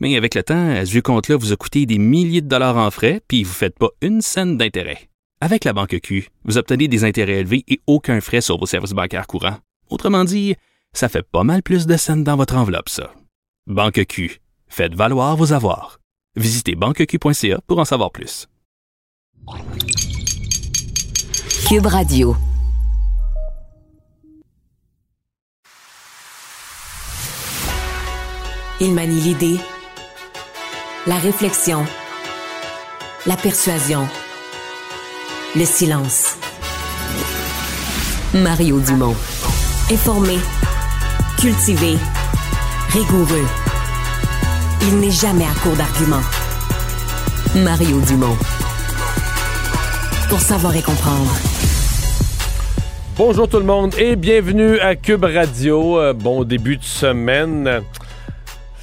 Mais avec le temps, ce vieux compte-là vous a coûté des milliers de dollars en frais, puis vous ne faites pas une scène d'intérêt. Avec la banque Q, vous obtenez des intérêts élevés et aucun frais sur vos services bancaires courants. Autrement dit, ça fait pas mal plus de scènes dans votre enveloppe, ça. Banque Q, faites valoir vos avoirs. Visitez banqueq.ca pour en savoir plus. Cube Radio. Il manie l'idée, la réflexion, la persuasion, le silence. Mario Dumont. Informé, cultivé, rigoureux. Il n'est jamais à court d'arguments. Mario Dumont. Pour savoir et comprendre. Bonjour tout le monde et bienvenue à Cube Radio. Euh, bon début de semaine.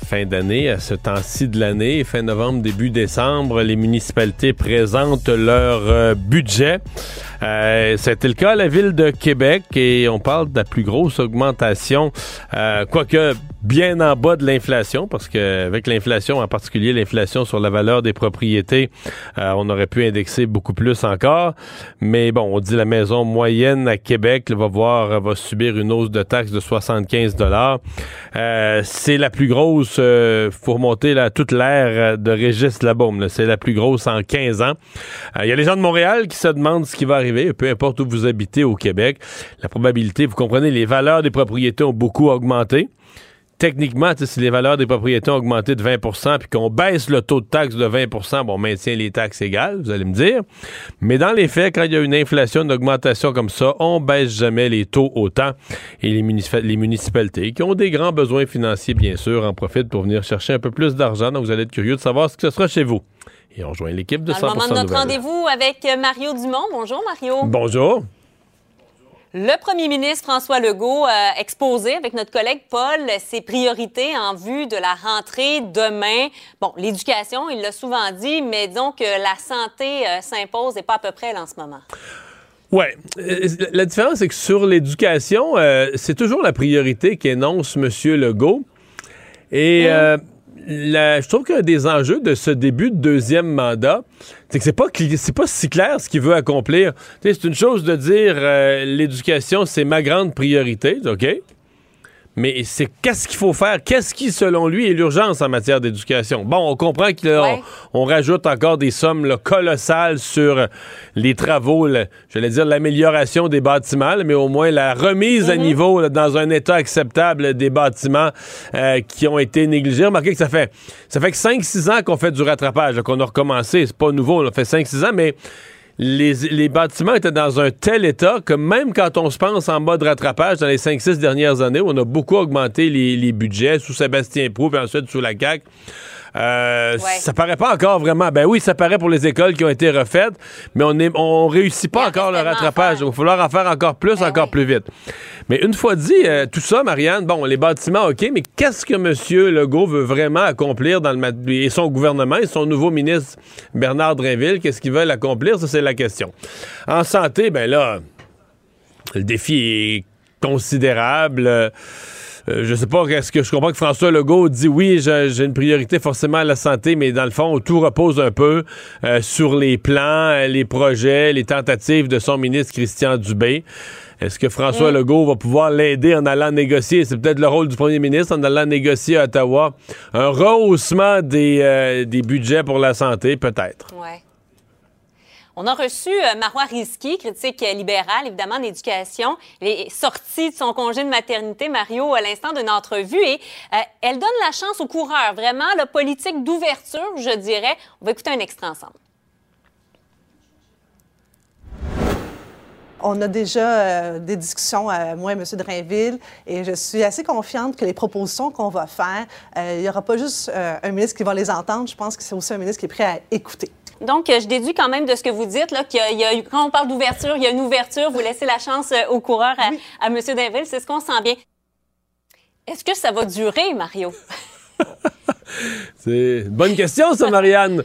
Fin d'année, à ce temps-ci de l'année, fin novembre, début décembre, les municipalités présentent leur euh, budget. Euh, C'était le cas à la ville de Québec et on parle de la plus grosse augmentation, euh, quoique bien en bas de l'inflation, parce qu'avec l'inflation, en particulier l'inflation sur la valeur des propriétés, euh, on aurait pu indexer beaucoup plus encore. Mais bon, on dit la maison moyenne à Québec va voir, va subir une hausse de taxes de 75 dollars. Euh, c'est la plus grosse, euh, faut remonter toute l'ère de Régis Labaume. C'est la plus grosse en 15 ans. Il y a les gens de Montréal qui se demandent ce qui va arriver, peu importe où vous habitez au Québec. La probabilité, vous comprenez, les valeurs des propriétés ont beaucoup augmenté techniquement, si les valeurs des propriétés ont augmenté de 20% puis qu'on baisse le taux de taxe de 20 bon, on maintient les taxes égales, vous allez me dire. Mais dans les faits, quand il y a une inflation, une augmentation comme ça, on baisse jamais les taux autant. Et les, les municipalités, qui ont des grands besoins financiers, bien sûr, en profitent pour venir chercher un peu plus d'argent. Donc, vous allez être curieux de savoir ce que ce sera chez vous. Et on rejoint l'équipe de Dans 100 le moment de notre Nouvelles. rendez-vous avec euh, Mario Dumont. Bonjour, Mario. Bonjour. Le premier ministre François Legault a exposé avec notre collègue Paul ses priorités en vue de la rentrée demain. Bon, l'éducation, il l'a souvent dit, mais disons que la santé euh, s'impose et pas à peu près là, en ce moment. Euh, La différence, c'est que sur l'éducation, euh, c'est toujours la priorité qu'énonce M. Legault. Et euh, je trouve qu'un des enjeux de ce début de deuxième mandat, c'est que c'est pas, c'est pas si clair ce qu'il veut accomplir. C'est une chose de dire euh, l'éducation, c'est ma grande priorité, OK? Mais c'est qu'est-ce qu'il faut faire? Qu'est-ce qui, selon lui, est l'urgence en matière d'éducation? Bon, on comprend qu'on Ouais. on rajoute encore des sommes là, colossales sur les travaux, là, j'allais dire l'amélioration des bâtiments, là, mais au moins la remise à niveau là, dans un état acceptable des bâtiments euh, qui ont été négligés. Remarquez que ça fait ça fait que 5-6 ans qu'on fait du rattrapage, qu'on a recommencé. C'est pas nouveau, on a fait 5-6 ans, mais les, bâtiments étaient dans un tel état que même quand on se pense en mode rattrapage dans les 5-6 dernières années, on a beaucoup augmenté les, les budgets sous Sébastien Proux et ensuite sous la CAQ, euh, Ouais. ça paraît pas encore vraiment. Ben oui, ça paraît pour les écoles qui ont été refaites, mais on est, on réussit pas encore le rattrapage. Il va falloir en faire encore plus, Ben encore oui. plus vite. Mais une fois dit euh, tout ça, Marianne, bon, les bâtiments, OK, mais qu'est-ce que M. Legault veut vraiment accomplir dans le et son gouvernement et son nouveau ministre Bernard Drinville, qu'est-ce qu'ils veulent accomplir? Ça, c'est la question. En santé, ben là, le défi est considérable. Euh, je sais pas, est-ce que je comprends que François Legault dit oui, j'ai une priorité forcément à la santé, mais dans le fond, tout repose un peu euh, sur les plans, euh, les projets, les tentatives de son ministre Christian Dubé. Est-ce que François Legault va pouvoir l'aider en allant négocier? C'est peut-être le rôle du premier ministre en allant négocier à Ottawa un rehaussement des, euh, des budgets pour la santé, peut-être. Ouais. On a reçu euh, Marois Rizki, critique libérale, évidemment, d'éducation. Elle est sortie de son congé de maternité, Mario, à l'instant d'une entrevue. Et euh, elle donne la chance aux coureurs, vraiment, la politique d'ouverture, je dirais. On va écouter un extrait ensemble. On a déjà euh, des discussions, euh, moi et M. Drainville, et je suis assez confiante que les propositions qu'on va faire, il n'y aura pas juste un ministre qui va les entendre, je pense que c'est aussi un ministre qui est prêt à écouter. Donc, je déduis quand même de ce que vous dites, là, qu'il y, a quand on parle d'ouverture, il y a une ouverture, vous laissez la chance aux coureurs à, à M. Dainville, c'est ce qu'on sent bien. Est-ce que ça va durer, Mario? C'est une bonne question, ça, Marianne.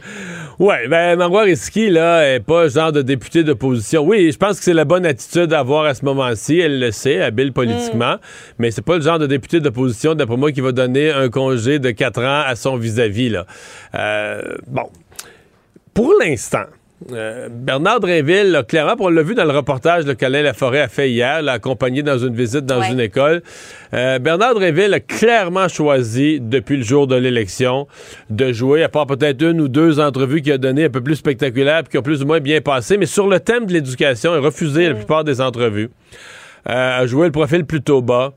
Ouais, ben, Marois Risky, là, est pas genre de député d'opposition. Oui, je pense que c'est la bonne attitude à avoir à ce moment-ci. Elle le sait, habile politiquement. Mm. Mais c'est pas le genre de député d'opposition, d'après moi, qui va donner un congé de quatre ans à son vis-à-vis, là. Euh, bon. Pour l'instant, euh, Bernard Drinville, clairement, on l'a vu dans le reportage qu'Alain Laforêt a fait hier, l'a accompagné dans une visite dans une école. Euh, Bernard Drinville a clairement choisi, depuis le jour de l'élection, de jouer, à part peut-être une ou deux entrevues qu'il a données un peu plus spectaculaires, qui ont plus ou moins bien passé, mais sur le thème de l'éducation, il a refusé la mm. plupart des entrevues. Euh, a joué le profil plutôt bas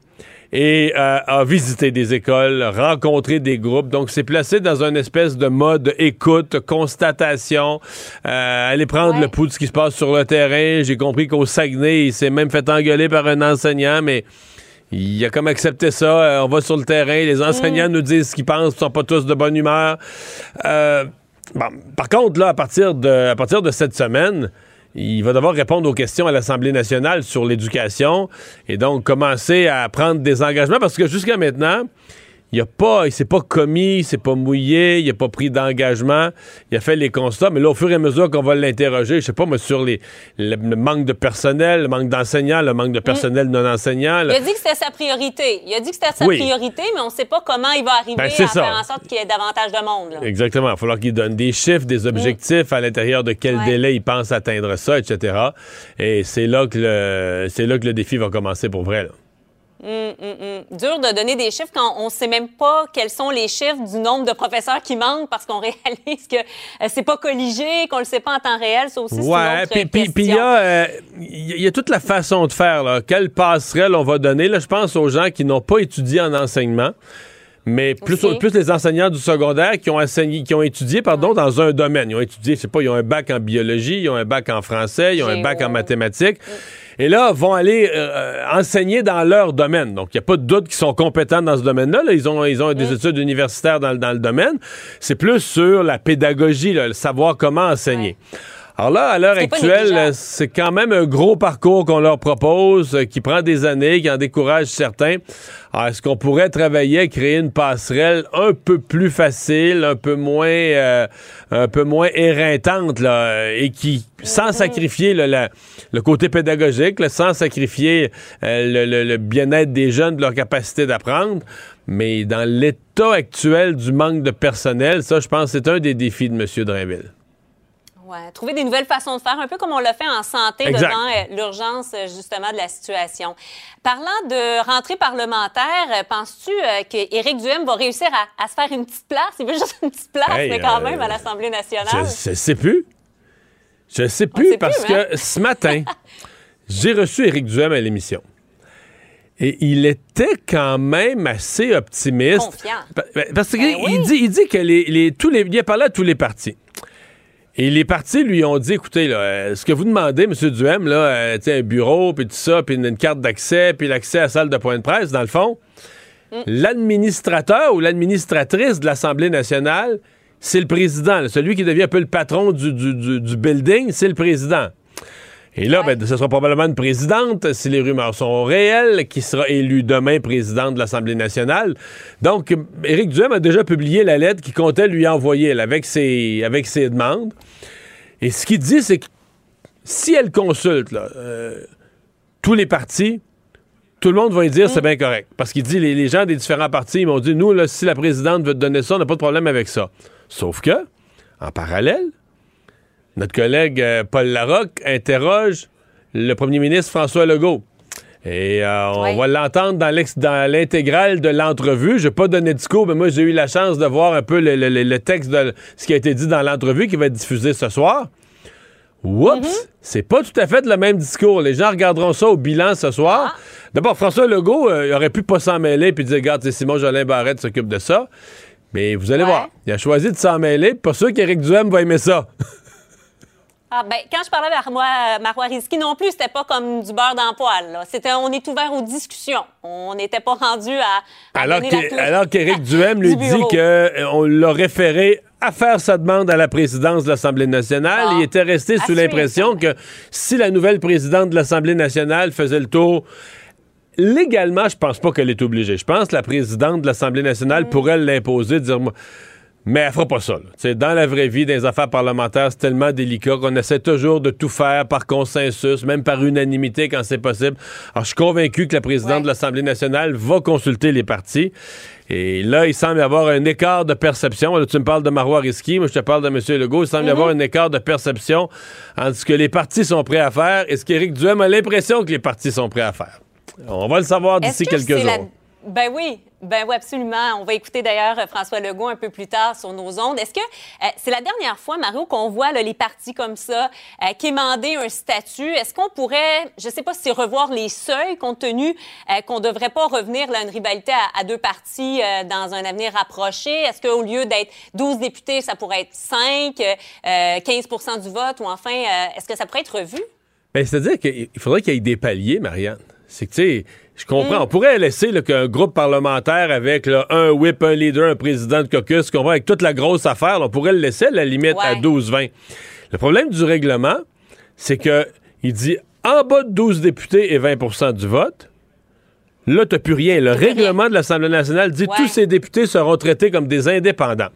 et euh, a visité des écoles, rencontré des groupes. Donc, c'est placé dans une espèce de mode écoute, constatation, euh, aller prendre le pouls de ce qui se passe sur le terrain. J'ai compris qu'au Saguenay, il s'est même fait engueuler par un enseignant, mais il a comme accepté ça. Euh, on va sur le terrain, les enseignants mm. nous disent ce qu'ils pensent, ils sont pas tous de bonne humeur. Bon, par contre, là, à partir de, à partir de cette semaine, il va devoir répondre aux questions à l'Assemblée nationale sur l'éducation et donc commencer à prendre des engagements parce que jusqu'à maintenant, il a pas, il s'est pas commis, il s'est pas mouillé, il a pas pris d'engagement, il a fait les constats, mais là, au fur et à mesure qu'on va l'interroger, je sais pas, mais sur les, le, manque de personnel, le manque d'enseignants, le manque de personnel non enseignant. Il a dit que c'était sa priorité. Il a dit que c'était sa priorité, mais on ne sait pas comment il va arriver ben, à faire en sorte qu'il y ait davantage de monde. Exactement. Il va falloir qu'il donne des chiffres, des objectifs, à l'intérieur de quel délai il pense atteindre ça, etc. Et c'est là que le, c'est là que le défi va commencer pour vrai. Là. Hum. Dur de donner des chiffres quand on ne sait même pas quels sont les chiffres du nombre de professeurs qui manquent parce qu'on réalise que euh, c'est pas colligé, qu'on le sait pas en temps réel. Ça aussi, ouais, puis il y, euh, y, a toute la façon de faire. Là. Quelle passerelle on va donner? Là, je pense aux gens qui n'ont pas étudié en enseignement mais plus, plus les enseignants du secondaire qui ont enseigné, qui ont étudié, pardon, dans un domaine. Ils ont étudié, je sais pas, ils ont un bac en biologie, ils ont un bac en français, ils ont un bac en mathématiques. Et là, vont aller euh, enseigner dans leur domaine. Donc, il n'y a pas de doute qu'ils sont compétents dans ce domaine-là. Ils, ont, ils ont des études universitaires dans, dans le domaine. C'est plus sur la pédagogie, le savoir comment enseigner. Alors là, à l'heure actuelle, c'est quand même un gros parcours qu'on leur propose, euh, qui prend des années, qui en décourage certains. Est-ce qu'on pourrait travailler créer une passerelle un peu plus facile, un peu moins, euh, un peu moins éreintante, là, et qui, sans mm-hmm. sacrifier le côté pédagogique, sans sacrifier euh, le, le bien-être des jeunes, de leur capacité d'apprendre, mais dans l'état actuel du manque de personnel, ça, je pense, c'est un des défis de M. Drainville. Ouais, trouver des nouvelles façons de faire, un peu comme on l'a fait en santé devant euh, l'urgence euh, justement de la situation. Parlant de rentrée parlementaire, euh, penses-tu qu'Éric Duhem va réussir à, se faire une petite place? Il veut juste une petite place, mais quand même à l'Assemblée nationale. Je, ne sais plus. Je sais plus parce que hein? ce matin, j'ai reçu Éric Duhem à l'émission. Et il était quand même assez optimiste. Confiant. Parce qu'il ben dit, il dit que les, tous les, il a parlé à tous les partis. Et les partis lui ont dit, écoutez, là, euh, ce que vous demandez, M. Duhem, là, euh, un bureau, puis tout ça, puis une, carte d'accès, puis l'accès à la salle de point de presse, dans le fond, mm. l'administrateur ou l'administratrice de l'Assemblée nationale, c'est le président. celui qui devient un peu le patron du, du building, c'est le président. Et là, ben, ce sera probablement une présidente, si les rumeurs sont réelles, qui sera élue demain présidente de l'Assemblée nationale. Donc, Éric Duhem a déjà publié la lettre qu'il comptait lui envoyer avec, ses, avec ses demandes. Et ce qu'il dit, c'est que si elle consulte euh, tous les partis, tout le monde va lui dire c'est mm. bien correct. Parce qu'il dit, les, gens des différents partis, ils m'ont dit, nous, là, si la présidente veut te donner ça, on n'a pas de problème avec ça. Sauf que, en parallèle, notre collègue euh, Paul Larocque interroge le premier ministre François Legault. Et euh, on va l'entendre dans l'intégrale de l'entrevue. Je vais pas donner de discours, mais moi, j'ai eu la chance de voir un peu le, texte de ce qui a été dit dans l'entrevue qui va être diffusé ce soir. Oups! Mm-hmm. C'est pas tout à fait le même discours. Les gens regarderont ça au bilan ce soir. Ah. D'abord, François Legault, euh, il aurait pu pas s'en mêler puis dire, regarde, c'est Simon Jolin Barrette s'occupe de ça. Mais vous allez voir, il a choisi de s'en mêler. Pas sûr qu'Éric Duhem va aimer ça. Ah, ben, quand je parlais avec Marois Rizki non plus, c'était pas comme du beurre dans le poil. C'était, on est ouvert aux discussions. On n'était pas rendu à, alors, alors qu'Éric Duhem lui dit qu'on euh, l'a référé à faire sa demande à la présidence de l'Assemblée nationale. Bon. Il était resté sous À l'impression que si la nouvelle présidente de l'Assemblée nationale faisait le tour légalement, je pense pas qu'elle est obligée. Je pense que la présidente de l'Assemblée nationale Mm. pourrait l'imposer, dire moi. Mais elle fera pas ça. là. Dans la vraie vie, dans les affaires parlementaires, c'est tellement délicat qu'on essaie toujours de tout faire par consensus, même par unanimité quand c'est possible. Alors, je suis convaincu que la présidente Ouais. de l'Assemblée nationale va consulter les partis. Et là, il semble y avoir un écart de perception. Là, tu me parles de Marois Risky, moi je te parle de M. Legault. Il semble y avoir un écart de perception entre ce que les partis sont prêts à faire et ce qu'Éric Duhem a l'impression que les partis sont prêts à faire. On va le savoir d'ici que quelques la- jours. Ben oui, ben oui, absolument. On va écouter d'ailleurs euh, François Legault un peu plus tard sur nos ondes. Est-ce que euh, c'est la dernière fois, Mario, qu'on voit les partis comme ça euh, quémander un statut? Est-ce qu'on pourrait, je ne sais pas si revoir les seuils compte tenu euh, qu'on ne devrait pas revenir à une rivalité à, deux partis dans un avenir rapproché? Est-ce qu'au lieu d'être 12 députés, ça pourrait être 5, euh, 15% du vote? Ou enfin, est-ce que ça pourrait être revu? Ben, c'est-à-dire qu'il faudrait qu'il y ait des paliers, Marianne. C'est que, tu sais, je comprends. On pourrait laisser qu'un groupe parlementaire avec là, un whip, un leader, un président de caucus, qu'on avec toute la grosse affaire, là, on pourrait le laisser à la limite à Ouais. 12-20. Le problème du règlement, c'est que il dit en bas de 12 députés et 20% du vote, là, t'as plus rien. Le règlement de l'Assemblée nationale dit Ouais. tous ces députés seront traités comme des indépendants.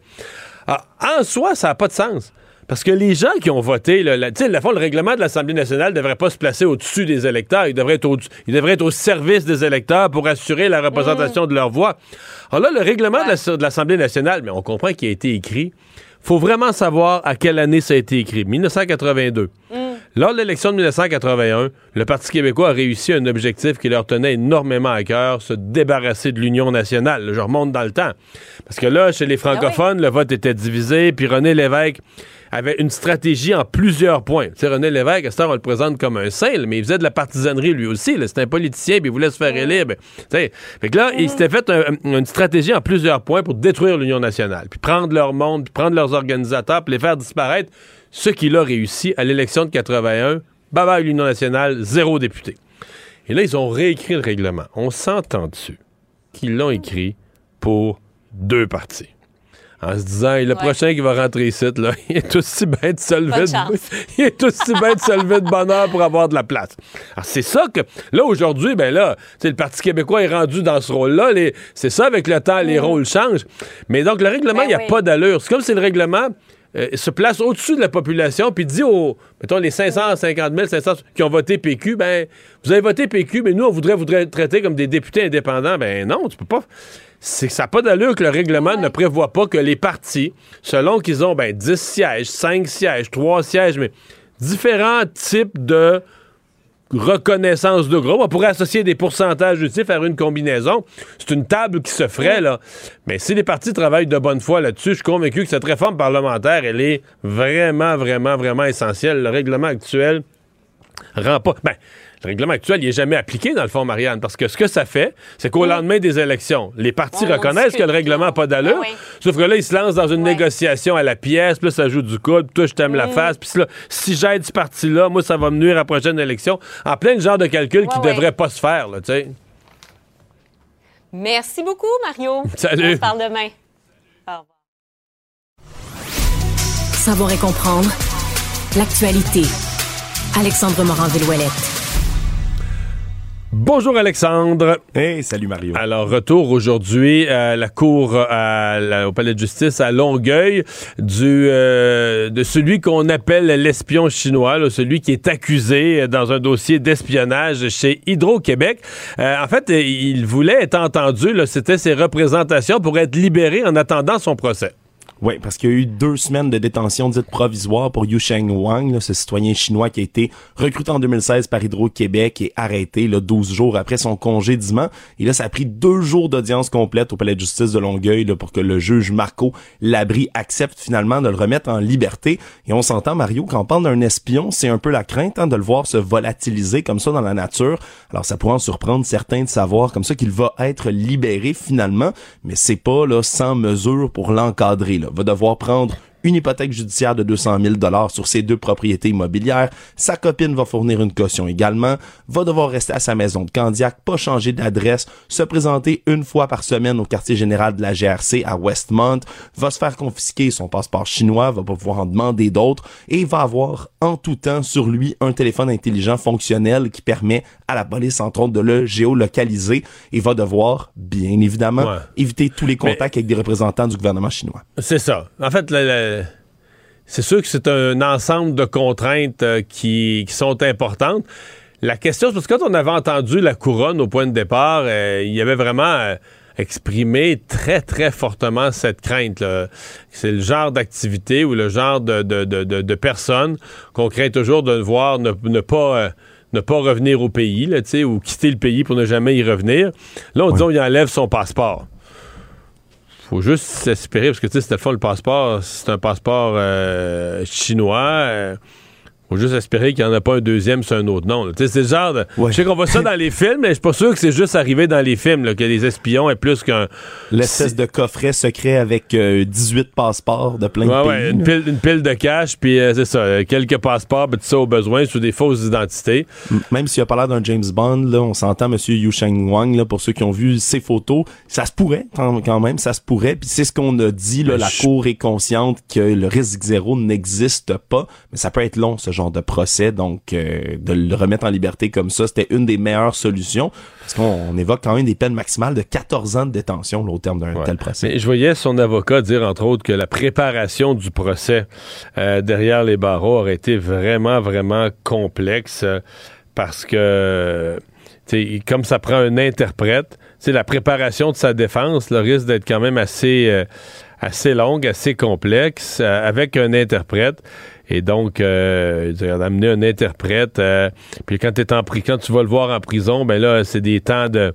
Ah, en soi, ça n'a pas de sens. Parce que les gens qui ont voté, là, la- tu sais, le fond, le règlement de l'Assemblée nationale ne devrait pas se placer au-dessus des électeurs. Il devrait, être au, il devrait être au service des électeurs pour assurer la représentation de leur voix. Alors là, le règlement de la- de l'Assemblée nationale, mais on comprend qu'il a été écrit. faut vraiment savoir à quelle année ça a été écrit. 1982. Lors de l'élection de 1981, le Parti québécois a réussi un objectif qui leur tenait énormément à cœur, se débarrasser de l'Union nationale. Je remonte dans le temps. Parce que là, chez les francophones, le vote était divisé, puis René Lévesque avait une stratégie en plusieurs points. Sais, René Lévesque, à cette heure, on le présente comme un saint, mais il faisait de la partisanerie lui aussi. C'était un politicien, puis il voulait se faire élire. ben, tu sais. fait que là, il s'était fait un- une stratégie en plusieurs points pour détruire l'Union nationale, puis prendre leur monde, puis prendre leurs organisateurs, puis les faire disparaître. Ce qu'il a réussi à l'élection de 81, bye bye l'Union nationale, zéro député. Et là, ils ont réécrit le règlement. On s'entend dessus qu'ils l'ont écrit pour deux partis. En se disant, le Ouais. prochain qui va rentrer ici, là, il est aussi bien de se lever de, il est aussi bien de se lever de bonheur pour avoir de la place. Alors, c'est ça que, là, aujourd'hui, ben là, tu sais, le Parti québécois est rendu dans ce rôle-là. Les- C'est ça, avec le temps, les rôles changent. Mais donc, le règlement, Ben il n'y a oui. pas d'allure. C'est comme si le règlement euh, se place au-dessus de la population, puis dit aux, mettons, les 550 000, 500 qui ont voté PQ, ben, vous avez voté PQ, mais nous, on voudrait vous traiter comme des députés indépendants. Ben non, tu peux pas. C'est que ça n'a pas d'allure que le règlement ne prévoit pas que les partis, selon qu'ils ont ben, 10 sièges, 5 sièges, 3 sièges, mais différents types de reconnaissance de groupe. On pourrait associer des pourcentages utile, faire une combinaison. C'est une table qui se ferait, là. Mais si les partis travaillent de bonne foi là-dessus, je suis convaincu que cette réforme parlementaire, elle est vraiment, vraiment, vraiment essentielle. Le règlement actuel rend pas. Ben, le règlement actuel, il n'est jamais appliqué, dans le fond, Marianne, parce que ce que ça fait, c'est qu'au lendemain des élections, les partis reconnaissent que le règlement n'a pas d'allure, Ah oui. sauf que là, ils se lancent dans une négociation à la pièce, puis là, ça joue du coude, puis toi, je t'aime la Mm. face, puis là, si j'aide ce parti-là, moi, ça va me nuire à la prochaine élection. En plein de genre de calcul qui ouais. devrait pas se faire, là, tu sais. Merci beaucoup, Mario. Salut. On se parle demain. Au revoir. Savoir et comprendre l'actualité. Alexandre Morin-Villouellette. Bonjour, Alexandre. Hey, salut Mario. Alors, retour aujourd'hui à la cour à la- au palais de justice à Longueuil du euh, de celui qu'on appelle l'espion chinois, là, celui qui est accusé dans un dossier d'espionnage chez Hydro-Québec. Euh, en fait, il voulait être entendu, c'était ses représentations pour être libéré en attendant son procès. Oui, parce qu'il y a eu deux semaines de détention dite provisoire pour Yu Sheng Wang, là, ce citoyen chinois qui a été recruté en 2016 par Hydro-Québec et arrêté là, 12 jours après son congédiement. Et là, ça a pris deux jours d'audience complète au palais de justice de Longueuil là, pour que le juge Marco Labrie accepte finalement de le remettre en liberté. Et on s'entend, Mario, quand on parle d'un espion, c'est un peu la crainte hein, de le voir se volatiliser comme ça dans la nature. Alors, ça pourrait en surprendre certains de savoir comme ça qu'il va être libéré finalement, mais c'est pas là sans mesure pour l'encadrer. Là. Va devoir prendre une hypothèque judiciaire de 200 000 dollars sur ses deux propriétés immobilières. Sa copine va fournir une caution également, va devoir rester à sa maison de Candiac, pas changer d'adresse, se présenter une fois par semaine au quartier général de la GRC à Westmont, va se faire confisquer son passeport chinois, va pas pouvoir en demander d'autres et va avoir en tout temps sur lui un téléphone intelligent fonctionnel qui permet à la police entre autres de le géolocaliser et va devoir bien évidemment éviter tous les contacts avec des représentants du gouvernement chinois. C'est ça. En fait, c'est sûr que c'est un ensemble de contraintes euh, qui, sont importantes. La question, c'est parce que quand on avait entendu la couronne au point de départ, euh, il y avait vraiment euh, exprimé très, très fortement cette crainte. C'est le genre d'activité ou le genre de, de, personnes qu'on craint toujours de voir ne, pas ne pas revenir au pays, là, ou quitter le pays pour ne jamais y revenir. Là, on dit il enlève son passeport faut juste espérer, parce que tu sais, c'était le fond, le passeport, c'est un passeport euh, chinois. Euh, faut juste espérer qu'il n'y en a pas un deuxième sur un autre nom. C'est le genre de... Je sais qu'on voit ça dans les films, mais je suis pas sûr que c'est juste arrivé dans les films, là, que les espions aient plus qu'un... L'espèce de coffret secret avec 18 euh, passeports de plein de pays. Ouais, une pile, une pile, de cash, puis euh, c'est ça, quelques passeports, puis tout ça au besoin, sous des fausses identités. Même s'il a pas l'air d'un James Bond, là, on s'entend M. Yu Sheng Wang, là, pour ceux qui ont vu ses photos, ça se pourrait quand même, ça se pourrait, puis c'est ce qu'on a dit, là, la Cour est consciente que le risque zéro n'existe pas, mais ça peut être long, ce genre de procès, donc euh, de le remettre en liberté comme ça, c'était une des meilleures solutions, parce qu'on évoque quand même des peines maximales de 14 ans de détention au terme d'un tel procès. Mais je voyais son avocat dire, entre autres, que la préparation du procès euh, derrière les barreaux aurait été vraiment, vraiment complexe, euh, parce que, comme ça prend un interprète, la préparation de sa défense le risque d'être quand même assez assez longue, assez complexe, avec un interprète. Et donc, euh, d'amener un interprète. Euh, puis quand, en, quand tu vas le voir en prison, ben là, c'est des temps de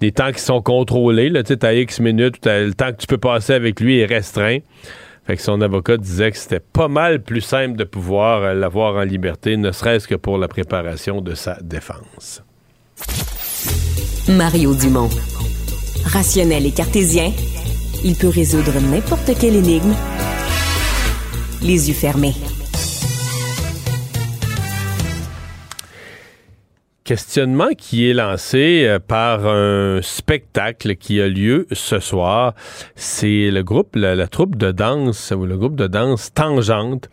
des temps qui sont contrôlés. Tu sais, as X minutes, le temps que tu peux passer avec lui est restreint. Fait que son avocat disait que c'était pas mal plus simple de pouvoir euh, l'avoir en liberté, ne serait-ce que pour la préparation de sa défense. Mario Dumont. Rationnel et cartésien, il peut résoudre n'importe quelle énigme les yeux fermés. Questionnement qui est lancé euh, par un spectacle qui a lieu ce soir. C'est le groupe, la, troupe de danse, ou le groupe de danse Tangente,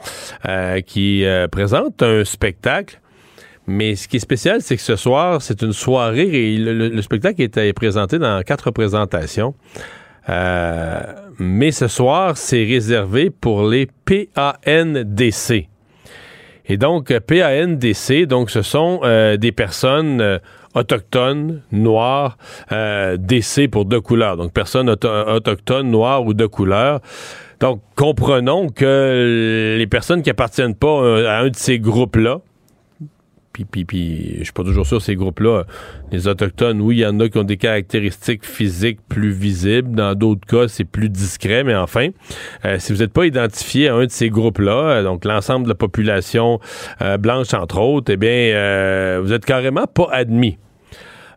euh, qui euh, présente un spectacle. Mais ce qui est spécial, c'est que ce soir, c'est une soirée et le, spectacle est présenté dans quatre représentations. mais ce soir, c'est réservé pour les PANDC. Et donc, euh, PANDC, donc ce sont euh, des personnes euh, autochtones, noires, DC pour deux couleurs. Donc, personnes autochtones, noires ou de couleurs. Donc, comprenons que les personnes qui appartiennent pas à un de ces groupes-là, puis, puis, je suis pas toujours sûr ces groupes-là. Les autochtones, oui, il y en a qui ont des caractéristiques physiques plus visibles. Dans d'autres cas, c'est plus discret. Mais enfin, euh, si vous n'êtes pas identifié à un de ces groupes-là, euh, donc l'ensemble de la population euh, blanche entre autres, eh bien, vous êtes carrément pas admis.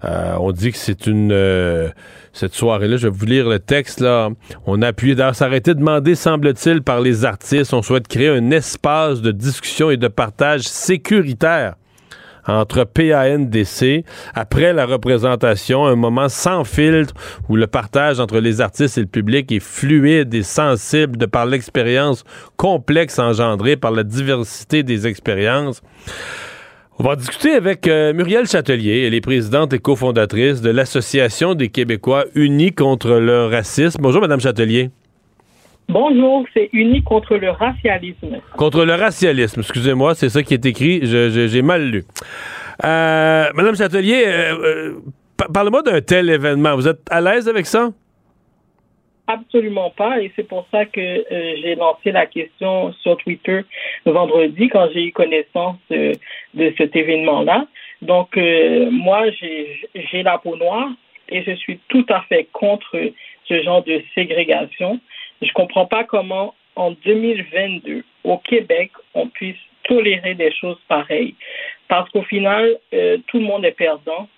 on dit que c'est une cette soirée-là. Je vais vous lire le texte. là. On a appuyé d'ailleurs, ça a été demandé, semble-t-il, par les artistes. On souhaite créer un espace de discussion et de partage sécuritaire entre PANDC après la représentation, un moment sans filtre où le partage entre les artistes et le public est fluide et sensible de par l'expérience complexe engendrée par la diversité des expériences. On va discuter avec euh, Muriel Châtelier. Elle est présidente et cofondatrice de l'Association des Québécois unis contre le racisme. Bonjour, Madame Châtelier. Bonjour, c'est uni contre le racialisme. Contre le racialisme, excusez-moi, c'est ça qui est écrit, j'ai mal lu. Euh, Madame Châtelier, euh, euh, parlez-moi d'un tel événement. Vous êtes à l'aise avec ça? Absolument pas, et c'est pour ça que j'ai lancé la question sur Twitter vendredi quand j'ai eu connaissance de cet événement-là. Donc, moi, j'ai la peau noire et je suis tout à fait contre ce genre de ségrégation. Je comprends pas comment, en 2022, au Québec, on puisse tolérer des choses pareilles. Parce qu'au final, euh, tout le monde est perdant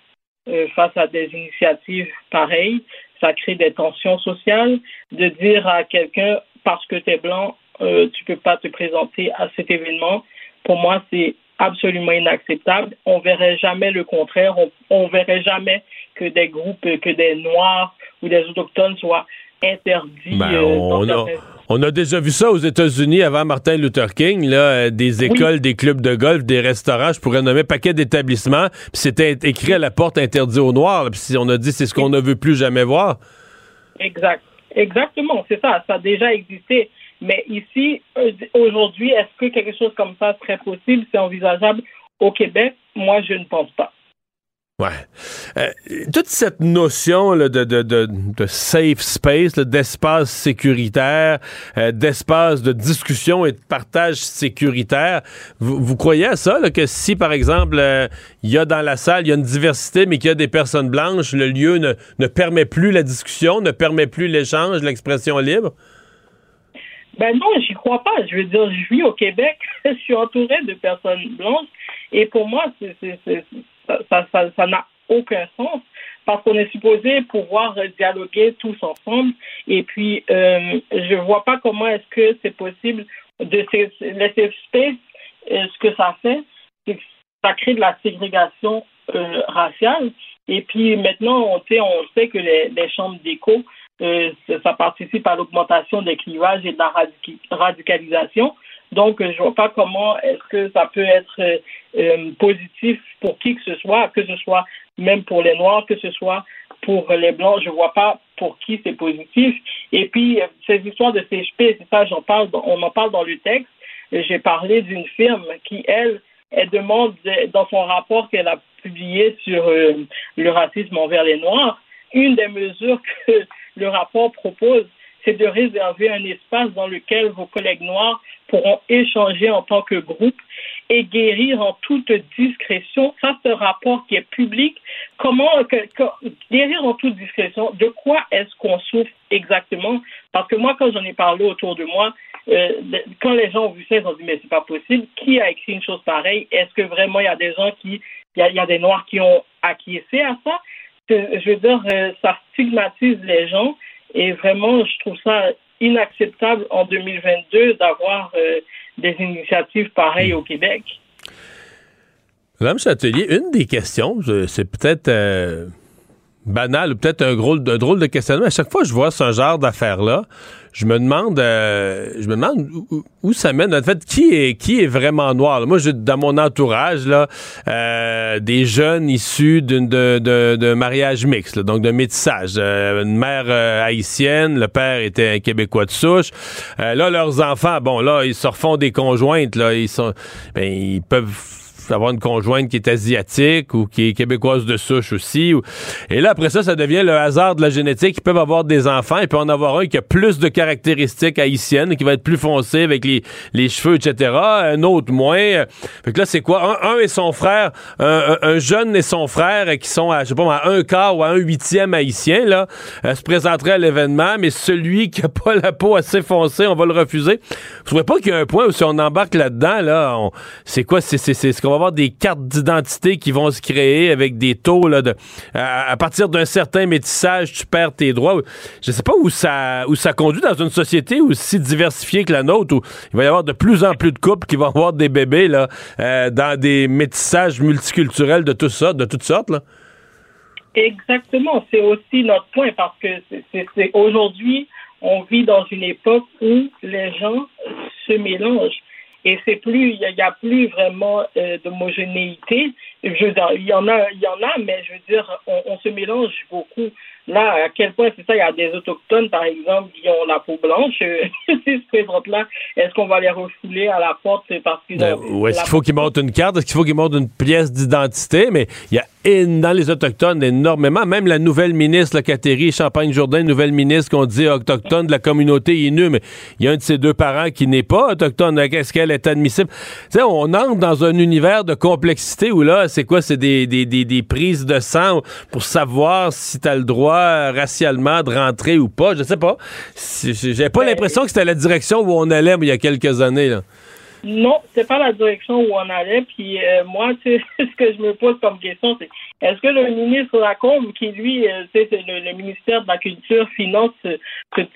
euh, face à des initiatives pareilles. Ça crée des tensions sociales. De dire à quelqu'un, parce que tu es blanc, euh, tu peux pas te présenter à cet événement. Pour moi, c'est absolument inacceptable. On verrait jamais le contraire. On, on verrait jamais que des groupes, que des Noirs ou des autochtones soient interdits. Ben, euh, on, a, certains- on a déjà vu ça aux États-Unis avant Martin Luther King, là, euh, des écoles, des clubs de golf, des restaurants, je pourrais nommer un paquet d'établissements, puis c'était écrit à la porte interdit aux Noirs, puis si on a dit c'est ce qu'on ne veut plus jamais voir. Exact. Exactement, c'est ça. Ça a déjà existé. Mais ici, euh, aujourd'hui, est-ce que quelque chose comme ça serait possible, c'est envisageable au Québec? Moi, je ne pense pas. Euh, toute cette notion de, safe space, d'espace sécuritaire, euh, d'espace de discussion et de partage sécuritaire, vous, croyez à ça, que si, par exemple, euh, il y a dans la salle, il y a une diversité, mais qu'il y a des personnes blanches, le lieu ne, permet plus la discussion, ne permet plus l'échange, l'expression libre? Ben non, j'y crois pas. Je veux dire, je vis au Québec, je suis entouré de personnes blanches, et pour moi, c'est, ça, ça, ça- ça n'a aucun sens parce qu'on est supposé pouvoir dialoguer tous ensemble. Et puis, euh, je vois pas comment est-ce que c'est possible de safe space. euh, ce que ça fait, c'est que ça crée de la ségrégation euh, raciale. Et puis maintenant, on sait, on sait que les, chambres d'écho, ça, ça participe à l'augmentation des clivages et de la radicalisation. Donc, je vois pas comment est-ce que ça peut être euh, euh, positif pour qui que ce soit, que ce soit même pour les Noirs, que ce soit pour les Blancs. Je vois pas pour qui c'est positif. Et puis, euh, ces histoires de CHP, c'est ça, j'en parle, on en parle dans le texte. J'ai parlé d'une firme qui, elle, elle demande de- dans son rapport qu'elle a publié sur le racisme envers les Noirs, une des mesures que le rapport propose, c'est de réserver un espace dans lequel vos collègues noirs pourront échanger en tant que groupe et guérir en toute discrétion. Ça, ce rapport qui est public, comment guérir en toute discrétion, de quoi est-ce qu'on souffre exactement? Parce que moi, quand j'en ai parlé autour de moi, euh, quand les gens ont vu ça, ils ont dit mais c'est pas possible. Qui a écrit une chose pareille? Est-ce que vraiment il y a des gens qui, il y a, des noirs qui ont acquiescé à ça? C'est- Je veux dire, euh, ça stigmatise les gens et vraiment, je trouve ça inacceptable en 2022 d'avoir euh, des initiatives pareilles au Québec. Madame Châtelier, une des questions, c'est peut-être euh, banal ou peut-être un drôle de questionnement. À chaque fois que je vois ce genre d'affaires-là, je me demande, euh, je me demande où, où ça mène. En fait, qui est qui est vraiment noir? Moi, j'ai dans mon entourage là euh, des jeunes issus d'une de, de, de mariage mixte, là, donc de métissage. Euh, une mère euh, haïtienne, le père était un Québécois de souche. Euh, là, leurs enfants, bon, là, ils se refont des conjointes. Là, ils sont, ben, ils peuvent avoir une conjointe qui est asiatique ou qui est québécoise de souche aussi. Et là, après ça, ça devient le hasard de la génétique. Ils peuvent avoir des enfants. Il peut en avoir un qui a plus de caractéristiques haïtiennes, qui va être plus foncé avec les, les cheveux, etc. Un autre moins. Fait que là, c'est quoi? Un, et son frère, un, un- un jeune et son frère qui sont à, je sais pas, à un quart ou à un huitième haïtien, là, euh, se présenteraient à l'événement, mais celui qui a pas la peau assez foncée, on va le refuser. Vous trouvez pas qu'il y a un point où si on embarque là-dedans, là, on- c'est quoi? C'est ce qu'on va avoir des cartes d'identité qui vont se créer avec des taux, là, de, à, partir d'un certain métissage, tu perds tes droits. Je sais pas où ça, où ça conduit dans une société aussi diversifiée que la nôtre, où il va y avoir de plus en plus de couples qui vont avoir des bébés, là, euh, dans des métissages multiculturels de tout ça, de toutes sortes, là. Exactement, c'est aussi notre point parce que c'est- aujourd'hui, on vit dans une époque où les gens se mélangent et c'est plus, il n'y a, plus vraiment euh, d'homogénéité. Il y en a, il y en a, mais je veux dire, on, on se mélange beaucoup. Là, à quel point c'est ça, il y a des autochtones, par exemple, qui ont la peau blanche. S'ils se présentent là, est-ce qu'on va les refouler à la porte parce qu'ils Euh, ont ou est-ce qu'il faut qu'ils montrent une carte? Est-ce qu'il faut qu'ils montrent une pièce d'identité? Mais il y a éno- dans les Autochtones énormément. Même la nouvelle ministre, la Catherine Champagne-Jourdain, nouvelle ministre qu'on dit autochtone de la communauté Innu, mais il y a un de ses deux parents qui n'est pas autochtone. Est-ce qu'elle est admissible? Tu sais, on entre dans un univers de complexité où là, c'est quoi? C'est des, des, des, des prises de sang pour savoir si tu as le droit racialement de rentrer ou pas. Je sais pas. J'ai pas l'impression que c'était la direction où on allait mais il y a quelques années. Là. Non, c'est pas la direction où on allait. Puis euh, moi, ce que je me pose comme question, c'est est-ce que le ministre Lacombe, qui lui, euh, c'est le, ministère de la Culture, finance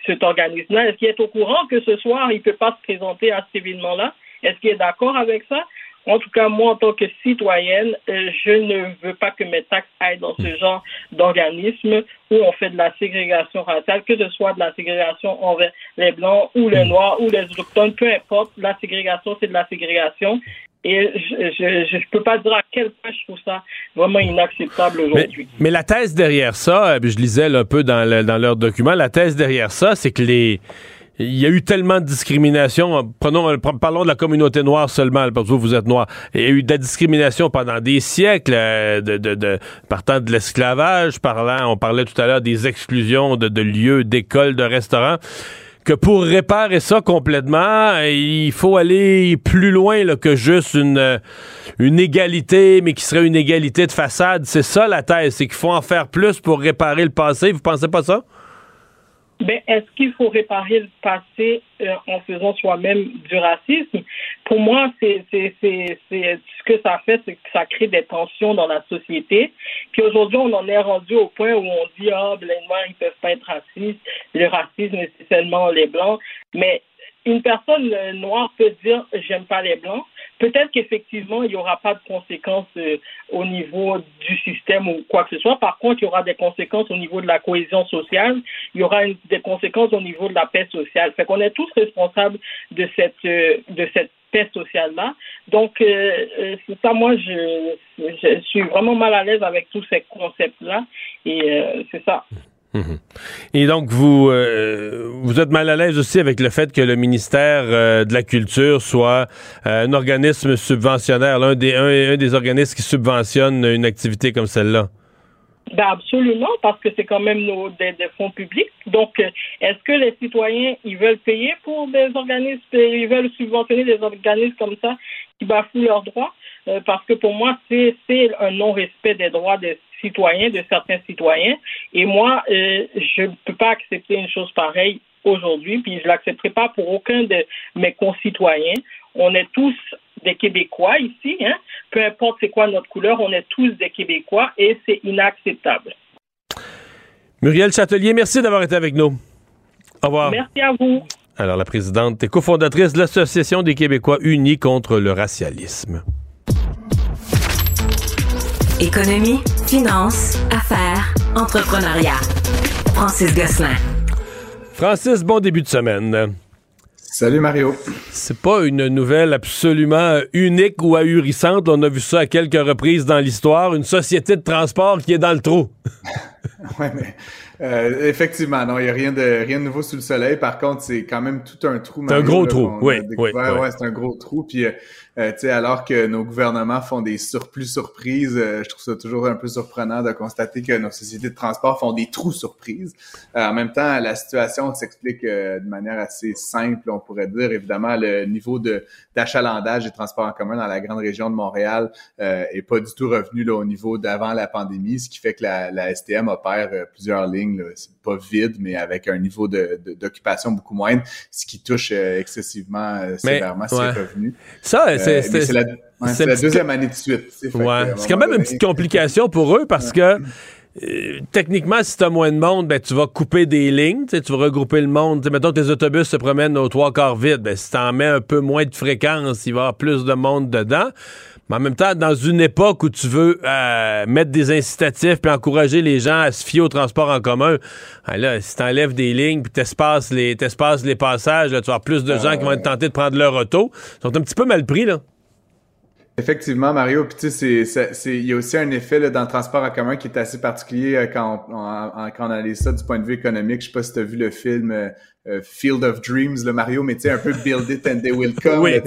cet organisme-là, est-ce qu'il est au courant que ce soir, il ne peut pas se présenter à cet événement-là? Est-ce qu'il est d'accord avec ça? En tout cas, moi, en tant que citoyenne, euh, je ne veux pas que mes taxes aillent dans ce genre d'organisme où on fait de la ségrégation raciale, que ce soit de la ségrégation envers les Blancs ou les Noirs ou les Autochtones, peu importe, la ségrégation, c'est de la ségrégation. Et je ne peux pas dire à quel point je trouve ça vraiment inacceptable aujourd'hui. Mais, la thèse derrière ça, euh, je lisais un peu dans, dans leur document, la thèse derrière ça, c'est que les il y a eu tellement de discrimination. Prenons, parlons de la communauté noire seulement, parce que vous, êtes noir. Il y a eu de la discrimination pendant des siècles, euh, de, de, de, partant de l'esclavage, parlant, on parlait tout à l'heure des exclusions de, de lieux, d'écoles, de restaurants que pour réparer ça complètement, il faut aller plus loin là, que juste une, une égalité, mais qui serait une égalité de façade. C'est ça la thèse, c'est qu'il faut en faire plus pour réparer le passé. Vous pensez pas ça? Ben, est-ce qu'il faut réparer le passé euh, en faisant soi-même du racisme? Pour moi, c'est, c'est, c'est, c'est ce que ça fait, c'est que ça crée des tensions dans la société. Puis aujourd'hui, on en est rendu au point où on dit ah, ben, les noirs ils peuvent pas être racistes, le racisme c'est seulement les blancs. Mais une personne noire peut dire j'aime pas les blancs, Peut-être qu'effectivement, il n'y aura pas de conséquences euh, au niveau du système ou quoi que ce soit. Par contre, il y aura des conséquences au niveau de la cohésion sociale. Il y aura des conséquences au niveau de la paix sociale. Fait qu'on est tous responsables de cette, euh, de cette paix sociale-là. Donc, euh, c'est ça, moi, je, je, suis vraiment mal à l'aise avec tous ces concepts-là. Et c'est ça. Mhm. Et donc, vous, euh, vous êtes mal à l'aise aussi avec le fait que le ministère euh, de la Culture soit euh, un organisme subventionnaire, l'un des, un, des organismes qui subventionne une activité comme celle-là? Ben absolument, parce que c'est quand même nos, des, fonds publics. Donc, est-ce que les citoyens, ils veulent payer pour des organismes, ils veulent subventionner des organismes comme ça qui bafouent leurs droits? parce que pour moi, c'est un non-respect des droits des citoyens, de certains citoyens. Et moi, euh, je ne peux pas accepter une chose pareille aujourd'hui, puis je ne l'accepterai pas pour aucun de mes concitoyens. On est tous des Québécois ici, hein? peu importe c'est quoi notre couleur, on est tous des Québécois et c'est inacceptable. Muriel Châtelier, merci d'avoir été avec nous. Au revoir. Merci à vous. Alors, la présidente et cofondatrice de l'Association des Québécois unis contre le racialisme. Économie, finance, affaires, entrepreneuriat. Francis Gosselin. Francis, bon début de semaine. Salut Mario. C'est pas une nouvelle absolument unique ou ahurissante. On a vu ça à quelques reprises dans l'histoire. Une société de transport qui est dans le trou. oui, mais euh, effectivement, non, il n'y a rien de, rien de nouveau sous le soleil. Par contre, c'est quand même tout un trou. C'est un gros trou, oui, oui, Ouais, c'est un gros trou. Puis, euh, euh, alors que nos gouvernements font des surplus surprises, euh, je trouve ça toujours un peu surprenant de constater que nos sociétés de transport font des trous surprises. Euh, en même temps, la situation s'explique de manière assez simple, on pourrait dire. Évidemment, le niveau de d'achalandage des transports en commun dans la grande région de Montréal est pas du tout revenu là, au niveau d'avant la pandémie, ce qui fait que la, la STM opère plusieurs lignes, c'est pas vide, mais avec un niveau d'occupation de, beaucoup moindre, ce qui touche excessivement sévèrement ses revenus. Ça, euh, c'est la, deuxième année de suite. C'est quand même une petite complication pour eux parce que euh, techniquement, si tu as moins de monde, ben, tu vas couper des lignes, tu vas regrouper le monde. T'sais, mettons, tes autobus se promènent aux trois quarts vides. Ben, si tu en mets un peu moins de fréquence, il va y avoir plus de monde dedans. Mais en même temps, dans une époque où tu veux euh, mettre des incitatifs puis encourager les gens à se fier au transport en commun, ben là, si t'enlèves des lignes puis t'espaces les, les passages, là, tu vas avoir plus de ah gens qui vont être tentés de prendre leur auto. Ils sont un petit peu mal pris, là. Effectivement, Mario. Puis tu sais, c'est, il y a aussi un effet là, dans le transport en commun qui est assez particulier euh, quand on, quand on analyse ça du point de vue économique. Je sais pas si tu as vu le film euh, euh, Field of Dreams, le Mario, mais tu sais, un peu Build It and They Will Come. oui.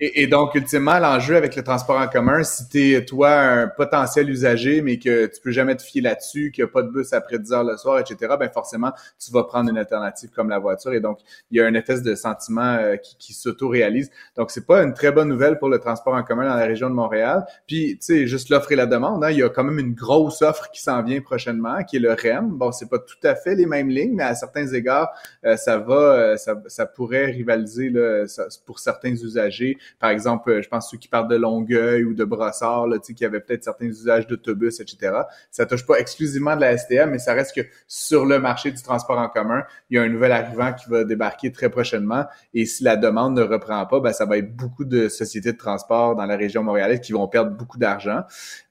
et, et, donc, ultimement, l'enjeu avec le transport en commun, si tu es, toi, un potentiel usager, mais que tu peux jamais te fier là-dessus, qu'il n'y a pas de bus après 10 heures le soir, etc., ben forcément, tu vas prendre une alternative comme la voiture. Et donc, il y a un effet de sentiment qui, qui s'auto-réalise. Donc, c'est pas une très bonne nouvelle pour le transport en commun dans la région de Montréal. Puis, tu sais, juste l'offre et la demande, hein, il y a quand même une grosse offre qui s'en vient prochainement, qui est le REM. Bon, c'est pas tout à fait les mêmes lignes, mais à certains égards, euh, ça va, euh, ça, ça, pourrait rivaliser là, pour certains usagers. Par exemple, je pense ceux qui partent de Longueuil ou de Brossard, là, tu sais, qui avaient peut-être certains usages d'autobus, etc. Ça touche pas exclusivement de la STM, mais ça reste que sur le marché du transport en commun, il y a un nouvel arrivant qui va débarquer très prochainement. Et si la demande ne reprend pas, ben, ça va être beaucoup de sociétés de transport dans la région montréalaise qui vont perdre beaucoup d'argent.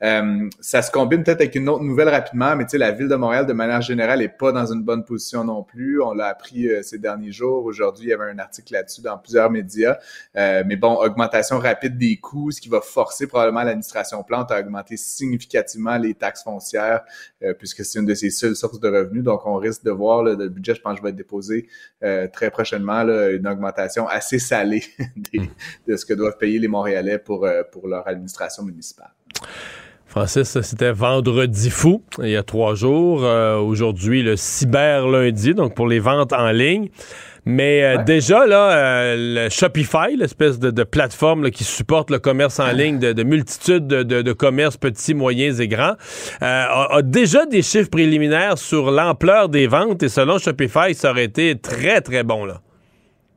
Euh, ça se combine peut-être avec une autre nouvelle rapidement, mais tu sais, la ville de Montréal, de manière générale, est pas dans une bonne position non plus. On l'a appris euh, ces derniers jours. Aujourd'hui, il y avait un article là-dessus dans plusieurs médias. Euh, mais bon, augmentation rapide des coûts, ce qui va forcer probablement l'administration plante à augmenter significativement les taxes foncières, puisque c'est une de ses seules sources de revenus. Donc, on risque de voir le budget, je pense, je vais être déposé très prochainement, là, une augmentation assez salée de ce que doivent payer les Montréalais pour, pour leur administration municipale. Francis, c'était vendredi fou, il y a trois jours. Euh, aujourd'hui, le cyber lundi, donc pour les ventes en ligne. Mais euh, déjà, là, euh, le Shopify, l'espèce de, plateforme qui supporte le commerce en ligne de, multitudes de, commerces petits, moyens et grands, a, déjà des chiffres préliminaires sur l'ampleur des ventes. Et selon Shopify, ça aurait été très, très bon. là.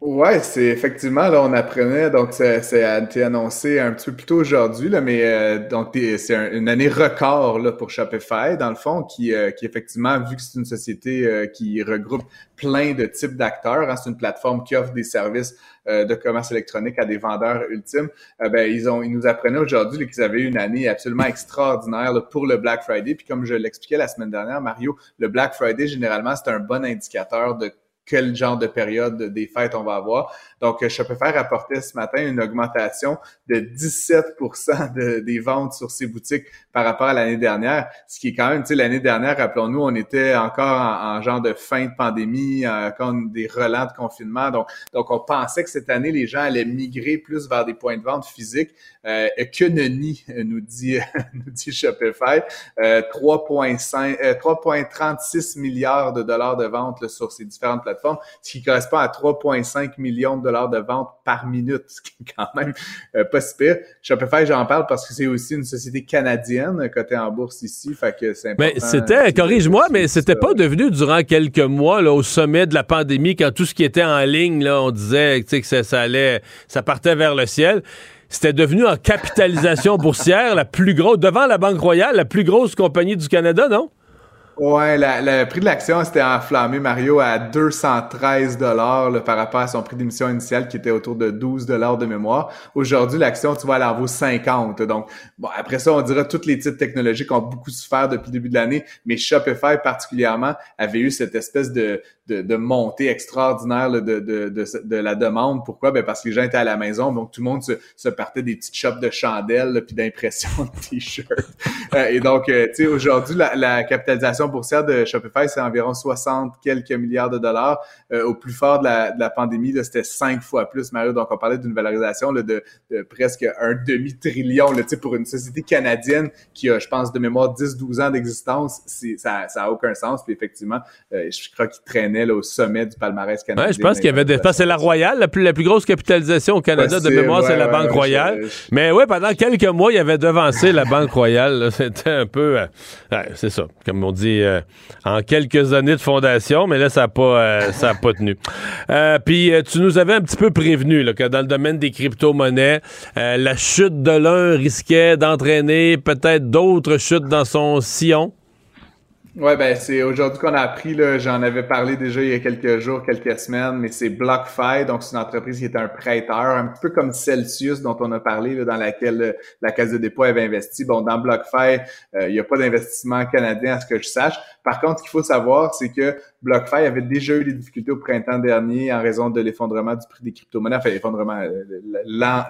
Ouais, c'est effectivement, là, on apprenait, donc c'est été annoncé un petit peu plus tôt aujourd'hui, là, mais euh, donc c'est une année record là, pour Shopify, dans le fond, qui, euh, qui effectivement, vu que c'est une société euh, qui regroupe plein de types d'acteurs, hein, c'est une plateforme qui offre des services de commerce électronique à des vendeurs ultimes, ben, ils, ont, ils nous apprenaient aujourd'hui qu'ils avaient eu une année absolument extraordinaire pour le Black Friday. Puis comme je l'expliquais la semaine dernière, Mario, le Black Friday, généralement, c'est un bon indicateur de quel genre de période des fêtes on va avoir. Donc, Shopify rapportait ce matin une augmentation de 17 de, des ventes sur ses boutiques par rapport à l'année dernière, ce qui est quand même, tu sais, l'année dernière, rappelons-nous, on était encore en, genre de fin de pandémie, encore des relents de confinement. Donc, donc, on pensait que cette année, les gens allaient migrer plus vers des points de vente physiques. Euh, que nenni, nous dit, nous dit Shopify. Euh, 3,5, 3,36 euh, milliards de dollars de ventes sur ces différentes plateformes, ce qui correspond à 3,5 millions de dollars de ventes par minute, ce qui est quand même euh, pas si pire. Shopify, j'en parle parce que c'est aussi une société canadienne cotée en bourse ici, fait que c'est important. Mais c'était, corrige-moi, mais c'était pas devenu durant quelques mois là, au sommet de la pandémie quand tout ce qui était en ligne, là, on disait que ça, ça allait, ça partait vers le ciel c'était devenu en capitalisation boursière la plus grosse, devant la Banque Royale, la plus grosse compagnie du Canada, non? Ouais, le prix de l'action s'était enflammé, Mario, à 213 dollars par rapport à son prix d'émission initial qui était autour de 12 dollars de mémoire. Aujourd'hui, l'action, tu vois, elle en vaut 50. Donc, bon, après ça, on dirait tous les titres technologiques ont beaucoup souffert depuis le début de l'année, mais Shopify particulièrement avait eu cette espèce de, de, de montée extraordinaire de, de, de, de, la demande. Pourquoi? Ben parce que les gens étaient à la maison, donc tout le monde se, se partait des petites shops de chandelles puis d'impression de t-shirts. Euh, et donc, euh, tu sais, aujourd'hui, la, la capitalisation boursière de Shopify, c'est environ 60 quelques milliards de dollars. Euh, au plus fort de la, de la pandémie, c'était cinq fois plus, Mario. Donc, on parlait d'une valorisation là, de, de, presque un demi-trillion là, pour une société canadienne qui a, je pense, de mémoire 10-12 ans d'existence. Ça n'a a aucun sens. Puis effectivement, euh, je crois qu'il traînait là, au sommet du palmarès canadien. Ouais, je pense qu'il y avait des... C'est la Royale, la plus, la plus grosse capitalisation au Canada de mémoire, c'est la Banque Royale. Mais oui, pendant quelques mois, il y avait devancé la Banque Royale. C'était un peu... Euh, c'est ça. Comme on dit, euh, en quelques années de fondation, mais là, ça n'a pas, euh, ça pas tenu. Puis, tu nous avais un petit peu prévenu là, que dans le domaine des crypto-monnaies, la chute de l'un risquait d'entraîner peut-être d'autres chutes dans son sillon. Ouais, ben c'est aujourd'hui qu'on a appris, j'en avais parlé déjà il y a quelques jours, quelques semaines, mais c'est BlockFi, donc c'est une entreprise qui est un prêteur, un peu comme Celsius dont on a parlé, là, dans laquelle la Caisse de dépôt avait investi. Bon, dans BlockFi, il n'y a pas d'investissement canadien à ce que je sache. Par contre, ce qu'il faut savoir, c'est que BlockFi avait déjà eu des difficultés au printemps dernier en raison de l'effondrement du prix des crypto-monnaies, enfin l'effondrement, euh,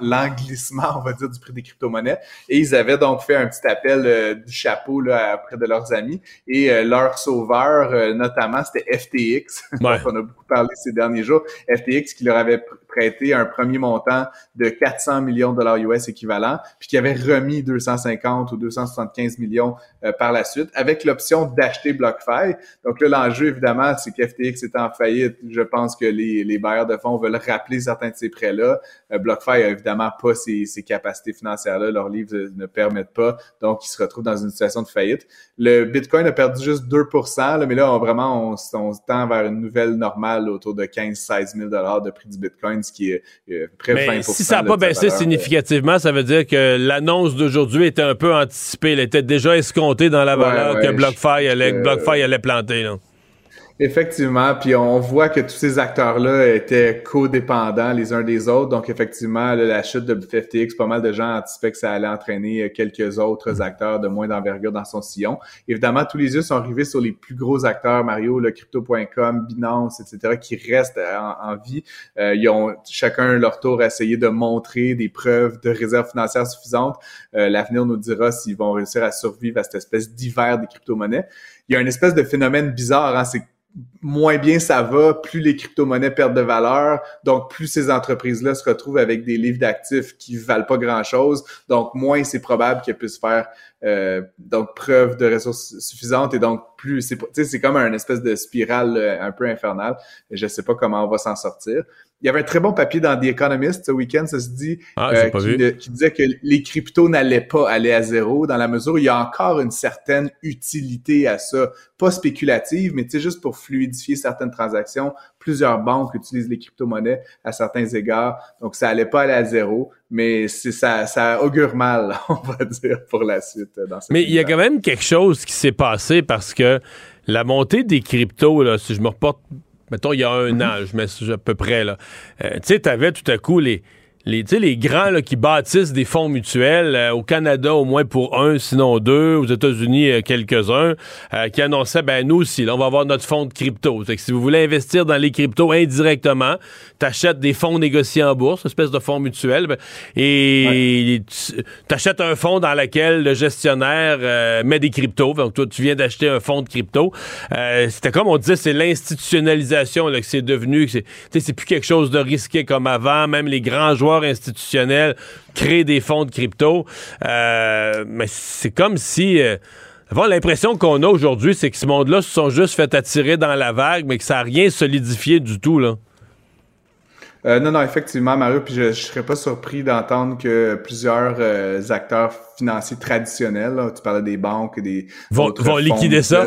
l'englissement, on va dire, du prix des crypto-monnaies. Et ils avaient donc fait un petit appel euh, du chapeau là, auprès de leurs amis. Et euh, leur sauveur, notamment, c'était FTX, dont on a beaucoup parlé ces derniers jours. FTX qui leur avait un premier montant de 400 millions de dollars US équivalent, puis qui avait remis 250 ou 275 millions euh, par la suite, avec l'option d'acheter BlockFi. Donc là, l'enjeu, évidemment, c'est qu'FTX est en faillite. Je pense que les, les bailleurs de fonds veulent rappeler certains de ces prêts-là. Euh, BlockFi a évidemment pas ces, capacités financières-là. Leurs livres ne permettent pas. Donc, ils se retrouvent dans une situation de faillite. Le Bitcoin a perdu juste 2 là, mais là, vraiment, on, on tend vers une nouvelle normale autour de 15-16 000 de prix du Bitcoin, ce qui est euh, près de 20 Si ça n'a pas baissé significativement, ça veut dire que l'annonce d'aujourd'hui était un peu anticipée. Elle était déjà escomptée dans la valeur que BlockFi allait, BlockFi allait planter. Là. Effectivement, puis on voit que tous ces acteurs-là étaient codépendants les uns des autres. Donc effectivement, la chute de FTX, pas mal de gens anticipaient que ça allait entraîner quelques autres mm. acteurs de moins d'envergure dans son sillon. Évidemment, tous les yeux sont arrivés sur les plus gros acteurs, Mario, le crypto.com, Binance, etc., qui restent en, vie. Euh, ils ont chacun leur tour essayé de montrer des preuves de réserves financières suffisantes. Euh, L'avenir nous dira s'ils vont réussir à survivre à cette espèce d'hiver des crypto-monnaies. Il y a une espèce de phénomène bizarre, hein, c'est moins bien ça va, plus les crypto-monnaies perdent de valeur. Donc, plus ces entreprises-là se retrouvent avec des livres d'actifs qui valent pas grand-chose. Donc, moins c'est probable qu'elles puissent faire euh, donc preuve de ressources suffisantes. Et donc, plus c'est comme un espèce de spirale euh, un peu infernale. Je sais pas comment on va s'en sortir. Il y avait un très bon papier dans The Economist ce week-end, ça se dit, ah, euh, qui, disait que les cryptos n'allaient pas aller à zéro dans la mesure où il y a encore une certaine utilité à ça, pas spéculative, mais tu sais juste pour fluidifier certaines transactions. Plusieurs banques utilisent les crypto-monnaies à certains égards, donc ça allait pas aller à zéro, mais c'est ça, ça augure mal, on va dire, pour la suite. Dans mais il y a quand même quelque chose qui s'est passé parce que la montée des cryptos, là, si je me reporte mettons, il y a un an, je mets à peu près, là. Euh, tu sais, t'avais tout à coup les les, les grands là, qui bâtissent des fonds mutuels, euh, au Canada au moins pour un, sinon deux, aux États-Unis euh, quelques-uns, euh, qui annonçaient, ben nous aussi, là, on va avoir notre fonds de crypto. C'est que si vous voulez investir dans les cryptos indirectement, t'achètes des fonds négociés en bourse, une espèce de fonds mutuel, ben, et t'achètes un fonds dans lequel le gestionnaire met des cryptos. Donc toi, tu viens d'acheter un fonds de crypto. C'était comme on disait, c'est l'institutionnalisation là, que c'est devenu. C'est plus quelque chose de risqué comme avant. Même les grands joueurs institutionnels créent des fonds de crypto. Euh, mais c'est comme si... Euh, l'impression qu'on a aujourd'hui, c'est que ce monde-là se sont juste fait attirer dans la vague, mais que ça n'a rien solidifié du tout, là. Euh, non, non, effectivement, Mario, puis je, ne serais pas surpris d'entendre que plusieurs acteurs financiers traditionnels, tu parlais des banques, des vont, vont liquider ça?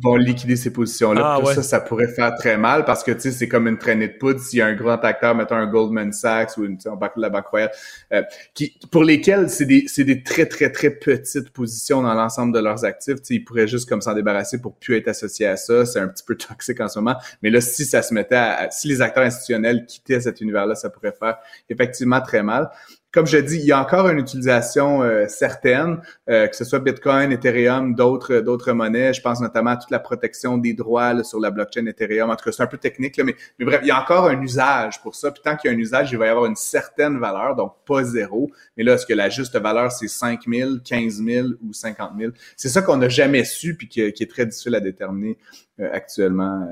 Vont liquider ces positions-là. Ah, ça, ça pourrait faire très mal parce que tu sais, c'est comme une traînée de poudre. S'il y a un grand acteur, mettons un Goldman Sachs ou une, la Banque Royale, euh, qui, pour lesquels c'est des, c'est des très, très, très petites positions dans l'ensemble de leurs actifs. Tu sais, ils pourraient juste comme s'en débarrasser pour plus être associés à ça. C'est un petit peu toxique en ce moment. Mais là, si ça se mettait à si les acteurs institutionnels quittaient cet univers-là, ça pourrait faire effectivement très mal comme je dis, il y a encore une utilisation euh, certaine, euh, que ce soit Bitcoin, Ethereum, d'autres d'autres monnaies. Je pense notamment à toute la protection des droits sur la blockchain Ethereum. En tout cas, c'est un peu technique, là, mais, mais bref, il y a encore un usage pour ça. Puis tant qu'il y a un usage, il va y avoir une certaine valeur, donc pas zéro. Mais là, est-ce que la juste valeur, c'est 5 000, 15 000 ou 50 000? C'est ça qu'on n'a jamais su puis qui, est très difficile à déterminer euh, actuellement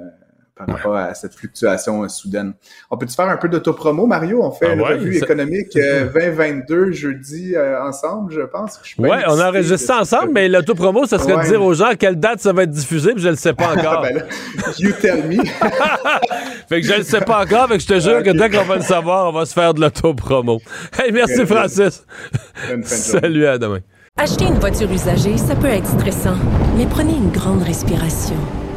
par rapport à cette fluctuation euh, soudaine. On peut-tu faire un peu d'autopromo, Mario? On fait ah une revue économique 2022 euh, jeudi euh, ensemble, je pense. Oui, on a enregistré ensemble, mais l'autopromo, ça serait de dire aux gens à quelle date ça va être diffusé, puis je ne le sais pas encore. ben you tell me. fait que je ne le sais pas encore, fait que je te jure que dès qu'on va le savoir, on va se faire de l'autopromo. Hey, merci Francis. Salut, à demain. Acheter une voiture usagée, ça peut être stressant, mais prenez une grande respiration.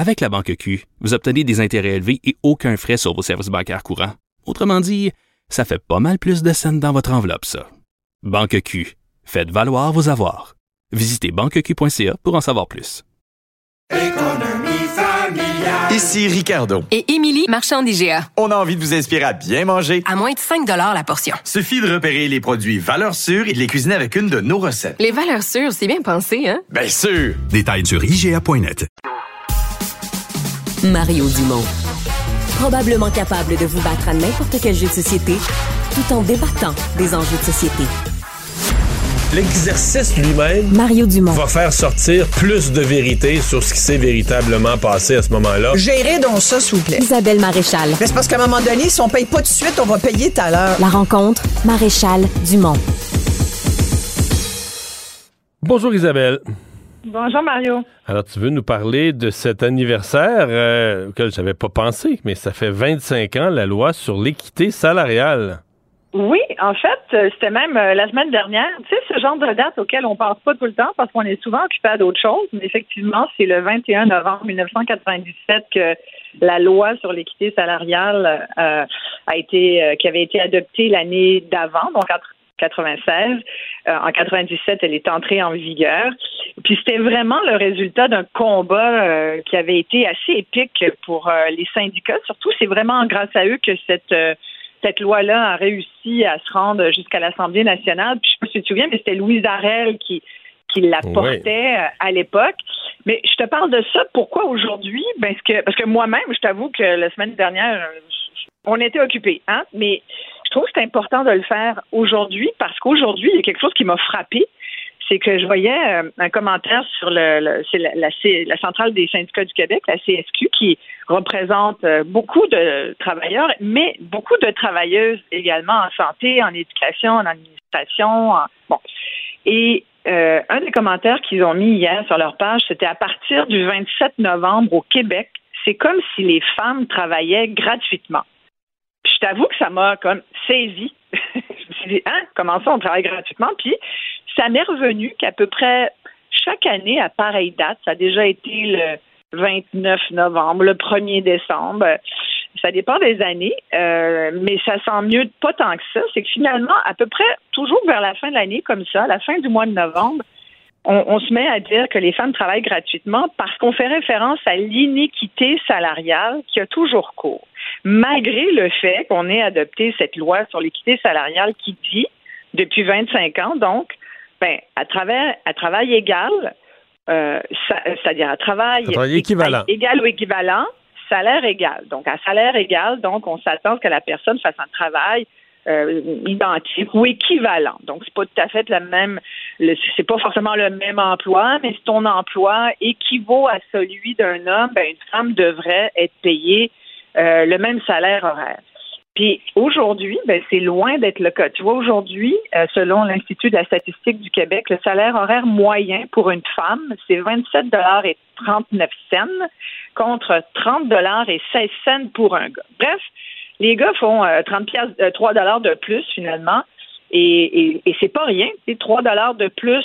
Avec la banque Q, vous obtenez des intérêts élevés et aucun frais sur vos services bancaires courants. Autrement dit, ça fait pas mal plus de scènes dans votre enveloppe, ça. Banque Q, faites valoir vos avoirs. Visitez banqueq.ca pour en savoir plus. Économie familiale. Ici Ricardo. Et Émilie, marchand d'IGA. On a envie de vous inspirer à bien manger. À moins de 5 la portion. Suffit de repérer les produits valeurs sûres et de les cuisiner avec une de nos recettes. Les valeurs sûres, c'est bien pensé, hein? Bien sûr! Détails sur IGA.net. Mario Dumont. Probablement capable de vous battre à n'importe quel jeu de société tout en débattant des enjeux de société. L'exercice lui-même Mario Dumont. va faire sortir plus de vérité sur ce qui s'est véritablement passé à ce moment-là. Gérez donc ça, s'il vous plaît. Isabelle Maréchal. Mais c'est parce qu'à un moment donné, si on paye pas tout de suite, on va payer tout à l'heure. La rencontre, Maréchal Dumont. Bonjour Isabelle. Bonjour Mario. Alors tu veux nous parler de cet anniversaire euh, auquel j'avais pas pensé, mais ça fait 25 ans la loi sur l'équité salariale. Oui, en fait, euh, c'était même euh, la semaine dernière. Tu sais, ce genre de date auquel on pense pas tout le temps parce qu'on est souvent occupé à d'autres choses. Mais effectivement, c'est le 21 novembre 1997 que la loi sur l'équité salariale euh, a été, qui avait été adoptée l'année d'avant, donc en 96. en 97, elle est entrée en vigueur. Puis c'était vraiment le résultat d'un combat qui avait été assez épique pour les syndicats. Surtout, c'est vraiment grâce à eux que cette cette loi-là a réussi à se rendre jusqu'à l'Assemblée nationale. Puis je me souviens, mais c'était Louise Arel qui, qui la portait euh, à l'époque. Mais je te parle de ça. Pourquoi aujourd'hui? Ben, parce que, parce que moi-même, je t'avoue que la semaine dernière, euh, on était occupés. Hein? Mais je trouve que c'est important de le faire aujourd'hui parce qu'aujourd'hui, il y a quelque chose qui m'a frappé c'est que je voyais euh, un commentaire sur le, la, la, centrale des syndicats du Québec, la CSQ, qui représente euh, beaucoup de travailleurs, mais beaucoup de travailleuses également en santé, en éducation, en administration. bon. Et euh, un des commentaires qu'ils ont mis hier sur leur page, c'était à partir du 27 novembre au Québec, c'est comme si les femmes travaillaient gratuitement. Je t'avoue que ça m'a comme saisi. je me suis dit, hein, comment ça, on travaille gratuitement? Puis ça m'est revenu qu'à peu près chaque année, à pareille date, ça a déjà été le 29 novembre, le 1er décembre. Ça dépend des années, euh, mais ça sent mieux pas tant que ça. C'est que finalement, à peu près toujours vers la fin de l'année, comme ça, à la fin du mois de novembre, on, se met à dire que les femmes travaillent gratuitement parce qu'on fait référence à l'inéquité salariale qui a toujours cours. Malgré le fait qu'on ait adopté cette loi sur l'équité salariale qui dit, depuis 25 ans, donc, ben, à travers à travail égal, euh, c'est-à-dire à travail, équivalent. égal ou équivalent, salaire égal. Donc, à salaire égal, donc, on s'attend que la personne fasse un travail euh, ou équivalent. Donc, c'est pas tout à fait la même, c'est pas forcément le même emploi, mais si ton emploi équivaut à celui d'un homme, ben, une femme devrait être payée euh, le même salaire horaire. Puis aujourd'hui, ben, c'est loin d'être le cas. Tu vois, aujourd'hui, euh, selon l'Institut de la statistique du Québec, le salaire horaire moyen pour une femme, c'est 27 et 39 cents contre 30 et 16 cents pour un gars. Bref, les gars font 30 euh, 3 euh, de plus finalement, et, c'est pas rien. C'est 3 de plus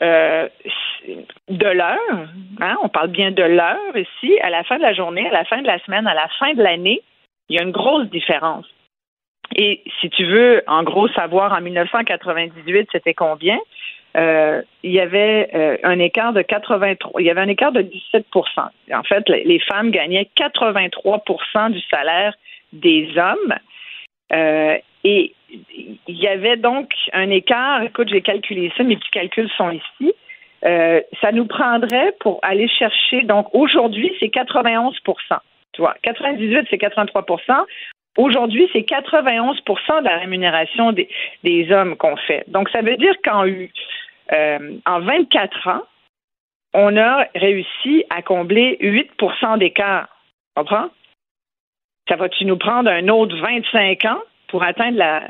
de l'heure. Hein? On parle bien de l'heure ici, à la fin de la journée, à la fin de la semaine, à la fin de l'année il y a une grosse différence. Et si tu veux, en gros, savoir en 1998, c'était combien? Euh, il y avait euh, un écart de 83, il y avait un écart de 17% En fait, les femmes gagnaient 83% du salaire des hommes. Euh, et il y avait donc un écart, écoute, j'ai calculé ça, mes petits calculs sont ici. ça nous prendrait pour aller chercher, donc aujourd'hui, c'est 91% tu vois, 98, c'est 83 Aujourd'hui, c'est 91% de la rémunération des, des hommes qu'on fait. Donc, ça veut dire qu'en euh, en 24 ans, on a réussi à combler 8% d'écart. Comprends? Ça va-tu nous prendre un autre 25 ans pour atteindre la,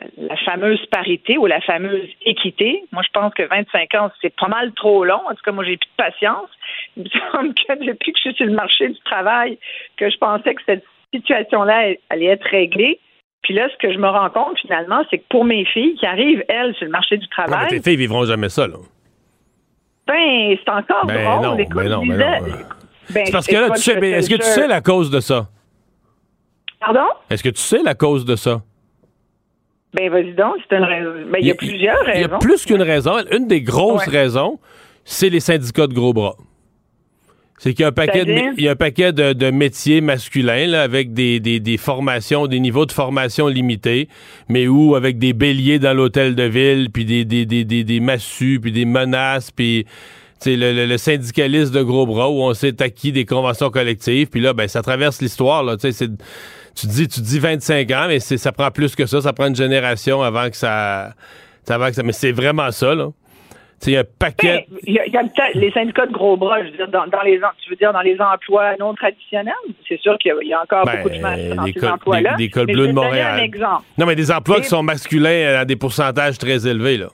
fameuse parité ou la fameuse équité? Moi, je pense que 25 ans, c'est pas mal trop long. En tout cas, moi, j'ai plus de patience. Il me semble que depuis que je suis sur le marché du travail, que je pensais que cette situation-là allait être réglée. Puis là, ce que je me rends compte finalement, c'est que pour mes filles qui arrivent, elles, sur le marché du travail. Non, tes filles vivront jamais ça, là. Ben, c'est encore ben drôle. Non, ben non, ben non. Ben, parce que là, tu sais, est-ce que tu sais la cause de ça? Pardon? Est-ce que tu sais la cause de ça? Ben, vas-y donc, c'est une raison. Ben, il y, a plusieurs raisons. Il y a plus qu'une raison. Une des grosses raisons, c'est les syndicats de gros bras. C'est qu'il y a un paquet, de, il y a un paquet de, de métiers masculins là, avec des, des, des formations, des niveaux de formation limités, mais où avec des béliers dans l'hôtel de ville, puis des, des, des, des, des massues, puis des menaces, puis le, le, le syndicaliste de gros bras où on s'est acquis des conventions collectives, puis là, ben ça traverse l'histoire. Là, tu sais, c'est- tu dis, tu dis 25 ans, mais c'est, ça prend plus que ça. Ça prend une génération avant que ça, avant que ça. Mais c'est vraiment ça là. Il y a un paquet. Ben, Il y a, il y a peut-être les syndicats de gros bras, je veux dire, dans, dans les, tu veux dire dans les emplois non traditionnels? C'est sûr qu'il y a- il y a encore Ben, beaucoup de mal dans ces emplois-là. des- des cols Mais bleus je de Montréal. un exemple. Non, mais des emplois qui sont masculins à des pourcentages très élevés, là.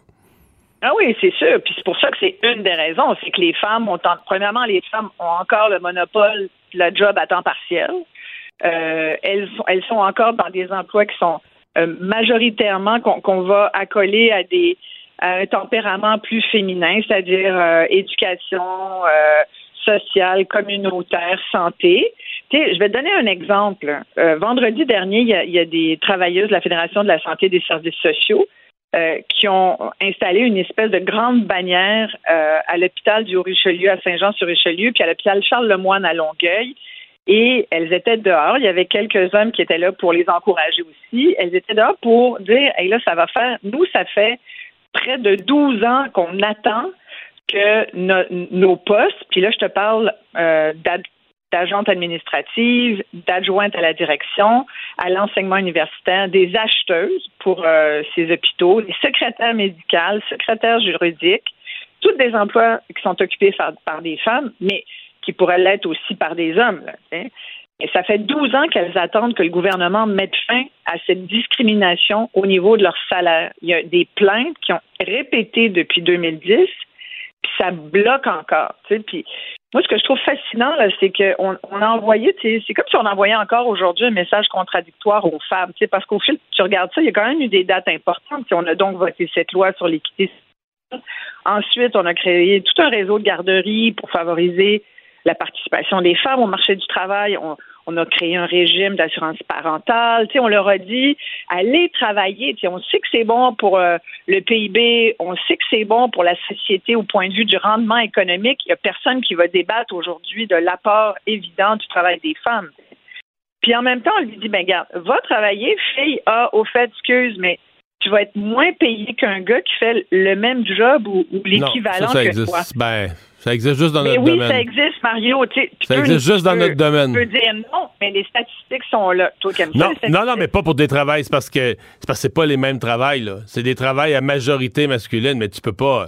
Ah oui, c'est sûr. Puis c'est pour ça que c'est une des raisons, c'est que les femmes ont, en- premièrement, les femmes ont encore le monopole de la job à temps partiel. Euh, elles, sont- elles sont encore dans des emplois qui sont euh, majoritairement qu'on va accoler à des un tempérament plus féminin, c'est-à-dire euh, éducation euh, sociale, communautaire, santé. Tu sais, je vais te donner un exemple. Euh, vendredi dernier, il y, a, des travailleuses de la Fédération de la santé et des services sociaux euh, qui ont installé une espèce de grande bannière euh, à l'hôpital du Haut-Richelieu à Saint-Jean-sur-Richelieu, puis à l'hôpital Charles-Lemoine à Longueuil. Et elles étaient dehors. Il y avait quelques hommes qui étaient là pour les encourager aussi. Elles étaient dehors pour dire, hey, là, ça va faire, nous, ça fait près de 12 ans qu'on attend que no- nos postes, puis là, je te parle euh, d'agente administrative, d'adjointe à la direction, à l'enseignement universitaire, des acheteuses pour euh, ces hôpitaux, des secrétaires médicales, secrétaires juridiques, tous des emplois qui sont occupés par, des femmes, mais qui pourraient l'être aussi par des hommes. Et ça fait 12 ans qu'elles attendent que le gouvernement mette fin à cette discrimination au niveau de leur salaire. Il y a des plaintes qui ont répété depuis 2010, puis ça bloque encore. Puis moi, ce que je trouve fascinant, c'est qu'on on a envoyé, c'est comme si on envoyait encore aujourd'hui un message contradictoire aux femmes, parce qu'au fil, tu regardes ça, il y a quand même eu des dates importantes. On a donc voté cette loi sur l'équité Ensuite, on a créé tout un réseau de garderies pour favoriser la participation des femmes au marché du travail. On, a créé un régime d'assurance parentale. On leur a dit, allez travailler. On sait que c'est bon pour euh, le PIB. On sait que c'est bon pour la société au point de vue du rendement économique. Il n'y a personne qui va débattre aujourd'hui de l'apport évident du travail des femmes. Puis en même temps, on lui dit, ben regarde, va travailler, fille. Ah, au fait, excuse, mais tu vas être moins payé qu'un gars qui fait le même job ou, ou l'équivalent non, ça, ça que existe. toi. Ben, ça existe juste dans Mais notre oui, domaine. ça existe, Mario. Tu sais, tu Ça peux- existe juste dans notre domaine. Tu peux dire non, mais les statistiques sont là. Toi qui aimes ça, Non, non, non, mais pas pour des travails. C'est parce que c'est parce que c'est pas les mêmes travails. là. C'est des travails à majorité masculine, mais tu peux pas.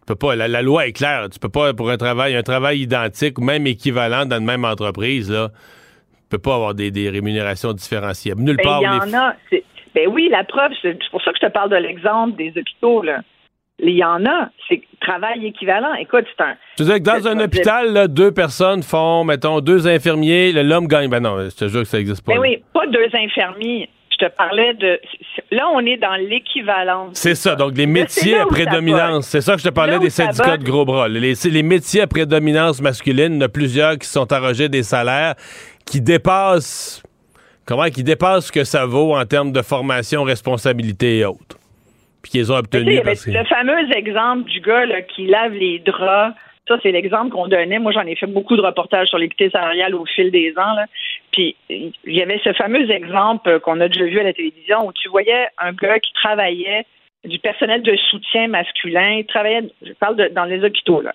Tu peux pas. La, la loi est claire. Tu peux pas pour un travail, un travail identique ou même équivalent dans la même entreprise là. Tu peux pas avoir des, des rémunérations différenciables. Nulle Ben, part. il y en a. Ben oui, la preuve, c'est pour ça que je te parle de l'exemple des hôpitaux. Là. Il y en a. C'est travail équivalent. Écoute, c'est un. Tu veux dire que dans un hôpital, là, deux personnes font, mettons, deux infirmiers, l'homme gagne. Ben non, je te jure que ça existe pas. Ben là. oui, pas deux infirmiers. Je te parlais de. Là, on est dans l'équivalence. C'est ça, donc les métiers à prédominance. C'est ça que je te parlais des syndicats de gros bras. Les, les métiers à prédominance masculine, il y en a plusieurs qui sont arrogés des salaires qui dépassent. Comment? Qui dépassent ce que ça vaut en termes de formation, responsabilité et autres. Puis qu'ils ont obtenu parce que. le fameux exemple du gars là, qui lave les draps. Ça, c'est l'exemple qu'on donnait. Moi, j'en ai fait beaucoup de reportages sur l'équité salariale au fil des ans. Là. Puis, il y avait ce fameux exemple qu'on a déjà vu à la télévision où tu voyais un gars qui travaillait du personnel de soutien masculin. Il travaillait, je parle de, dans les hôpitaux, là.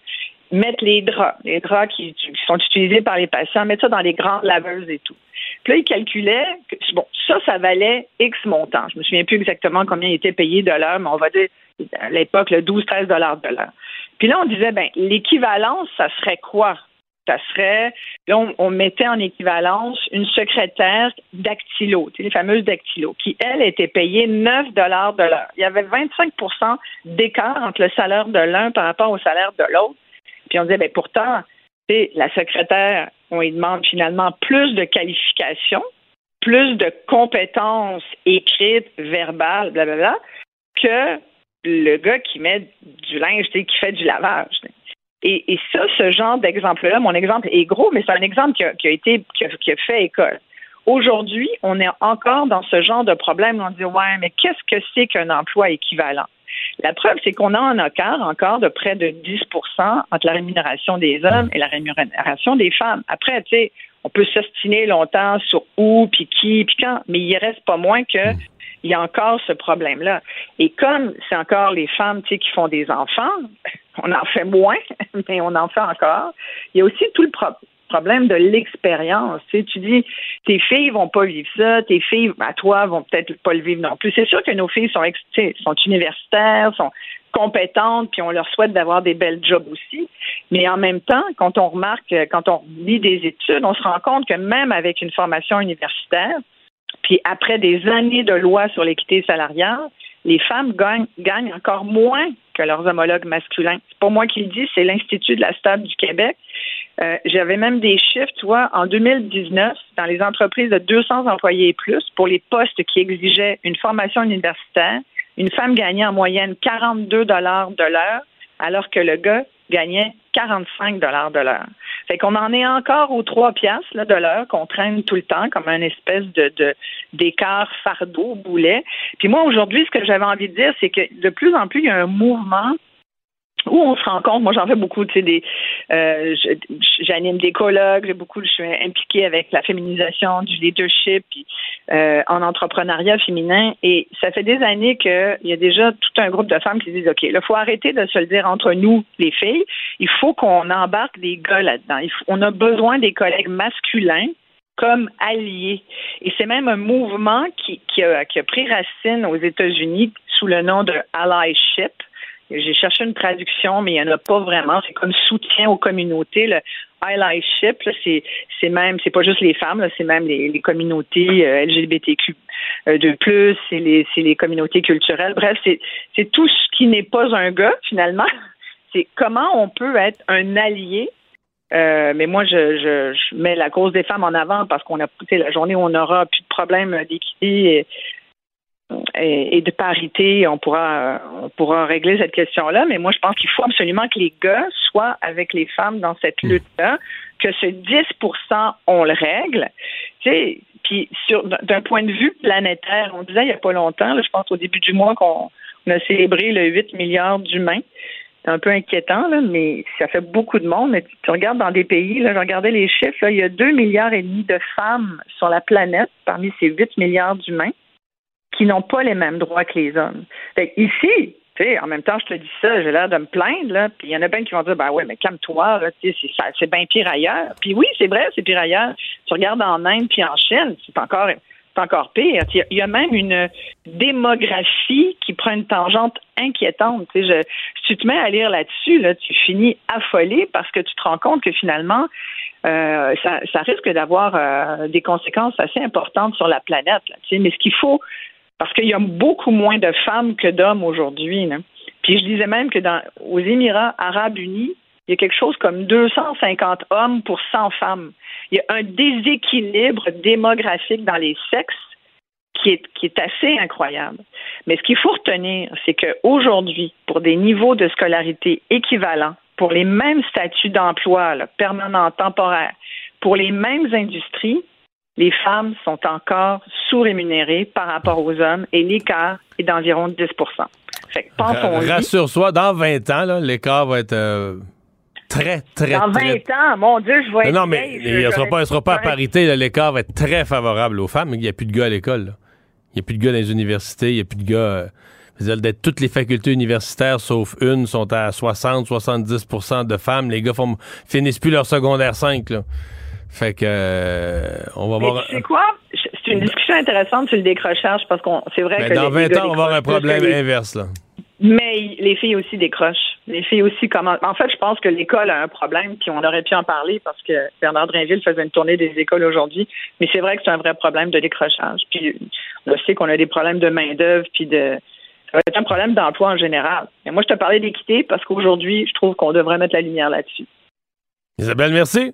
Mettre les draps, les draps qui, qui sont utilisés par les patients, mettre ça dans les grandes laveuses et tout. Puis là, il calculait, que, bon, ça, ça valait X montant. Je me souviens plus exactement combien il était payé de l'heure, mais on va dire, à l'époque, le 12-13 dollars de l'heure. Puis là, on disait, ben, l'équivalence, ça serait quoi? Ça serait, là, on, mettait en équivalence une secrétaire dactylo, les fameuses dactylo, qui, elle, était payée 9 dollars de l'heure. Il y avait 25% d'écart entre le salaire de l'un par rapport au salaire de l'autre. Puis on disait, ben, pourtant, la secrétaire, on lui demande finalement plus de qualifications, plus de compétences écrites, verbales, blablabla, que le gars qui met du linge, qui fait du lavage. Et, ça, ce genre d'exemple-là, mon exemple est gros, mais c'est un exemple qui a, été qui a fait école. Aujourd'hui, on est encore dans ce genre de problème. On dit, ouais, mais qu'est-ce que c'est qu'un emploi équivalent? La preuve, c'est qu'on a un écart encore de près de 10% entre la rémunération des hommes et la rémunération des femmes. Après, tu sais, on peut s'ostiner longtemps sur où, puis qui, puis quand, mais il reste pas moins que il y a encore ce problème-là. Et comme c'est encore les femmes qui font des enfants, on en fait moins, mais on en fait encore. Il y a aussi tout le problème de l'expérience. Tu, dis, tes filles vont pas vivre ça, tes filles, à toi, vont peut-être pas le vivre non plus. C'est sûr que nos filles sont, universitaires, sont compétentes, puis on leur souhaite d'avoir des belles jobs aussi. Mais en même temps, quand on remarque, quand on lit des études, on se rend compte que même avec une formation universitaire, puis après des années de loi sur l'équité salariale, les femmes gagnent, encore moins que leurs homologues masculins. C'est pas moi qui le dis, c'est l'Institut de la Stable du Québec. Euh, j'avais même des chiffres, tu vois, en 2019, dans les entreprises de 200 employés et plus, pour les postes qui exigeaient une formation universitaire, une femme gagnait en moyenne 42 dollars de l'heure, alors que le gars gagnait 45 dollars de l'heure. Fait qu'on en est encore aux trois piastres de l'heure qu'on traîne tout le temps comme un espèce de, d'écart fardeau boulet. Puis moi aujourd'hui, ce que j'avais envie de dire, c'est que de plus en plus il y a un mouvement où on se rend compte, moi j'en fais beaucoup, tu sais, des, euh, j'anime des colloques, j'ai beaucoup, je suis impliquée avec la féminisation du leadership, euh, en entrepreneuriat féminin, et ça fait des années qu'il y a déjà tout un groupe de femmes qui disent, ok, il faut arrêter de se le dire entre nous, les filles, il faut qu'on embarque des gars là-dedans, on a besoin des collègues masculins comme alliés, et c'est même un mouvement qui, qui, a, qui a pris racine aux États-Unis sous le nom de allyship j'ai cherché une traduction, mais il n'y en a pas vraiment. C'est comme soutien aux communautés. Le allyship, c'est, même, c'est pas juste les femmes, c'est même les, communautés euh, LGBTQ euh, de plus, c'est les, communautés culturelles. Bref, c'est, tout ce qui n'est pas un gars, finalement. C'est comment on peut être un allié euh, mais moi, je, je, mets la cause des femmes en avant parce qu'on a poussé la journée où on n'aura plus de problème d'équité et, et, de parité, on pourra, on pourra régler cette question-là. Mais moi, je pense qu'il faut absolument que les gars soient avec les femmes dans cette hmm. lutte-là, que ce 10% on le règle. Tu sais, puis d'un point de vue planétaire, on disait il n'y a pas longtemps, je pense au début du mois qu'on a célébré le 8 milliards d'humains. C'est un peu inquiétant, là, mais ça fait beaucoup de monde. Mais tu, regardes dans des pays, là, je regardais les chiffres, il y a 2 milliards et demi de femmes sur la planète parmi ces 8 milliards d'humains qui n'ont pas les mêmes droits que les hommes. Fait ici, en même temps, je te dis ça, j'ai l'air de me plaindre, là, puis il y en a bien qui vont dire, ben ouais, mais calme-toi, c'est bien pire ailleurs. Puis oui, c'est vrai, c'est pire ailleurs. Tu regardes en Inde puis en Chine, c'est encore, encore pire. Il y a même une démographie qui prend une tangente inquiétante. Si tu te mets à lire là-dessus, là, tu finis affolé parce que tu te rends compte que finalement, euh, ça, risque d'avoir euh, des conséquences assez importantes sur la planète. Là. Mais ce qu'il faut parce qu'il y a beaucoup moins de femmes que d'hommes aujourd'hui. Puis je disais même que dans, aux Émirats arabes unis, il y a quelque chose comme 250 hommes pour 100 femmes. Il y a un déséquilibre démographique dans les sexes qui est, qui est assez incroyable. Mais ce qu'il faut retenir, c'est qu'aujourd'hui, pour des niveaux de scolarité équivalents, pour les mêmes statuts d'emploi, permanents, temporaires, pour les mêmes industries, les femmes sont encore sous-rémunérées par rapport aux hommes et l'écart est d'environ 10% fait Rassure-toi, dans 20 ans, l'écart va être euh, très, très, Dans 20 ans, mon Dieu, je vais être... Non, mais il ne sera pas, sera pas à parité. L'écart va être très favorable aux femmes. Il n'y a plus de gars à l'école. Il n'y a plus de gars dans les universités. Il n'y a plus de gars... Euh, toutes les facultés universitaires, sauf une, sont à 60-70% de femmes. Les gars font, finissent plus leur secondaire 5. Là. Fait que euh, on va voir. C'est quoi? C'est une discussion intéressante sur le décrochage parce qu'on c'est vrai Mais que dans 20 ans, on va avoir un problème inverse là. Mais les filles aussi décrochent. Les filles aussi comment En fait, je pense que l'école a un problème, puis on aurait pu en parler parce que Bernard Drinville faisait une tournée des écoles aujourd'hui. Mais c'est vrai que c'est un vrai problème de décrochage. Puis on sait qu'on a des problèmes de main d'œuvre, puis de ça va être un problème d'emploi en général. Mais moi, je te parlais d'équité parce qu'aujourd'hui, je trouve qu'on devrait mettre la lumière là-dessus. Isabelle, merci.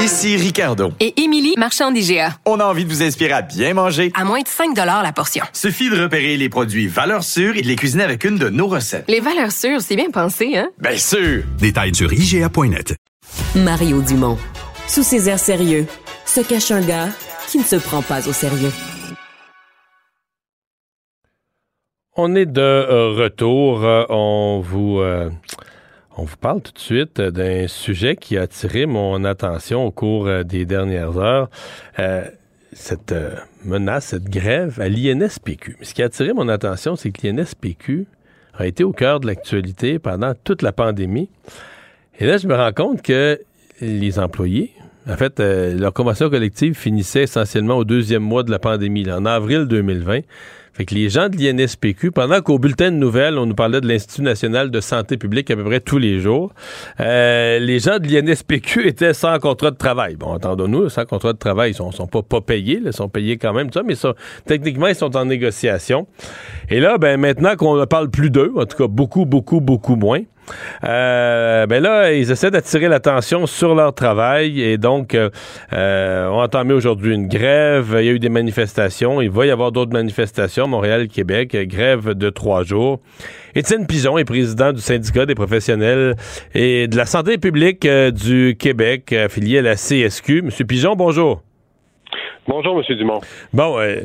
Ici Ricardo. Et Émilie, marchand d'IGA. On a envie de vous inspirer à bien manger. À moins de 5 la portion. Suffit de repérer les produits valeurs sûres et de les cuisiner avec une de nos recettes. Les valeurs sûres, c'est bien pensé, hein? Bien sûr! Détails sur IGA.net. Mario Dumont. Sous ses airs sérieux, se cache un gars qui ne se prend pas au sérieux. On est de euh, retour. Euh, on vous euh, on vous parle tout de suite euh, d'un sujet qui a attiré mon attention au cours euh, des dernières heures. Euh, cette menace, cette grève à l'INSPQ. Ce qui a attiré mon attention, c'est que l'INSPQ a été au cœur de l'actualité pendant toute la pandémie. Et là, je me rends compte que les employés, en fait, leur convention collective finissait essentiellement au deuxième mois de la pandémie, en avril 2020. Fait que les gens de l'INSPQ, pendant qu'au bulletin de nouvelles, on nous parlait de l'Institut national de santé publique à peu près tous les jours, euh, les gens de l'INSPQ étaient sans contrat de travail. Bon, entendons-nous, sans contrat de travail, ils sont, sont pas, pas payés, ils sont payés quand même, ça, mais ça, techniquement, ils sont en négociation. Et là, ben maintenant qu'on ne parle plus d'eux, en tout cas beaucoup, beaucoup, beaucoup moins, euh, ben là, ils essaient d'attirer l'attention sur leur travail et donc euh, euh, ont entamé aujourd'hui une grève. Il y a eu des manifestations. Il va y avoir d'autres manifestations. Montréal, Québec, grève de trois jours. Étienne Pigeon est président du syndicat des professionnels et de la santé publique euh, du Québec, affilié à la CSQ. Monsieur Pigeon, bonjour. Bonjour, Monsieur Dumont. Bon, euh,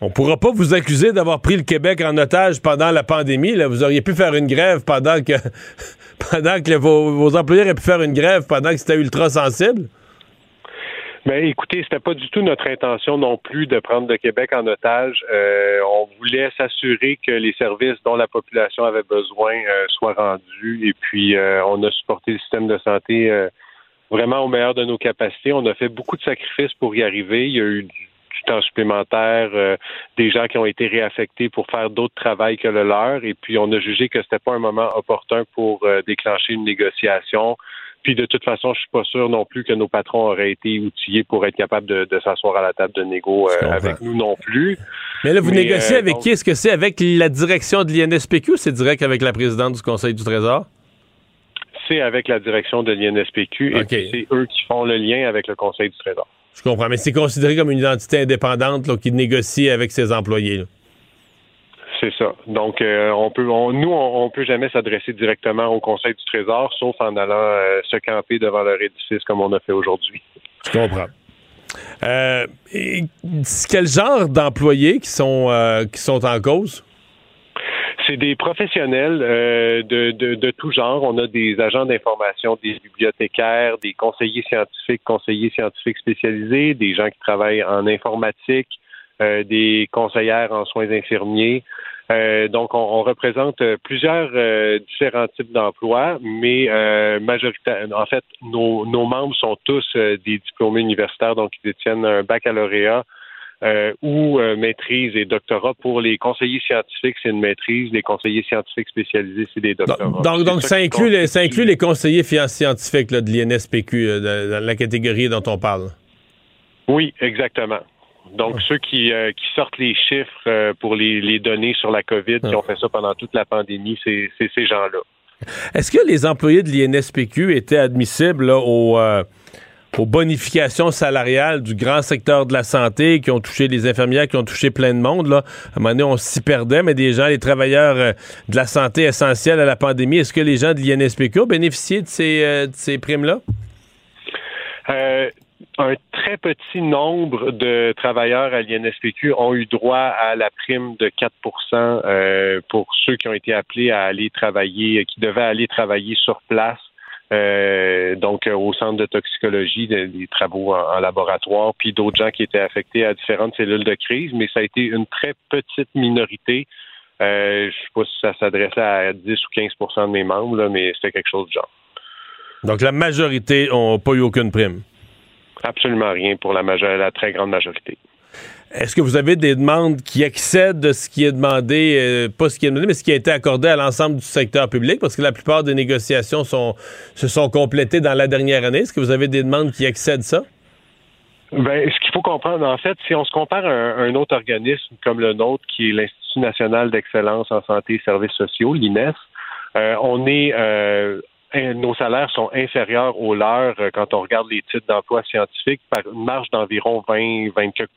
on pourra pas vous accuser d'avoir pris le Québec en otage pendant la pandémie. Là. Vous auriez pu faire une grève pendant que pendant que vos, vos employés auraient pu faire une grève pendant que c'était ultra sensible. Ben, écoutez, c'était pas du tout notre intention non plus de prendre le Québec en otage. Euh, on voulait s'assurer que les services dont la population avait besoin euh, soient rendus et puis euh, on a supporté le système de santé vraiment au meilleur de nos capacités. On a fait beaucoup de sacrifices pour y arriver. Il y a eu du temps supplémentaire, euh, des gens qui ont été réaffectés pour faire d'autres travails que le leur et puis on a jugé que c'était pas un moment opportun pour euh, déclencher une négociation. Puis de toute façon, je suis pas sûr non plus que nos patrons auraient été outillés pour être capables de, de s'asseoir à la table de négo euh, avec nous non plus. Mais là, vous Mais, négociez avec donc- qui? Est-ce que c'est avec la direction de l'INSPQ ou c'est direct avec la présidente du Conseil du Trésor? C'est avec la direction de l'INSPQ et c'est eux qui font le lien avec le Conseil du Trésor. Je comprends, mais c'est considéré comme une identité indépendante là, qui négocie avec ses employés. là. C'est ça. Donc, euh, on peut, on- nous, on, on peut jamais s'adresser directement au Conseil du Trésor, sauf en allant euh, se camper devant leur édifice comme on a fait aujourd'hui. Je comprends. Euh, et quel genre d'employés qui sont qui sont en cause? C'est des professionnels euh, de, de, de tout genre. On a des agents d'information, des bibliothécaires, des conseillers scientifiques, conseillers scientifiques spécialisés, des gens qui travaillent en informatique, euh, des conseillères en soins infirmiers. Euh, donc, on, représente plusieurs différents types d'emplois, mais euh, majoritaire, en fait, nos, nos membres sont tous des diplômés universitaires, donc ils détiennent un baccalauréat euh, ou euh, maîtrise et doctorat. Pour les conseillers scientifiques, c'est une maîtrise. Les conseillers scientifiques spécialisés, c'est des doctorats. Donc, donc ça, inclut les, ça inclut les conseillers fi- scientifiques là, de l'INSPQ, euh, de- dans la catégorie dont on parle. Oui, exactement. Donc, ceux qui, qui sortent les chiffres pour les, les données sur la COVID, qui ont fait ça pendant toute la pandémie, c'est ces gens-là. Est-ce que les employés de l'INSPQ étaient admissibles là, euh, aux bonifications salariales du grand secteur de la santé qui ont touché les infirmières, qui ont touché plein de monde? Là? À un moment donné, on s'y perdait, mais des gens, les travailleurs euh, de la santé essentielle à la pandémie, est-ce que les gens de l'INSPQ ont bénéficié de ces, euh, de ces primes-là? Euh, un très petit nombre de travailleurs à l'INSPQ ont eu droit à la prime de 4% euh, pour ceux qui ont été appelés à aller travailler, qui devaient aller travailler sur place. Euh, donc euh, au centre de toxicologie, de- des travaux en, en laboratoire, puis d'autres gens qui étaient affectés à différentes cellules de crise, mais ça a été une très petite minorité. Euh, je sais pas si ça s'adressait à 10 ou 15% de mes membres, là, mais c'était quelque chose du genre. Donc la majorité n'ont pas eu aucune prime? Absolument rien pour la, la très grande majorité. Est-ce que vous avez des demandes qui excèdent ce qui est demandé, euh, pas ce qui est demandé, mais ce qui a été accordé à l'ensemble du secteur public? Parce que la plupart des négociations sont, se sont complétées dans la dernière année. Est-ce que vous avez des demandes qui excèdent ça? Ben, ce qu'il faut comprendre, en fait, si on se compare à un, autre organisme comme le nôtre, qui est l'Institut national d'excellence en santé et services sociaux, l'INES, euh, on est euh, nos salaires sont inférieurs aux leurs quand on regarde les titres d'emploi scientifiques par une marge d'environ 20, 24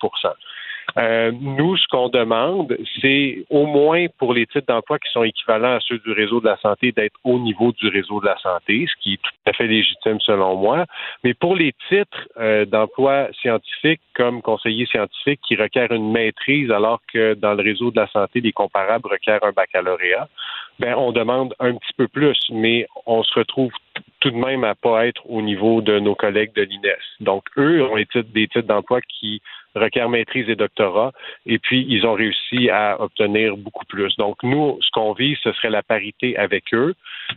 euh, nous, ce qu'on demande, c'est au moins pour les titres d'emploi qui sont équivalents à ceux du réseau de la santé, d'être au niveau du réseau de la santé, ce qui est tout à fait légitime selon moi. Mais pour les titres euh, d'emploi scientifiques comme conseiller scientifique qui requièrent une maîtrise, alors que dans le réseau de la santé, les comparables requièrent un baccalauréat, ben on demande un petit peu plus, mais on se retrouve tout de même à pas être au niveau de nos collègues de l'INES. Donc, eux ont des titres d'emploi qui requiert maîtrise et doctorat, et puis ils ont réussi à obtenir beaucoup plus. Donc nous, ce qu'on vise, ce serait la parité avec eux,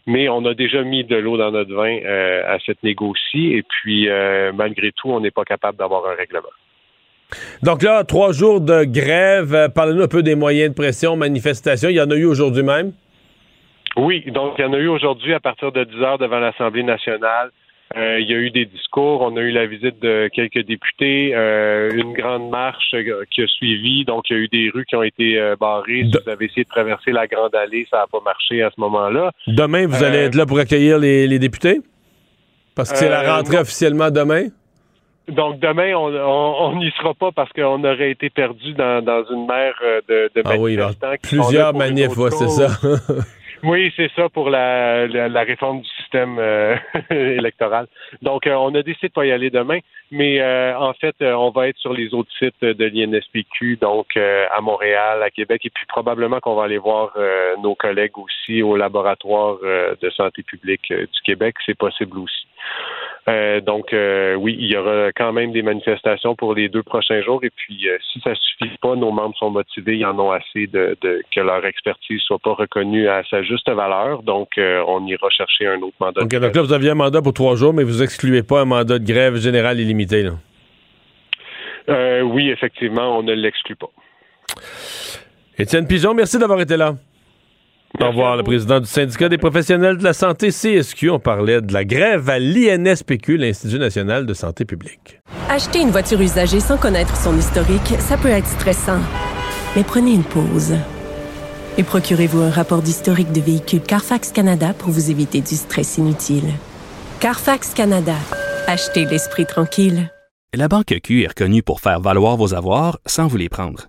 mais on a déjà mis de l'eau dans notre vin euh, à cette négocie, et puis euh, malgré tout, on n'est pas capable d'avoir un règlement. Donc là, trois jours de grève. Parlez-nous un peu des moyens de pression, manifestations. Il y en a eu aujourd'hui même? Oui, donc il y en a eu aujourd'hui à partir de 10 heures devant l'Assemblée nationale. Euh, il y a eu des discours, on a eu la visite de quelques députés, euh, une grande marche euh, qui a suivi, donc il y a eu des rues qui ont été barrées. Si vous avez essayé de traverser la Grande Allée, ça n'a pas marché à ce moment-là. Demain, vous allez être là pour accueillir les, députés? Parce que c'est la rentrée officiellement demain? Donc demain, on n'y sera pas parce qu'on aurait été perdu dans, une mer de, de ah oui, plusieurs manifs, c'est ça. Oui, c'est ça pour la, la, réforme du système euh, électoral. Donc, euh, on a décidé de pas y aller demain, mais euh, en fait, on va être sur les autres sites de l'INSPQ, donc à Montréal, à Québec, et puis probablement qu'on va aller voir nos collègues aussi au laboratoire de santé publique du Québec. C'est possible aussi. Euh, donc, euh, oui, il y aura quand même des manifestations pour les deux prochains jours. Et puis, euh, si ça suffit pas, nos membres sont motivés, ils en ont assez de, que leur expertise soit pas reconnue à sa juste valeur. Donc, on ira chercher un autre mandat. OK, donc là, vous aviez un mandat pour trois jours, mais vous excluez pas un mandat de grève générale illimité, là? oui, effectivement, on ne l'exclut pas. Étienne Pigeon, merci d'avoir été là. Au revoir, le président du syndicat des professionnels de la santé CSQ. On parlait de la grève à l'INSPQ, l'Institut national de santé publique. Acheter une voiture usagée sans connaître son historique, ça peut être stressant. Mais prenez une pause. Et procurez-vous un rapport d'historique de véhicule Carfax Canada pour vous éviter du stress inutile. Carfax Canada. Achetez l'esprit tranquille. La Banque Q est reconnue pour faire valoir vos avoirs sans vous les prendre.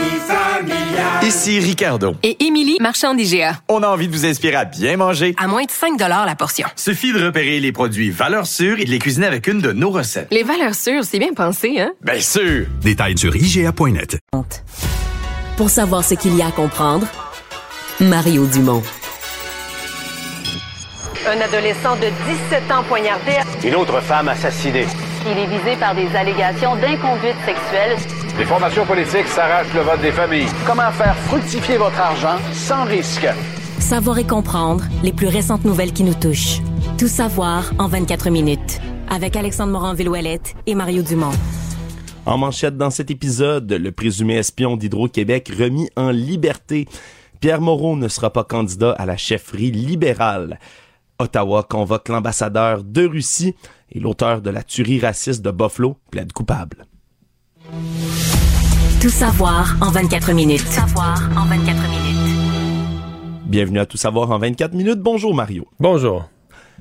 Ici Ricardo. Et Émilie, marchand d'IGA. On a envie de vous inspirer à bien manger. À moins de 5 la portion. Suffit de repérer les produits valeurs sûres et de les cuisiner avec une de nos recettes. Les valeurs sûres, c'est bien pensé, hein? Bien sûr! Détails sur IGA.net. Pour savoir ce qu'il y a à comprendre, Mario Dumont. Un adolescent de 17 ans poignardé. Une autre femme assassinée. Il est visé par des allégations d'inconduite sexuelle. Les formations politiques s'arrachent le vote des familles. Comment faire fructifier votre argent sans risque? Savoir et comprendre les plus récentes nouvelles qui nous touchent. Tout savoir en 24 minutes. Avec Alexandre Morin-Villouellette et Mario Dumont. En manchette dans cet épisode, le présumé espion d'Hydro-Québec remis en liberté. Pierre Moreau ne sera pas candidat à la chefferie libérale. Ottawa convoque l'ambassadeur de Russie et l'auteur de la tuerie raciste de Buffalo plaide coupable. Tout savoir en 24 minutes. Tout savoir en 24 minutes. Bienvenue à Tout savoir en 24 minutes. Bonjour Mario. Bonjour.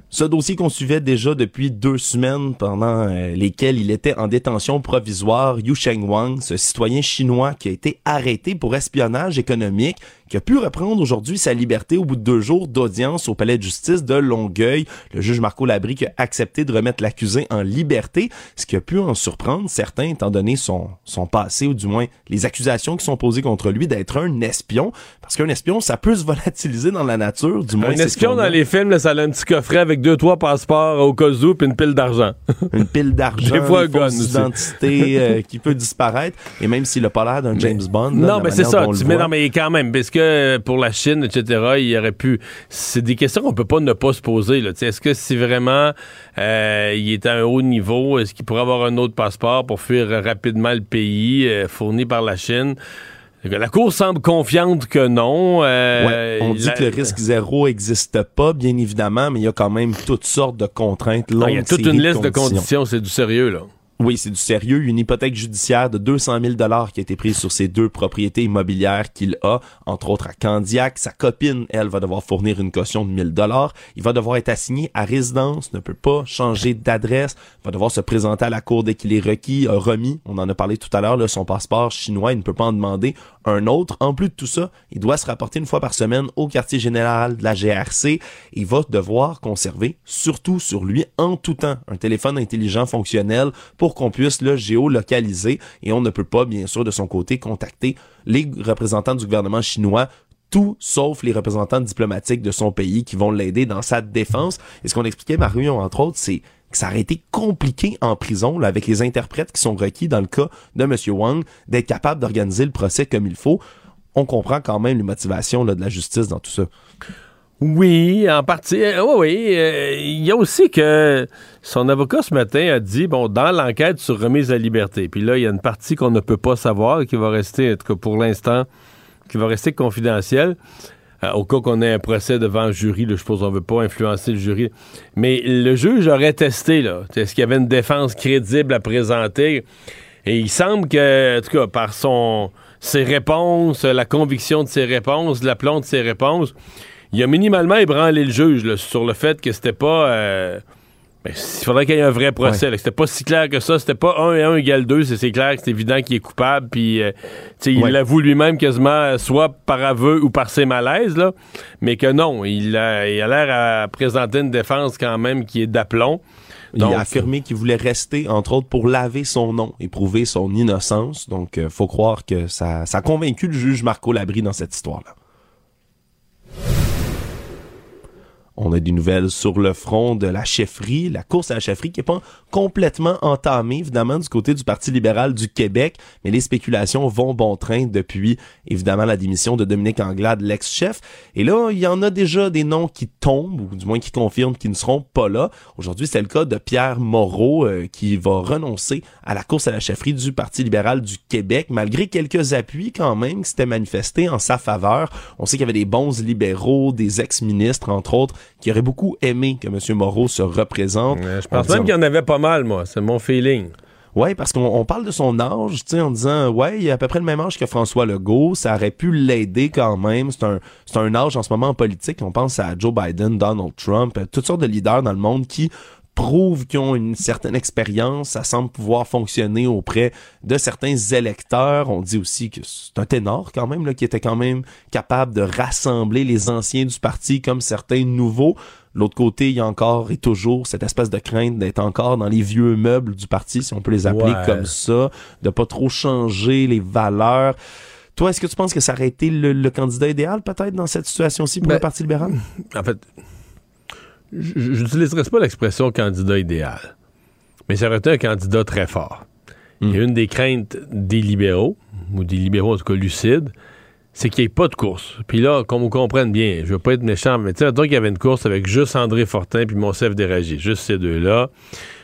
Ce dossier qu'on suivait déjà depuis deux semaines pendant euh, lesquelles il était en détention provisoire, Yu Sheng Wang, ce citoyen chinois qui a été arrêté pour espionnage économique, qui a pu reprendre aujourd'hui sa liberté au bout de deux jours d'audience au palais de justice de Longueuil. Le juge Marco Labrie qui a accepté de remettre l'accusé en liberté, ce qui a pu en surprendre certains étant donné son, son passé ou du moins les accusations qui sont posées contre lui d'être un espion. Parce qu'un espion, ça peut se volatiliser dans la nature, du moins. Un espion dans les films, là, ça a un petit coffret avec deux, trois passeports au cas où, puis une pile d'argent. une pile d'argent, Des fois, un des gun fausses aussi. identités euh, qui peut disparaître. Et même s'il a pas l'air d'un James Bond. là, Non, mais c'est ça. Tu mets, non, mais quand même, parce que pour la Chine, etc., il aurait pu. C'est des questions qu'on peut pas ne pas se poser. Est-ce que si vraiment euh, il est à un haut niveau, est-ce qu'il pourrait avoir un autre passeport pour fuir rapidement le pays euh, fourni par la Chine? La Cour semble confiante que non. Euh, Ouais, on dit la- que le risque zéro existe pas, bien évidemment, mais il y a quand même toutes sortes de contraintes. Ah, il y a toute une liste de conditions. conditions. C'est du sérieux, là. Oui, c'est du sérieux. Une hypothèque judiciaire de 200 000 dollars qui a été prise sur ces deux propriétés immobilières qu'il a, entre autres à Candiac. Sa copine, elle, va devoir fournir une caution de 1000 dollars. Il va devoir être assigné à résidence, ne peut pas changer d'adresse, va devoir se présenter à la cour dès qu'il est requis, euh, remis. On en a parlé tout à l'heure, son passeport chinois, il ne peut pas en demander un autre. En plus de tout ça, il doit se rapporter une fois par semaine au quartier général de la GRC. Il va devoir conserver, surtout sur lui, en tout temps, un téléphone intelligent fonctionnel pour qu'on puisse le géolocaliser et on ne peut pas, bien sûr, de son côté, contacter les représentants du gouvernement chinois tout sauf les représentants diplomatiques de son pays qui vont l'aider dans sa défense. Et ce qu'on expliquait, Mario, entre autres, c'est que ça aurait été compliqué en prison, avec les interprètes qui sont requis dans le cas de M. Wang, d'être capable d'organiser le procès comme il faut. On comprend quand même les motivations de la justice dans tout ça. Oui, en partie. Euh, oui, oui. Euh, Il y a aussi que son avocat ce matin a dit, bon, dans l'enquête sur remise à liberté, puis là, il y a une partie qu'on ne peut pas savoir, qui va rester, en tout cas pour l'instant, qui va rester confidentielle. Euh, au cas qu'on ait un procès devant un jury, là, je suppose qu'on ne veut pas influencer le jury. Mais le juge aurait testé, là. Est-ce qu'il y avait une défense crédible à présenter? Et il semble que, en tout cas, par son ses réponses, la conviction de ses réponses, l'aplomb de ses réponses, il a minimalement ébranlé le juge là, sur le fait que c'était pas. euh, ben, il faudrait qu'il y ait un vrai procès. que C'était pas si clair que ça. C'était pas 1 et 1 égale 2. C'est clair que c'est évident qu'il est coupable. Puis, euh, tu sais, il Ouais. l'avoue lui-même quasiment, euh, soit par aveu ou par ses malaises. Là, mais que non, il a il a l'air à présenter une défense quand même qui est d'aplomb. Il Donc- a affirmé qu'il voulait rester, entre autres, pour laver son nom et prouver son innocence. Donc, euh, faut croire que ça, ça a convaincu le juge Marco Labrie dans cette histoire-là. On a des nouvelles sur le front de la chefferie, la course à la chefferie qui n'est pas complètement entamée, évidemment, du côté du Parti libéral du Québec, mais les spéculations vont bon train depuis, évidemment, la démission de Dominique Anglade, l'ex-chef. Et là, il y en a déjà des noms qui tombent, ou du moins qui confirment qu'ils ne seront pas là. Aujourd'hui, c'est le cas de Pierre Moreau, euh, qui va renoncer à la course à la chefferie du Parti libéral du Québec, malgré quelques appuis quand même qui s'étaient manifestés en sa faveur. On sait qu'il y avait des bons libéraux, des ex-ministres, entre autres, qui auraient beaucoup aimé que M. Moreau se représente. Je pense même qu'il y en avait pas mal, moi. C'est mon feeling. Ouais, parce qu'on on parle de son âge, tu sais, en disant, ouais, il a à peu près le même âge que François Legault, ça aurait pu l'aider quand même. C'est un, c'est un âge en ce moment en politique. On pense à Joe Biden, Donald Trump, euh, toutes sortes de leaders dans le monde qui prouvent qu'ils ont une certaine expérience, ça semble pouvoir fonctionner auprès de certains électeurs. On dit aussi que c'est un ténor quand même, là, qui était quand même capable de rassembler les anciens du parti comme certains nouveaux. L'autre côté, il y a encore et toujours cette espèce de crainte d'être encore dans les vieux meubles du parti, si on peut les appeler Ouais. comme ça, de pas trop changer les valeurs. Toi, est-ce que tu penses que ça aurait été le, le candidat idéal peut-être dans cette situation-ci pour Ben, le Parti libéral? En fait, je n'utiliserai pas l'expression candidat idéal, mais ça aurait été un candidat très fort. Hmm. Et une des craintes des libéraux, ou des libéraux en tout cas lucides, c'est qu'il n'y ait pas de course. Puis là, qu'on vous comprenne bien, je veux pas être méchant, mais tu sais, qu'il y avait une course avec juste André Fortin puis Monsef Déragi, juste ces deux-là.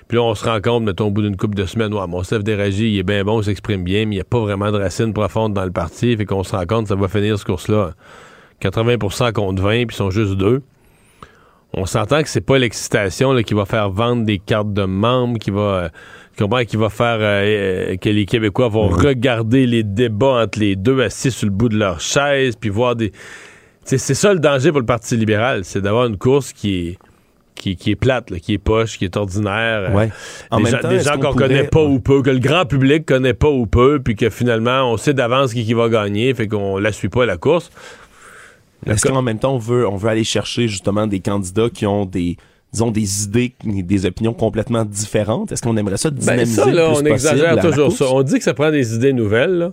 Puis là, on se rend compte, mettons, au bout d'une couple de semaines, ouais, Monsef Déragi, il est bien bon, il s'exprime bien, mais il n'y a pas vraiment de racines profondes dans le parti. Fait qu'on se rend compte que ça va finir, cette course-là, 80% contre 20, puis ils sont juste deux. On s'entend que c'est pas l'excitation qui va faire vendre des cartes de membres, qui va, euh, qui va faire euh, euh, que les Québécois vont regarder les débats entre les deux assis sur le bout de leur chaise, puis voir des. C'est ça le danger pour le Parti libéral, c'est d'avoir une course qui est qui, qui est plate, là, qui est poche, qui est ordinaire. Ouais. En des même gens, temps, des gens qu'on pourrait- connaît pas ou peu, que le grand public connaît pas ou peu, puis que finalement on sait d'avance qui, qui va gagner, fait qu'on la suit pas la course. Est-ce qu'en même temps, on veut, on veut aller chercher justement des candidats qui ont des disons des idées, des opinions complètement différentes? Est-ce qu'on aimerait ça Ben dynamiser ça, là, le plus on exagère toujours ça. On dit que ça prend des idées nouvelles, là.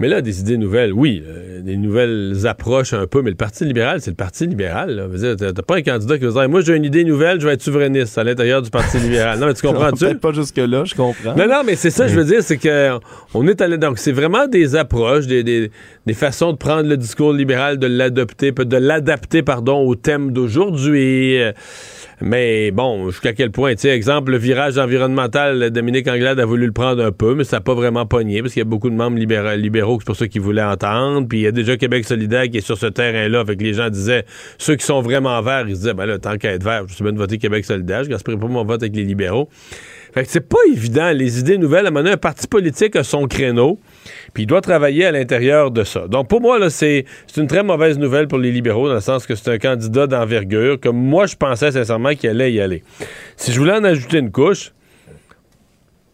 Mais là, des idées nouvelles, oui, euh, des nouvelles approches un peu, mais le Parti libéral, c'est le Parti libéral. T'as t'as pas un candidat qui va dire Moi, j'ai une idée nouvelle, je vais être souverainiste à l'intérieur du Parti libéral. Non, mais tu comprends-tu? Peut-être pas jusque-là, je comprends. Non, non, mais c'est ça, je veux dire, c'est que on est allé. Donc, c'est vraiment des approches, des, des, des façons de prendre le discours libéral, de l'adopter, de l'adapter, pardon, au thème d'aujourd'hui. Euh, Mais bon, jusqu'à quel point, tu sais, exemple, le virage environnemental, Dominique Anglade a voulu le prendre un peu, mais ça n'a pas vraiment pogné, parce qu'il y a beaucoup de membres libéra- libéraux, c'est pour ça qu'ils voulaient entendre. Puis il y a déjà Québec solidaire qui est sur ce terrain-là, que les gens disaient, ceux qui sont vraiment verts, ils disaient, ben là, tant qu'à être vert, je suis bien de voter Québec solidaire, je gaspillerai pas mon vote avec les libéraux. Fait que c'est pas évident, les idées nouvelles. À un un parti politique a son créneau, puis il doit travailler à l'intérieur de ça. Donc pour moi, là, c'est une très mauvaise nouvelle pour les libéraux, dans le sens que c'est un candidat d'envergure, comme moi, je pensais sincèrement qu'il allait y aller. Si je voulais en ajouter une couche,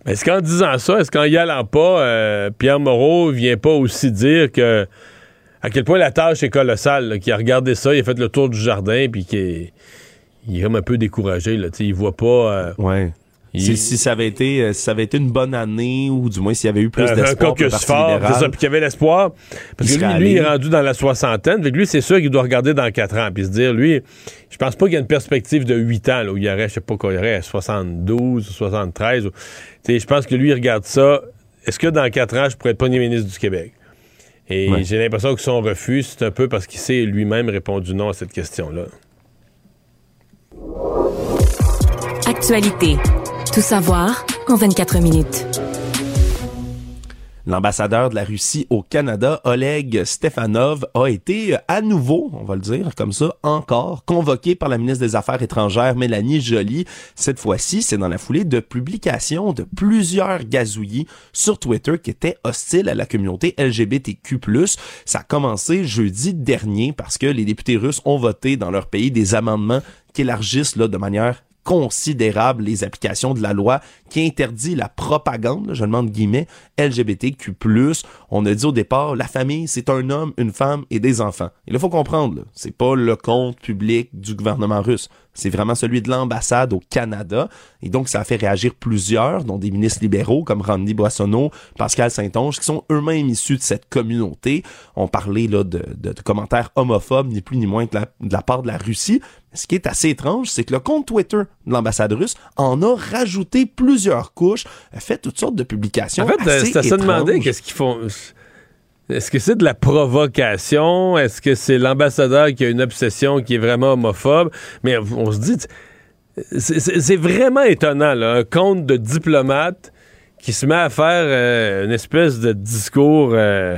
est-ce qu'en disant ça, est-ce qu'en y allant pas, euh, Pierre Moreau vient pas aussi dire que à quel point la tâche est colossale, qu'il a regardé ça, il a fait le tour du jardin, puis qu'il est, est comme un peu découragé, là, il voit pas... euh, Ouais. Il- Si, si ça avait été, euh, si ça avait été une bonne année, ou du moins s'il y avait eu plus un d'espoir pour le Parti fort, libéral, ça, puis qu'il y avait l'espoir. Parce que lui, lui, il est rendu dans la soixantaine. Fait que lui, c'est sûr qu'il doit regarder dans 4 ans, puis se dire, lui, je pense pas qu'il y a une perspective de 8 ans, là, où il y aurait, je sais pas quoi, il y aurait 72 ou 73. ou- Tu sais, je pense que lui, il regarde ça. Est-ce que dans 4 ans, je pourrais être premier ministre du Québec? Et Ouais. j'ai l'impression que son refus, c'est un peu parce qu'il s'est lui-même répondu non à cette question-là. Actualité. Tout savoir en 24 minutes. L'ambassadeur de la Russie au Canada, Oleg Stefanov, a été euh, à nouveau, on va le dire comme ça, encore convoqué par la ministre des Affaires étrangères, Mélanie Joly. Cette fois-ci, c'est dans la foulée de publications de plusieurs gazouillis sur Twitter qui étaient hostiles à la communauté LGBTQ+. Ça a commencé jeudi dernier parce que les députés russes ont voté dans leur pays des amendements qui élargissent de manière considérable les applications de la loi qui interdit la propagande, là, je demande guillemets, LGBTQ+. On a dit au départ, la famille, c'est un homme, une femme et des enfants. Là, faut comprendre, c'est pas le compte public du gouvernement russe. C'est vraiment celui de l'ambassade au Canada. Et donc, ça a fait réagir plusieurs, dont des ministres libéraux comme Randy Boissonneau, Pascal Saint-Onge, qui sont eux-mêmes issus de cette communauté. On parlait là, de, de- de commentaires homophobes, ni plus ni moins que la- de la part de la Russie. Ce qui est assez étrange, c'est que le compte Twitter de l'ambassade russe en a rajouté plusieurs couches, fait toutes sortes de publications. En fait, euh, assez à se demander étranges. qu'est-ce qu'ils font. Est-ce que c'est de la provocation? Est-ce que c'est l'ambassadeur qui a une obsession qui est vraiment homophobe? Mais on se dit, c'est- vraiment étonnant, là, un compte de diplomate qui se met à faire euh, une espèce de discours. euh,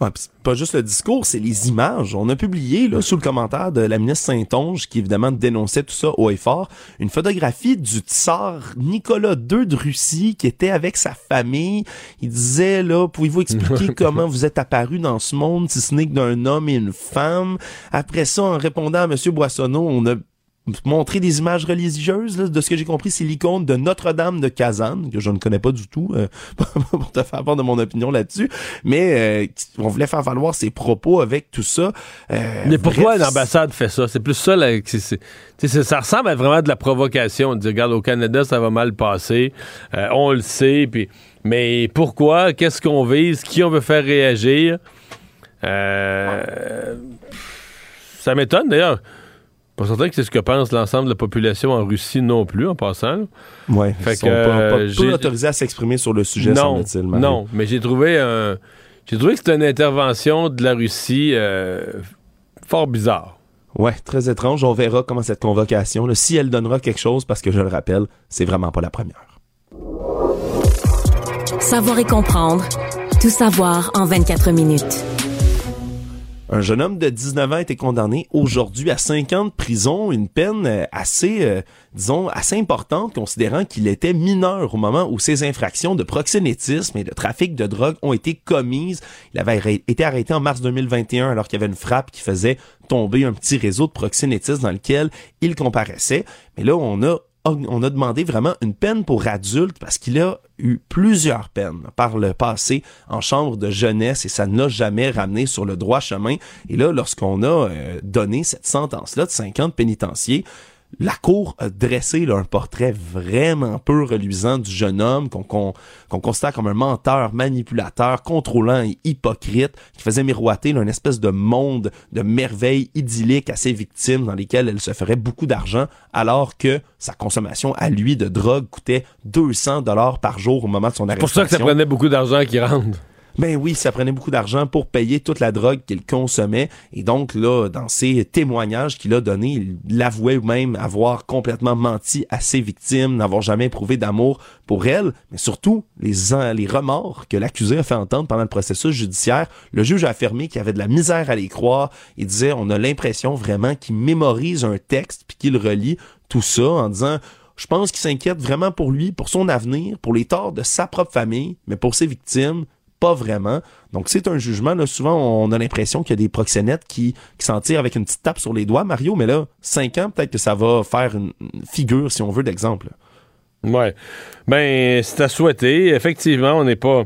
Ouais, pis c'est pas juste le discours, c'est les images. On a publié, là, sous le commentaire de la ministre Saint-Onge, qui évidemment dénonçait tout ça haut et fort, une photographie du tsar Nicolas II de Russie qui était avec sa famille. Il disait, là, pouvez-vous expliquer comment vous êtes apparu dans ce monde si ce n'est que d'un homme et une femme? Après ça, en répondant à M. Boissonneau, on a montrer des images religieuses. là. de ce que j'ai compris, c'est l'icône de Notre-Dame de Kazan, que je ne connais pas du tout, euh, pour te faire part de mon opinion là-dessus. Mais euh, on voulait faire valoir ses propos avec tout ça. Euh, Mais pourquoi l'ambassade fait ça? C'est plus ça, là, c'est- ça ressemble à vraiment de la provocation. De dire, regarde, au Canada, ça va mal passer. On le sait. Puis, mais pourquoi? Qu'est-ce qu'on vise? Qui on veut faire réagir? Euh, ça m'étonne, d'ailleurs. Pas certain que c'est ce que pense l'ensemble de la population en Russie non plus, en passant. là. Ouais, Fait ils sont que, pas, pas- euh, autorisés à s'exprimer sur le sujet, non, semble-t-il. Marie. non, mais j'ai trouvé un, j'ai trouvé que c'était une intervention de la Russie euh, fort bizarre. Ouais, très étrange. On verra comment cette convocation, là, si elle donnera quelque chose, parce que je le rappelle, c'est vraiment pas la première. Savoir et comprendre. Tout savoir en 24 minutes. Un jeune homme de 19 ans a été condamné aujourd'hui à 5 ans de prison, une peine euh, assez, euh, disons, assez importante, considérant qu'il était mineur au moment où ces infractions de proxénétisme et de trafic de drogue ont été commises. Il avait été arrêté en mars 2021 alors qu'il y avait une frappe qui faisait tomber un petit réseau de proxénétisme dans lequel il comparaissait. Mais là, on a on a demandé vraiment une peine pour adulte parce qu'il a eu plusieurs peines par le passé en chambre de jeunesse et ça n'a jamais ramené sur le droit chemin. Et là, lorsqu'on a euh, donné cette sentence-là de 50 pénitenciers, la cour a dressé là, un portrait vraiment peu reluisant du jeune homme qu'on qu'on considère comme un menteur, manipulateur, contrôlant et hypocrite, qui faisait miroiter là, une espèce de monde de merveilles idylliques à ses victimes dans lesquelles elle se ferait beaucoup d'argent, alors que sa consommation à lui de drogue coûtait 200 dollars par jour au moment de son arrestation. C'est pour ça que ça prenait beaucoup d'argent qui rentre. Ben oui, ça prenait beaucoup d'argent pour payer toute la drogue qu'il consommait. Et donc, là, dans ses témoignages qu'il a donnés, il avouait même avoir complètement menti à ses victimes, n'avoir jamais éprouvé d'amour pour elles, mais surtout les, les remords que l'accusé a fait entendre pendant le processus judiciaire. Le juge a affirmé qu'il avait de la misère à les croire. Il disait, on a l'impression vraiment qu'il mémorise un texte puis qu'il relit tout ça en disant je pense qu'il s'inquiète vraiment pour lui, pour son avenir, pour les torts de sa propre famille, mais pour ses victimes, pas vraiment. Donc c'est un jugement. Là, souvent, on a l'impression qu'il y a des proxénètes qui, s'en tirent avec une petite tape sur les doigts, Mario, mais là, cinq ans, peut-être que ça va faire une figure, si on veut, d'exemple. Ouais. Ben, c'est à souhaiter. Effectivement, on n'est pas.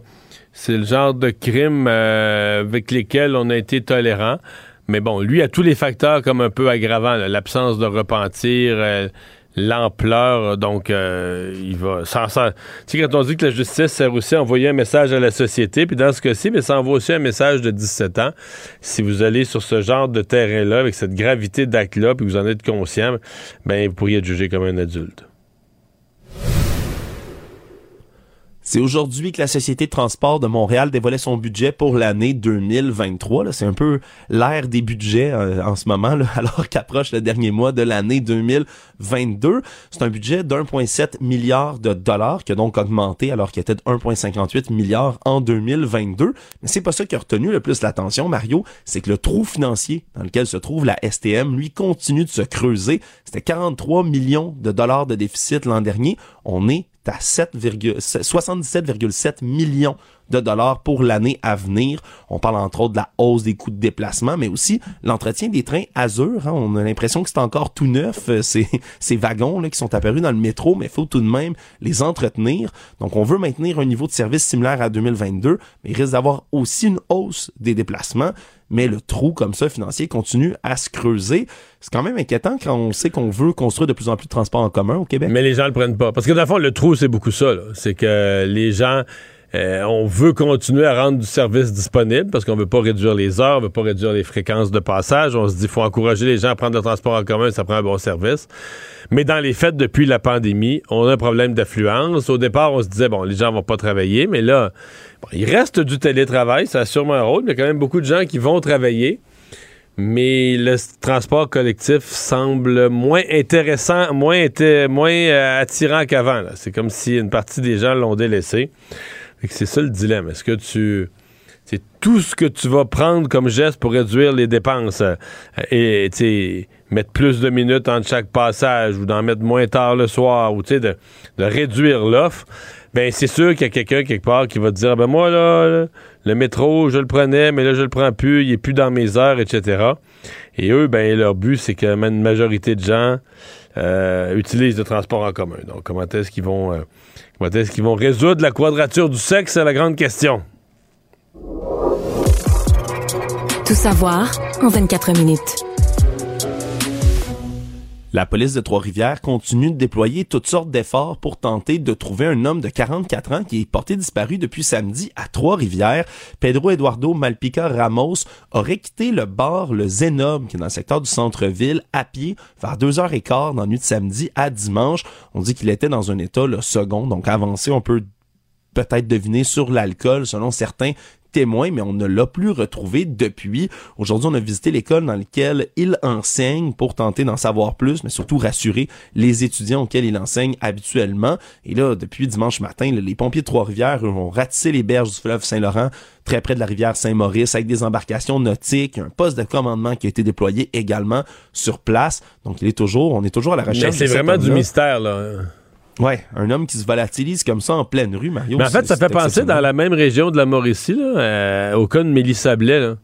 C'est le genre de crime euh, avec lesquels on a été tolérant. Mais bon, lui a tous les facteurs comme un peu aggravants. L'absence de repentir, euh, l'ampleur. Donc, euh, il va. Tu sais, quand on dit que la justice sert aussi à envoyer un message à la société, puis dans ce cas-ci, mais ça envoie aussi un message de 17 ans. Si vous allez sur ce genre de terrain-là, avec cette gravité d'acte-là, puis vous en êtes conscient, ben, vous pourriez être jugé comme un adulte. C'est aujourd'hui que la Société de transport de Montréal dévoilait son budget pour l'année 2023. C'est un peu l'ère des budgets euh, en ce moment, alors qu'approche le dernier mois de l'année 2022. C'est un budget d'1,7 milliard de dollars qui a donc augmenté alors qu'il était de 1,58 milliard en 2022. Mais c'est pas ça qui a retenu le plus l'attention, Mario. C'est que le trou financier dans lequel se trouve la STM, lui, continue de se creuser. C'était 43 millions de dollars de déficit l'an dernier. On est à 77,7 millions de dollars pour l'année à venir. On parle entre autres de la hausse des coûts de déplacement, mais aussi l'entretien des trains Azur. Hein. On a l'impression que c'est encore tout neuf, euh, ces, ces wagons là, qui sont apparus dans le métro, mais il faut tout de même les entretenir. Donc on veut maintenir un niveau de service similaire à 2022, mais il risque d'avoir aussi une hausse des déplacements mais le trou comme ça financier continue à se creuser. C'est quand même inquiétant quand on sait qu'on veut construire de plus en plus de transports en commun au Québec. Mais les gens le prennent pas. Parce que dans le fond, le trou, c'est beaucoup ça. C'est que les gens... Euh, on veut continuer à rendre du service disponible parce qu'on veut pas réduire les heures, on veut pas réduire les fréquences de passage. On se dit qu'il faut encourager les gens à prendre le transport en commun, ça prend un bon service. Mais dans les faits, depuis la pandémie, on a un problème d'affluence. Au départ, on se disait, bon, les gens vont pas travailler, mais là, il reste du télétravail, ça a sûrement un rôle, il y a quand même beaucoup de gens qui vont travailler. Mais le transport collectif semble moins intéressant, moins, moins euh, attirant qu'avant. C'est comme si une partie des gens l'ont délaissé. C'est ça le dilemme. Est-ce que tu. C'est tout ce que tu vas prendre comme geste pour réduire les dépenses euh, et mettre plus de minutes entre chaque passage ou d'en mettre moins tard le soir ou de, de réduire l'offre ben c'est sûr qu'il y a quelqu'un quelque part qui va te dire ben moi là, le métro je le prenais mais là je le prends plus il est plus dans mes heures etc et eux ben leur but c'est que une majorité de gens euh, utilisent le transport en commun. Donc comment est-ce qu'ils vont euh, comment est-ce qu'ils vont résoudre la quadrature du sexe? C'est la grande question. Tout savoir en 24 minutes la police de Trois-Rivières continue de déployer toutes sortes d'efforts pour tenter de trouver un homme de 44 ans qui est porté disparu depuis samedi à Trois-Rivières. Pedro Eduardo Malpica Ramos aurait quitté le bar Le Zénob, qui est dans le secteur du centre-ville, à pied vers 2h15 dans la nuit de samedi à dimanche. On dit qu'il était dans un état le second, donc avancé, on peut peut-être deviner sur l'alcool selon certains témoin, mais on ne l'a plus retrouvé depuis. Aujourd'hui, on a visité l'école dans laquelle il enseigne pour tenter d'en savoir plus, mais surtout rassurer les étudiants auxquels il enseigne habituellement. Et là, depuis dimanche matin, les pompiers de Trois-Rivières ont ratissé les berges du fleuve Saint-Laurent très près de la rivière Saint-Maurice avec des embarcations nautiques, un poste de commandement qui a été déployé également sur place. Donc il est toujours, on est toujours à la recherche. Mais c'est vraiment du mystère là. Ouais, un homme qui se volatilise comme ça en pleine rue, Mario. Mais en fait, ça fait penser dans la même région de la Mauricie, là, euh, au cas de Mélissa Blais. Là.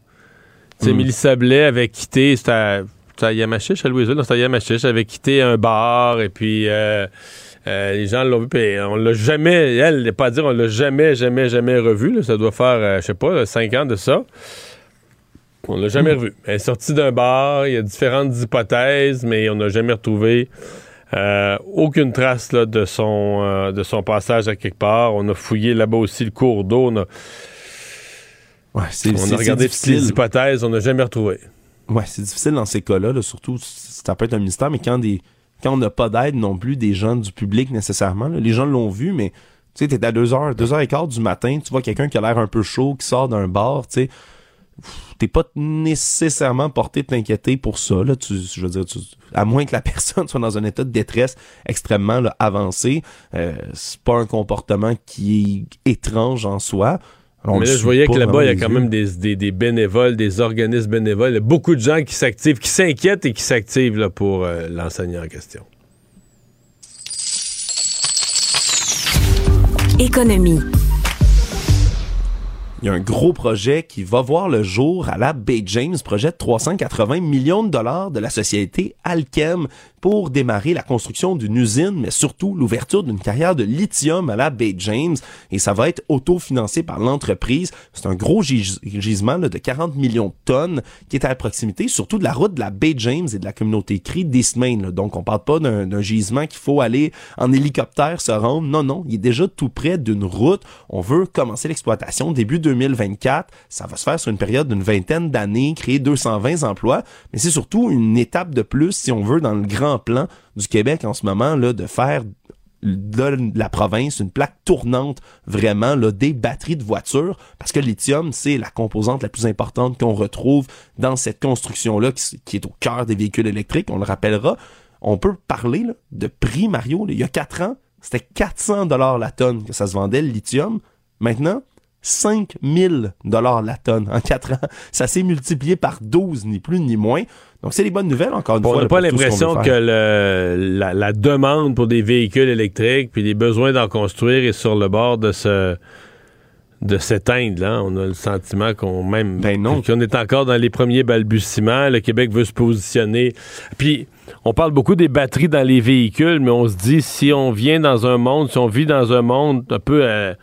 Mm. Mélissa Blais avait quitté, c'était à Yamachiche, à Louisville. Non, c'était à Yamachiche. avait quitté un bar et puis euh, euh, les gens l'ont vu. Puis on l'a jamais, elle, n'est pas à dire, on l'a jamais, jamais, jamais revu. là. Ça doit faire, je sais pas, cinq ans de ça. On l'a jamais revu. Elle est sortie d'un bar. Il y a différentes hypothèses, mais on n'a jamais retrouvé euh, aucune trace là, de, son, euh, de son passage à quelque part. On a fouillé là-bas aussi le cours d'eau. On a, on a regardé toutes les hypothèses. On n'a jamais retrouvé. Ouais, c'est difficile dans ces cas-là, là, surtout ça peut être un mystère, mais quand des quand on n'a pas d'aide non plus des gens du public nécessairement, là, les gens l'ont vu, mais tu sais, t'es à 2h, 2h15 du matin, tu vois quelqu'un qui a l'air un peu chaud, qui sort d'un bar, tu sais, t'es pas nécessairement porté de t'inquiéter pour ça, là, tu, je veux dire, tu- à moins que la personne soit dans un état de détresse extrêmement là, avancé, euh, c'est pas un comportement qui est étrange en soi. On Mais là, je voyais que là-bas, il y a quand même des, des- des bénévoles, des organismes bénévoles. Il y a beaucoup de gens qui s'activent, qui s'inquiètent et qui s'activent là, pour euh, l'enseignant en question. Économie. Il y a un gros projet qui va voir le jour à la Bay James, projet de 380 millions de dollars de la société Alchem pour démarrer la construction d'une usine, mais surtout l'ouverture d'une carrière de lithium à la Bay James. Et ça va être autofinancé par l'entreprise. C'est un gros gis- gisement de 40 millions de tonnes qui est à proximité, surtout de la route de la Bay James et de la communauté CRI d'Eastmain. Donc, on parle pas d'un gisement qu'il faut aller en hélicoptère se rendre. Non, non, il est déjà tout près d'une route. On veut commencer l'exploitation début 2024. Ça va se faire sur une période d'une vingtaine d'années, créer 220 emplois. Mais c'est surtout une étape de plus, si on veut, dans le grand plan du Québec en ce moment, là, de faire de la province une plaque tournante vraiment là, des batteries de voitures parce que le lithium c'est la composante la plus importante qu'on retrouve dans cette construction là qui, est au cœur des véhicules électriques on le rappellera on peut parler de prix Mario il y a 4 ans c'était 400 dollars la tonne que ça se vendait le lithium maintenant 5000 dollars la tonne en 4 ans. Ça s'est multiplié par 12, ni plus ni moins. Donc, c'est les bonnes nouvelles, encore une fois. on n'a pas l'impression que le- la, la demande pour des véhicules électriques puis les besoins d'en construire est sur le bord de se de s'éteindre. Là. On a le sentiment qu'on même Ben qu'on est encore dans les premiers balbutiements. Le Québec veut se positionner. Puis on parle beaucoup des batteries dans les véhicules, mais on se dit si on vient dans un monde, si on vit dans un monde un peu euh,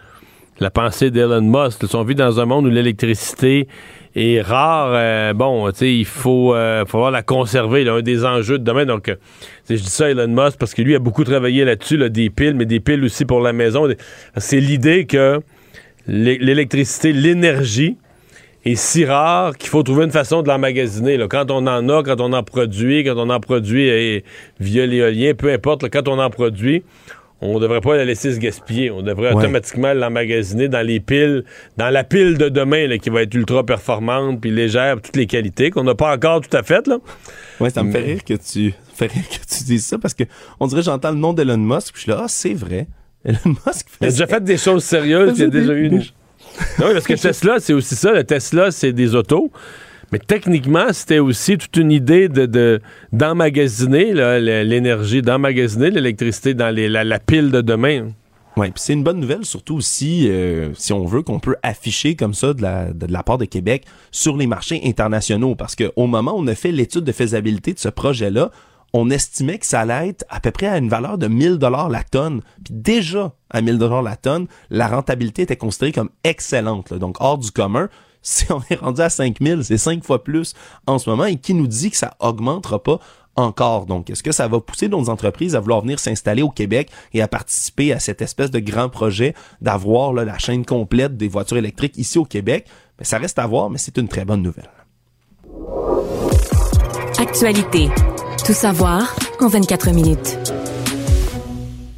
la pensée d'Elon Musk, on vit dans un monde où l'électricité est rare, euh, bon, tu sais, il faut, euh, la conserver, là, un des enjeux de demain. Donc, euh, je dis ça Elon Musk parce que lui a beaucoup travaillé là-dessus, là, des piles, mais des piles aussi pour la maison. C'est l'idée que l'é- l'électricité, l'énergie est si rare qu'il faut trouver une façon de l'emmagasiner. Quand on en a, quand on en produit, quand on en produit via l'éolien, peu importe, quand on en produit, on ne devrait pas la laisser se gaspiller. On devrait Ouais. automatiquement l'emmagasiner dans les piles, dans la pile de demain là, qui va être ultra performante puis légère, toutes les qualités qu'on n'a pas encore tout à fait. Là. Ouais, ça me fait rire que tu fait rire que tu dises ça parce que on dirait j'entends le nom d'Elon Musk puis je suis là ah c'est vrai. Elon Musk Il a déjà fait des choses sérieuses, il y a déjà eu une... Non, parce que Tesla, c'est aussi ça. Le Tesla, c'est des autos. Mais techniquement, c'était aussi toute une idée de, de- d'emmagasiner l'énergie, d'emmagasiner l'électricité dans la, pile de demain. Ouais, puis c'est une bonne nouvelle, surtout aussi, euh, si on veut, qu'on peut afficher comme ça de la, de, part de Québec sur les marchés internationaux. Parce qu'au moment où on a fait l'étude de faisabilité de ce projet-là, on estimait que ça allait être à peu près à une valeur de 1000 dollars la tonne. Puis déjà, à 1000 dollars la tonne, la rentabilité était considérée comme excellente. donc, hors du commun. Si on est rendu à 5000, c'est cinq fois plus en ce moment. Et qui nous dit que ça augmentera pas encore. Donc, est-ce que ça va pousser nos entreprises à vouloir venir s'installer au Québec et à participer à cette espèce de grand projet d'avoir la chaîne complète des voitures électriques ici au Québec? Ben, ça reste à voir, mais c'est une très bonne nouvelle. Actualité. Tout savoir en 24 minutes.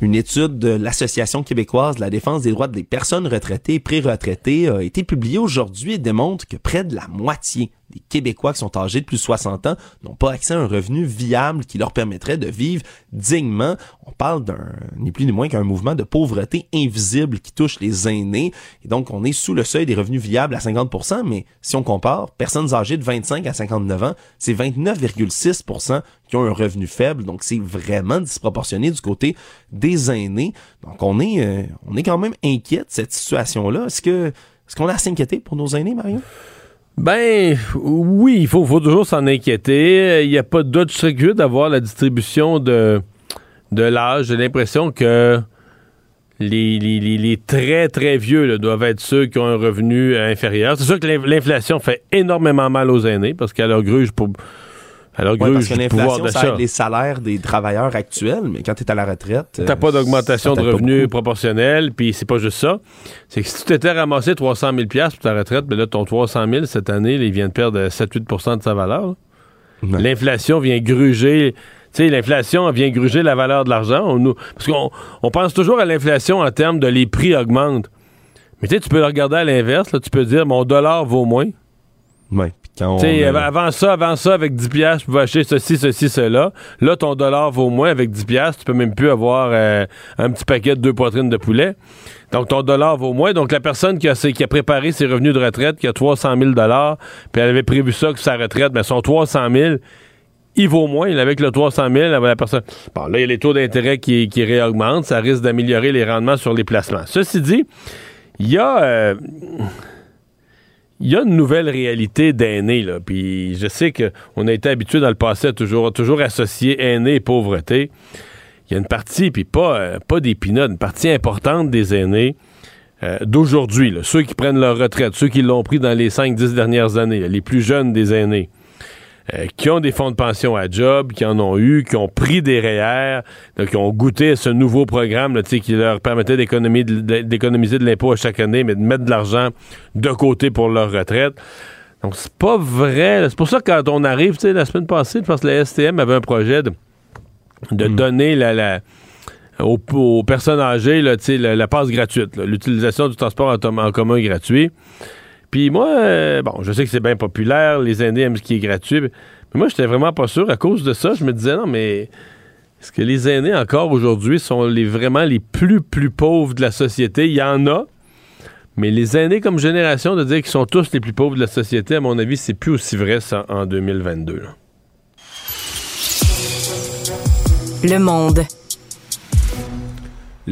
Une étude de l'Association québécoise de la défense des droits des personnes retraitées et pré-retraitées a été publiée aujourd'hui et démontre que près de la moitié des Québécois qui sont âgés de plus de 60 ans n'ont pas accès à un revenu viable qui leur permettrait de vivre dignement. On parle d'un, ni plus ni moins qu'un mouvement de pauvreté invisible qui touche les aînés. Et donc, on est sous le seuil des revenus viables à 50% mais si on compare, personnes âgées de 25 à 59 ans, c'est 29,6% qui ont un revenu faible. Donc, c'est vraiment disproportionné du côté des aînés. Donc, on est, euh, on est quand même inquiet de cette situation-là. Est-ce que, est-ce qu'on a à s'inquiéter pour nos aînés, Mario? Ben oui, il faut, toujours s'en inquiéter. Il n'y a pas de doute. D'avoir la distribution de, de l'âge. J'ai l'impression que les, très, très vieux doivent être ceux qui ont un revenu inférieur. C'est sûr que l'in- l'inflation fait énormément mal aux aînés parce qu'à leur gruge, pour, leur Ouais, parce que l'inflation, ça aide les salaires des travailleurs actuels, mais quand tu es à la retraite. T'as euh, pas d'augmentation ça de revenus proportionnelle, puis c'est pas juste ça. C'est que si tu t'étais ramassé 300 000 pour ta retraite, ben là, ton 300 000 cette année, là, il vient de perdre 7-8% de sa valeur. L'inflation vient gruger. Tu sais, l'inflation vient gruger la valeur de l'argent. Parce qu'on on pense toujours à l'inflation en termes de les prix augmentent. Mais tu sais, tu peux le regarder à l'inverse. Tu peux dire, mon dollar vaut moins. Ouais. On avant, ça, avant ça, avec 10 piastres, tu pouvais acheter ceci, ceci, cela. Là, ton dollar vaut moins. Avec 10 piastres, tu peux même plus avoir euh, un petit paquet de deux poitrines de poulet. Donc, ton dollar vaut moins. Donc, la personne qui a, ses- qui a préparé ses revenus de retraite, qui a 300 000 puis elle avait prévu ça, que sa retraite, mais son 300 000 il vaut moins. Avec le 300 000, la personne... Bon, là, il y a les taux d'intérêt qui, qui réaugmentent. Ça risque d'améliorer les rendements sur les placements. Ceci dit, il y a... euh, il y a une nouvelle réalité d'aînés. Puis je sais qu'on a été habitué dans le passé à toujours, toujours associer aînés et pauvreté. Il y a une partie, puis pas, euh, pas des une partie importante des aînés euh, d'aujourd'hui, ceux qui prennent leur retraite, ceux qui l'ont pris dans les 5-10 dernières années, les plus jeunes des aînés, euh, qui ont des fonds de pension à job, qui en ont eu, qui ont pris des REER, là, qui ont goûté à ce nouveau programme là, qui leur permettait d'économiser de, l'impôt à chaque année, mais de mettre de l'argent de côté pour leur retraite. Donc, c'est pas vrai. C'est pour ça que quand on arrive, tu sais, la semaine passée, je pense que la STM avait un projet de, de donner la, la- aux, aux personnes âgées là, la, la passe gratuite, l'utilisation du transport en commun gratuit. Puis moi, euh, bon, je sais que c'est bien populaire, les aînés aiment ce qui est gratuit, mais moi, j'étais vraiment pas sûr. À cause de ça, je me disais, non, mais est-ce que les aînés, encore aujourd'hui, sont les, vraiment les plus, plus pauvres de la société? Il y en a, mais les aînés comme génération, de dire qu'ils sont tous les plus pauvres de la société, à mon avis, c'est plus aussi vrai ça, en 2022. là. Le monde.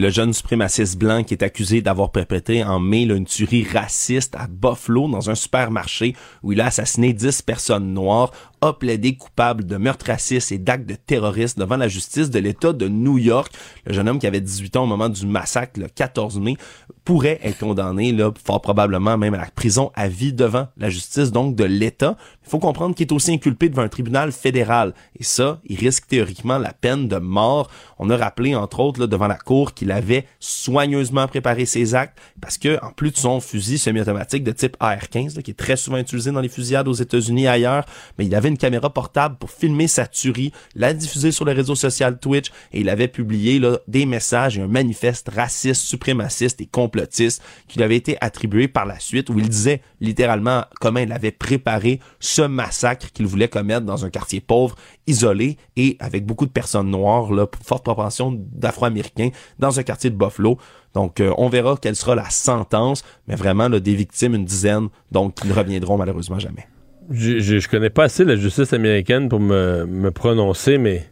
Le jeune suprémaciste blanc qui est accusé d'avoir perpétré en mai une tuerie raciste à Buffalo dans un supermarché où il a assassiné 10 personnes noires a plaidé coupable de meurtre raciste et d'actes de terrorisme devant la justice de l'État de New York. Le jeune homme qui avait 18 ans au moment du massacre le 14 mai pourrait être condamné, là, fort probablement même à la prison à vie devant la justice donc de l'État. Il faut comprendre qu'il est aussi inculpé devant un tribunal fédéral. Et ça, il risque théoriquement la peine de mort. On a rappelé, entre autres, là, devant la cour qu'il avait soigneusement préparé ses actes parce que, en plus de son fusil semi-automatique de type AR-15, là, qui est très souvent utilisé dans les fusillades aux États-Unis et ailleurs, mais il avait une caméra portable pour filmer sa tuerie, la diffuser sur le réseau social Twitch et il avait publié des messages et un manifeste raciste, suprémaciste et complotiste qui lui avait été attribué par la suite où il disait littéralement comment il avait préparé ce massacre qu'il voulait commettre dans un quartier pauvre, isolé et avec beaucoup de personnes noires, là, forte propension d'Afro-Américains dans un quartier de Buffalo. Donc, euh, on verra quelle sera la sentence, mais vraiment, là, des victimes, une dizaine, donc, qui ne reviendront malheureusement jamais. Je, connais pas assez la justice américaine pour me, me prononcer, mais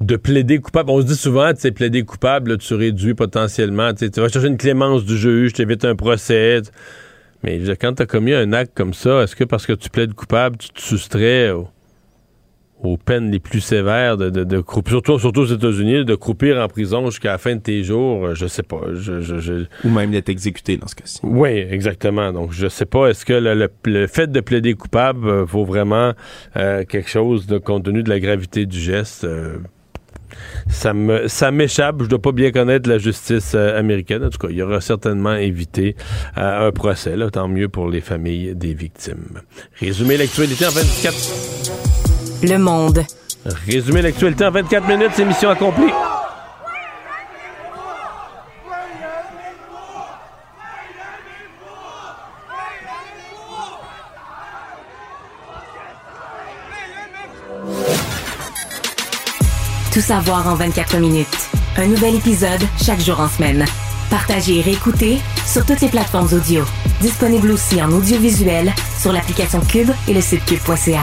de plaider coupable, on se dit souvent, tu sais, plaider coupable, tu réduis potentiellement, tu vas chercher une clémence du juge, tu évites un procès. Mais quand tu as commis un acte comme ça, est-ce que parce que tu plaides coupable, tu te soustrais au- aux peines les plus sévères de, de, de croupir, surtout, surtout aux États-Unis, de croupir en prison jusqu'à la fin de tes jours, euh, je sais pas. Je, je, je- Ou même d'être exécuté dans ce cas-ci. oui, exactement. Donc, je sais pas, est-ce que le, le- le fait de plaider coupable euh, vaut vraiment euh, quelque chose de compte tenu de la gravité du geste? euh, ça me ça m'échappe. Je dois pas bien connaître la justice euh, américaine. En tout cas, il y aura certainement évité euh, un procès. Là, tant mieux pour les familles des victimes. Résumé l'actualité en 24. Le monde. Résumé l'actualité en 24 minutes, c'est mission accomplie. Tout savoir en 24 minutes. Un nouvel épisode chaque jour en semaine. Partagez et réécoutez sur toutes les plateformes audio. Disponible aussi en audiovisuel sur l'application Cube et le site cube.ca.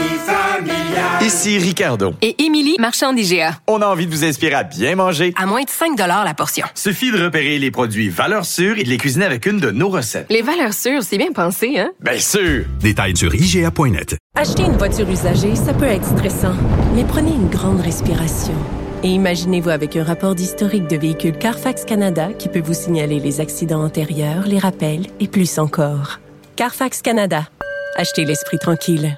Ici Ricardo. Et Émilie, marchand d'IGA. On a envie de vous inspirer à bien manger. À moins de 5 la portion. Suffit de repérer les produits valeurs sûres et de les cuisiner avec une de nos recettes. Les valeurs sûres, c'est bien pensé, hein? Bien sûr! Détails sur IGA.net. Acheter une voiture usagée, ça peut être stressant, mais prenez une grande respiration. Et imaginez-vous avec un rapport d'historique de véhicule Carfax Canada qui peut vous signaler les accidents antérieurs, les rappels et plus encore. Carfax Canada. Achetez l'esprit tranquille.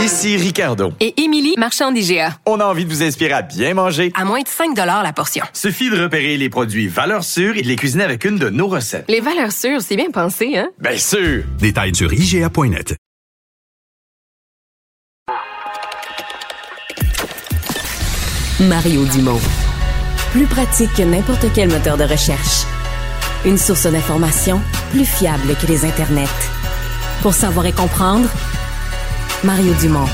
Ici Ricardo. Et Émilie, marchand d'IGA. On a envie de vous inspirer à bien manger. À moins de 5 la portion. Suffit de repérer les produits valeurs sûres et de les cuisiner avec une de nos recettes. Les valeurs sûres, c'est bien pensé, hein? Bien sûr! Détails sur IGA.net. Mario Dumont. Plus pratique que n'importe quel moteur de recherche. Une source d'information plus fiable que les internets. Pour savoir et comprendre, Mario Dumont.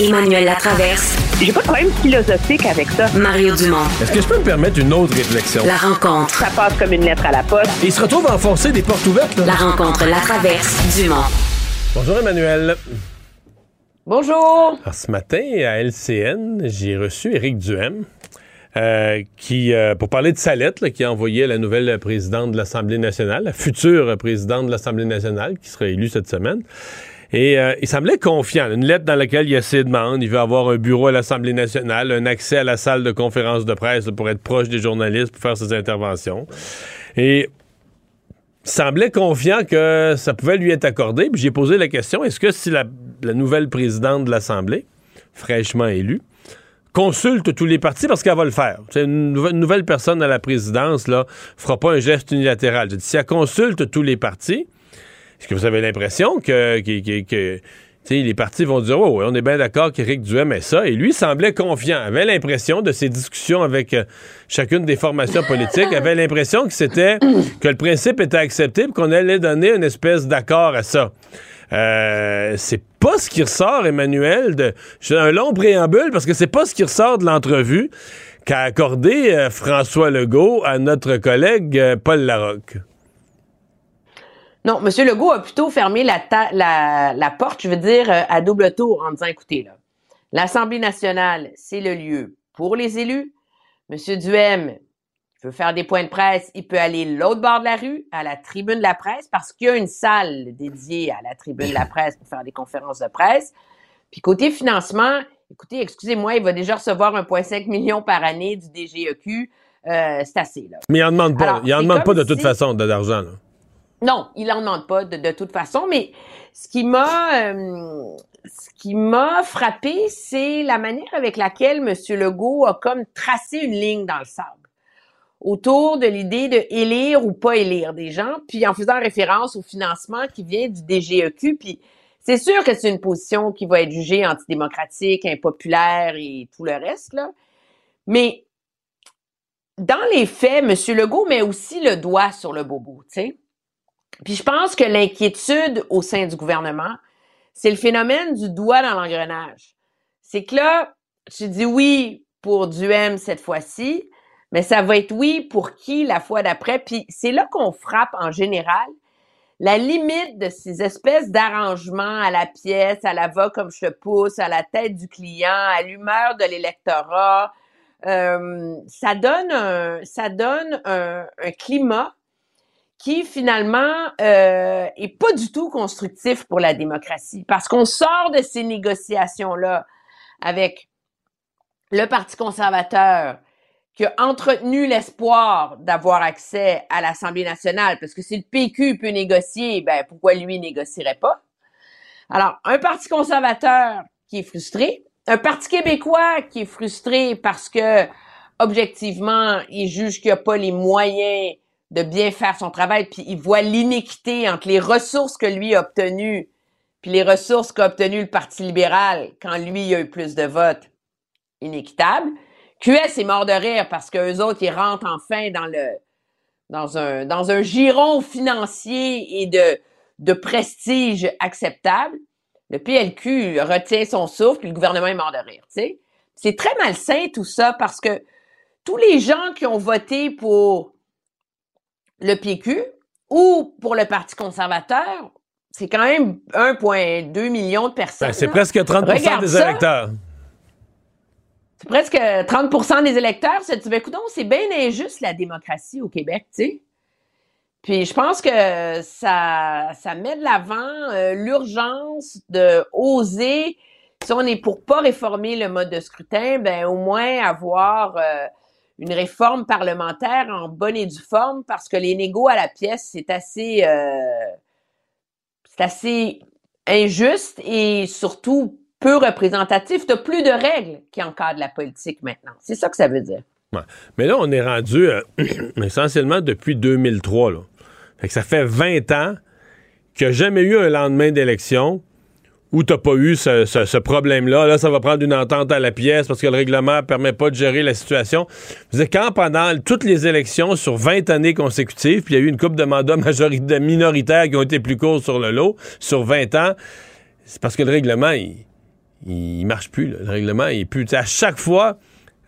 Emmanuel Latraverse. J'ai pas de problème philosophique avec ça. Mario Dumont. Est-ce que je peux me permettre une autre réflexion? La rencontre. Ça passe comme une lettre à la poste. Et il se retrouve à enfoncer des portes ouvertes. là. La rencontre Latraverse. Dumont. Bonjour Emmanuel. Bonjour. Alors, ce matin, à LCN, j'ai reçu Éric Duhem, euh, qui, euh, pour parler de sa lettre, là, qui a envoyée à la nouvelle présidente de l'Assemblée nationale, la future présidente de l'Assemblée nationale, qui sera élue cette semaine. Et euh, il semblait confiant. Une lettre dans laquelle il y a ses demandes. Il veut avoir un bureau à l'Assemblée nationale, un accès à la salle de conférence de presse pour être proche des journalistes, pour faire ses interventions. Et il semblait confiant que ça pouvait lui être accordé. Puis j'ai posé la question, est-ce que si la, la nouvelle présidente de l'Assemblée, fraîchement élue, consulte tous les partis parce qu'elle va le faire. Une, nouvel- une nouvelle personne à la présidence là fera pas un geste unilatéral. Si elle consulte tous les partis, est-ce que vous avez l'impression que, les partis vont dire, oh, on est bien d'accord qu'Éric Duhem est ça. Et lui semblait confiant, avait l'impression de ses discussions avec euh, chacune des formations politiques, avait l'impression que c'était, que le principe était accepté qu'on allait donner une espèce d'accord à ça. Euh, c'est pas ce qui ressort, Emmanuel, de j'ai un long préambule parce que c'est pas ce qui ressort de l'entrevue qu'a accordé euh, François Legault à notre collègue euh, Paul Larocque. Non, M. Legault a plutôt fermé la, porte, je veux dire, euh, à double tour en disant, écoutez, là, l'Assemblée nationale, c'est le lieu pour les élus. M. Duhem il veut faire des points de presse, il peut aller l'autre bord de la rue, à la tribune de la presse, parce qu'il y a une salle dédiée à la tribune de la presse pour faire des conférences de presse. Puis côté financement, écoutez, excusez-moi, il va déjà recevoir 1,5 million par année du DGEQ. Euh, c'est assez, là. Mais il en demande pas. Alors, il en c'est demande pas de toute si- façon de l'argent. là. Non, il en demande pas de, de toute façon, mais ce qui m'a euh, ce qui m'a frappé, c'est la manière avec laquelle M. Legault a comme tracé une ligne dans le sable autour de l'idée de élire ou pas élire des gens, puis en faisant référence au financement qui vient du DGEQ, puis c'est sûr que c'est une position qui va être jugée antidémocratique, impopulaire et tout le reste, là. Mais dans les faits, M. Legault met aussi le doigt sur le bobo, tu sais. Puis je pense que l'inquiétude au sein du gouvernement, c'est le phénomène du doigt dans l'engrenage. C'est que là, j'ai dit oui pour Duhem cette fois-ci, mais ça va être oui pour qui la fois d'après. Puis c'est là qu'on frappe en général la limite de ces espèces d'arrangements à la pièce, à la va comme je te pousse, à la tête du client, à l'humeur de l'électorat, euh, ça donne un, ça donne un, climat qui finalement euh, est pas du tout constructif pour la démocratie, parce qu'on sort de ces négociations là avec le Parti conservateur qui a entretenu l'espoir d'avoir accès à l'Assemblée nationale, parce que si le PQ peut négocier, ben pourquoi lui négocierait pas? Alors, un Parti conservateur qui est frustré, un Parti québécois qui est frustré parce que, objectivement, il juge qu'il n'a pas les moyens de bien faire son travail, puis il voit l'inéquité entre les ressources que lui a obtenues, puis les ressources qu'a obtenues le Parti libéral quand lui il a eu plus de votes, inéquitable. QS est mort de rire parce qu'eux autres, ils rentrent enfin dans le dans un dans un giron financier et de, de prestige acceptable. Le PLQ retient son souffle, puis le gouvernement est mort de rire. sais. C'est très malsain tout ça parce que tous les gens qui ont voté pour le PQ ou pour le Parti conservateur, c'est quand même 1,2 million de personnes. Ben, c'est presque 30 Regarde des ça. C'est presque 30% des électeurs. C'est, ben, écoute, c'est bien injuste la démocratie au Québec, tu sais. Puis je pense que ça, ça met de l'avant euh, l'urgence de oser, si on est pour pas réformer le mode de scrutin, ben au moins avoir euh, une réforme parlementaire en bonne et due forme, parce que les négos à la pièce, c'est assez, euh, c'est assez injuste et surtout peu représentatif. T'as plus de règles qui encadrent la politique maintenant. C'est ça que ça veut dire. Mais là, on est rendu euh, essentiellement depuis 2003. Là. Fait que ça fait 20 ans qu'il n'y a jamais eu un lendemain d'élection où tu pas eu ce, problème-là. Là, ça va prendre une entente à la pièce parce que le règlement ne permet pas de gérer la situation. Dire, quand pendant toutes les élections sur 20 années consécutives, puis il y a eu une coupe de mandats majoritaires minoritaires qui ont été plus courts sur le lot, sur 20 ans, c'est parce que le règlement, il, il marche plus. Le règlement, il est plus. À chaque fois,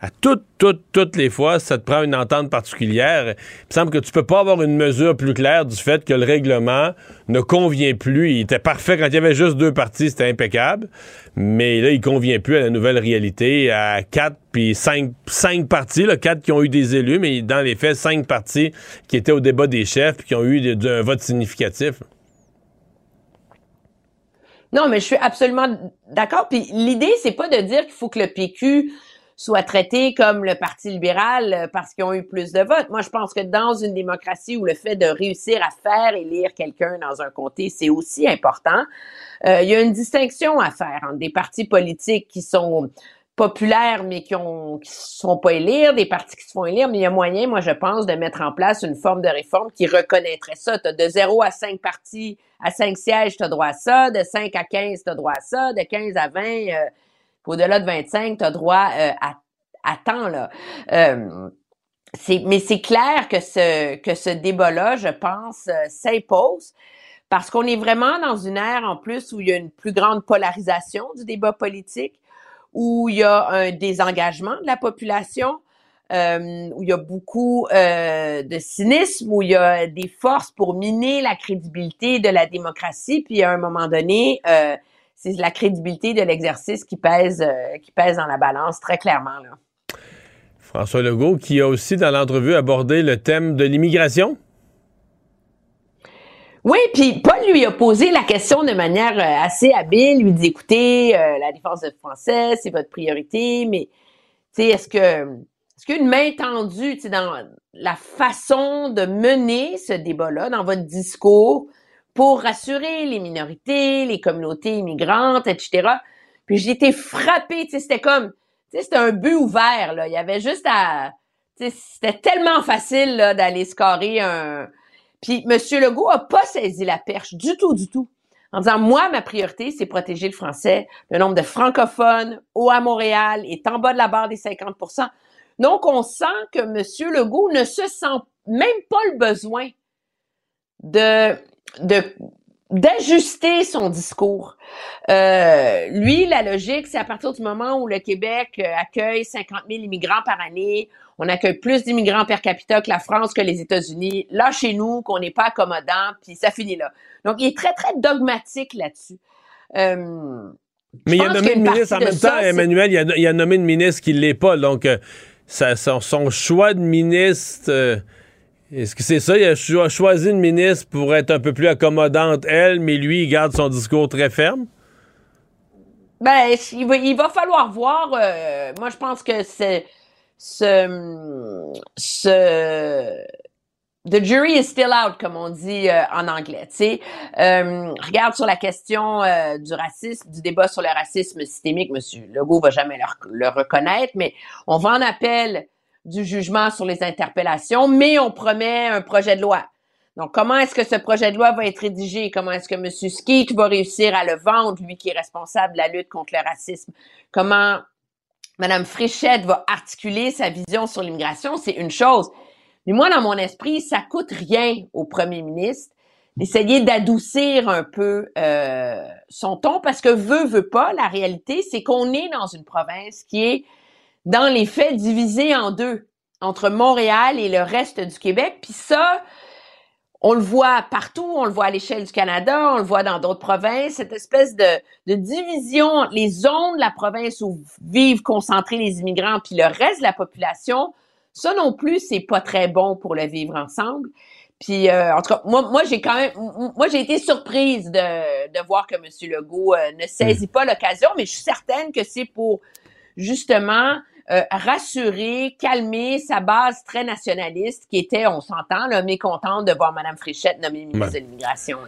à toutes, toutes, toutes les fois, ça te prend une entente particulière. Il me semble que tu peux pas avoir une mesure plus claire du fait que le règlement ne convient plus. Il était parfait quand il y avait juste deux partis, c'était impeccable. Mais là, il convient plus à la nouvelle réalité, à quatre puis cinq, cinq partis, là, quatre qui ont eu des élus, mais dans les faits, cinq partis qui étaient au débat des chefs puis qui ont eu un vote significatif. Non, mais je suis absolument d'accord. Puis l'idée, c'est pas de dire qu'il faut que le PQ soit traité comme le Parti libéral euh, parce qu'ils ont eu plus de votes. Moi, je pense que dans une démocratie où le fait de réussir à faire élire quelqu'un dans un comté, c'est aussi important, euh, il y a une distinction à faire entre des partis politiques qui sont populaires mais qui ont qui se font pas élire, des partis qui se font élire, mais il y a moyen, moi je pense, de mettre en place une forme de réforme qui reconnaîtrait ça. T'as de 0 à 5 partis, à 5 sièges, t'as droit à ça, de 5 à 15, t'as droit à ça, de 15 à 20, euh, au-delà de 25, t'as droit euh, à, à temps, là. Euh, mais c'est clair que ce, que ce débat-là, je pense, euh, s'impose parce qu'on est vraiment dans une ère en plus où il y a une plus grande polarisation du débat politique, où il y a un désengagement de la population, euh, où il y a beaucoup euh, de cynisme, où il y a des forces pour miner la crédibilité de la démocratie, puis à un moment donné, euh, c'est la crédibilité de l'exercice qui pèse, qui pèse dans la balance très clairement. Là. François Legault, qui a aussi dans l'entrevue abordé le thème de l'immigration. Oui, puis Paul lui a posé la question de manière euh, assez habile. Il lui dit, écoutez, euh, la défense du français, c'est votre priorité, mais est-ce que est-ce qu'il y a une main tendue dans la façon de mener ce débat-là, dans votre discours, pour rassurer les minorités, les communautés immigrantes, etc. Puis j'ai été frappée, c'était comme, c'était un but ouvert, là. Il y avait juste à, c'était tellement facile, d'aller scorer un... Puis M. Legault a pas saisi la perche du tout, du tout. En disant, moi, ma priorité, c'est protéger le français. Le nombre de francophones haut à Montréal est en bas de la barre des 50% Donc, on sent que M. Legault ne se sent même pas le besoin de, de d'ajuster son discours. Euh, lui, la logique, c'est à partir du moment où le Québec euh, accueille 50 000 immigrants par année, on accueille plus d'immigrants per capita que la France, que les États-Unis. Là, chez nous, qu'on n'est pas accommodant, puis ça finit là. Donc, il est très, très dogmatique là-dessus. Euh, Mais il a nommé une ministre en même ça, temps, Emmanuel, il a, il a nommé une ministre qui ne l'est pas. Donc, euh, ça- son, son choix de ministre, euh, est-ce que c'est ça? Il a cho- choisi une ministre pour être un peu plus accommodante, elle, mais lui, il garde son discours très ferme? Ben, il va, falloir voir. euh, moi, je pense que c'est ce, the jury is still out, comme on dit euh, en anglais. Tu Euh, regarde sur la question du racisme, du débat sur le racisme systémique. Monsieur Legault va jamais le, le reconnaître, mais on va en appel du jugement sur les interpellations, mais on promet un projet de loi. Donc, comment est-ce que ce projet de loi va être rédigé? Comment est-ce que M. Skeet va réussir à le vendre, lui qui est responsable de la lutte contre le racisme? Comment Mme Fréchette va articuler sa vision sur l'immigration? C'est une chose. Mais moi, dans mon esprit, ça coûte rien au premier ministre d'essayer d'adoucir un peu euh, son ton parce que veut, veut pas, la réalité, c'est qu'on est dans une province qui est, dans les faits, divisée en deux, entre Montréal et le reste du Québec. Puis ça, on le voit partout, on le voit à l'échelle du Canada, on le voit dans d'autres provinces, cette espèce de, de division, les zones de la province où vivent concentrés les immigrants, puis le reste de la population, ça non plus, c'est pas très bon pour le vivre ensemble. Puis, euh, en tout cas, moi, moi j'ai quand même, moi, j'ai été surprise de, de voir que M. Legault euh, ne saisit pas l'occasion, mais je suis certaine que c'est pour justement euh, rassurer, calmer sa base très nationaliste qui était, on s'entend, mécontente de voir Mme Fréchette nommée ministre de l'Immigration.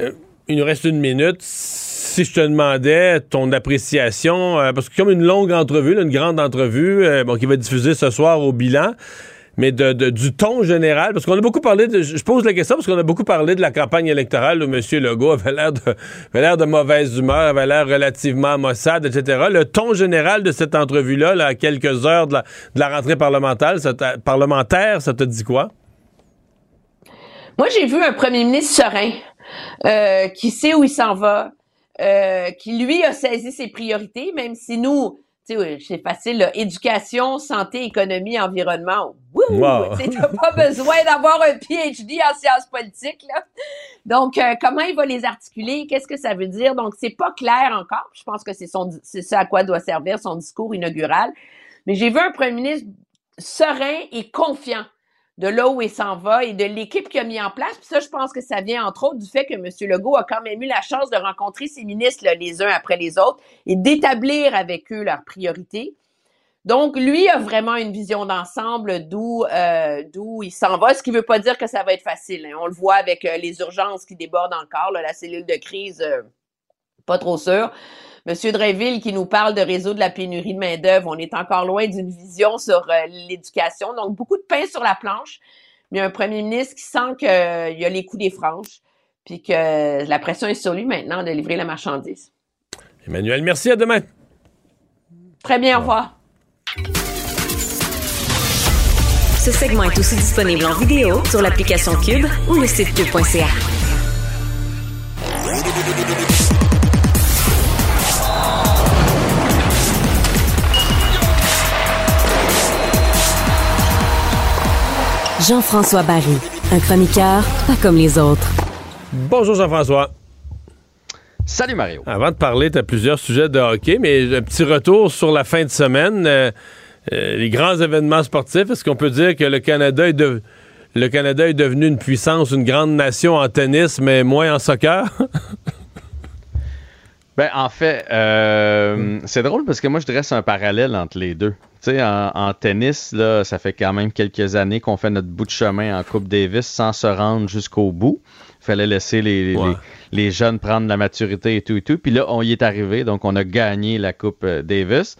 Euh, il nous reste une minute. Si je te demandais ton appréciation, euh, parce que comme une longue entrevue, là, une grande entrevue, euh, bon, qui va être diffusée ce soir au bilan, mais de, de- du ton général, parce qu'on a beaucoup parlé de, je pose la question parce qu'on a beaucoup parlé de la campagne électorale où M. Legault avait l'air de, avait l'air de mauvaise humeur, avait l'air relativement maussade, etc. Le ton général de cette entrevue-là, là, à quelques heures de la, de la rentrée parlementaire, ça t'a- parlementaire, ça te dit quoi? Moi, j'ai vu un premier ministre serein, euh, qui sait où il s'en va, euh, qui, lui, a saisi ses priorités, même si nous, c'est facile, là, éducation, santé, économie, environnement! Wow. Tu pas besoin d'avoir un PhD en sciences politiques, là. Donc, euh, comment il va les articuler? Qu'est-ce que ça veut dire? Donc, c'est pas clair encore. Je pense que c'est ça à quoi doit servir son discours inaugural. Mais j'ai vu un premier ministre serein et confiant de là où il s'en va et de l'équipe qu'il a mis en place. Puis ça, je pense que ça vient entre autres du fait que M. Legault a quand même eu la chance de rencontrer ses ministres là, les uns après les autres et d'établir avec eux leurs priorités. Donc, lui a vraiment une vision d'ensemble d'où euh, d'où il s'en va, ce qui veut pas dire que ça va être facile. hein. On le voit avec euh, les urgences qui débordent encore, là, la cellule de crise, euh, pas trop sûr. Monsieur Dreyville qui nous parle de résoudre la pénurie de main-d'œuvre, on est encore loin d'une vision sur l'éducation. Donc, beaucoup de pain sur la planche, mais un premier ministre qui sent qu'il y a les coups des franges, puis que la pression est sur lui maintenant de livrer la marchandise. Emmanuel, merci, à demain. Très bien, au revoir. Ce segment est aussi disponible en vidéo sur l'application Cube ou le site cube.ca. Jean-François Barry, un chroniqueur pas comme les autres. Bonjour Jean-François. Salut Mario. Avant de parler, tu as plusieurs sujets de hockey, mais un petit retour sur la fin de semaine. Euh, euh, les grands événements sportifs, est-ce qu'on peut dire que le Canada est devenu une puissance, une grande nation en tennis, mais moins en soccer? Ben, en fait, euh, c'est drôle parce que moi, je dresse un parallèle entre les deux. En, en tennis, là, ça fait quand même quelques années qu'on fait notre bout de chemin en Coupe Davis sans se rendre jusqu'au bout. Il fallait laisser les, Ouais. les, les jeunes prendre la maturité et tout et tout. Puis là, on y est arrivé, donc on a gagné la Coupe euh, Davis.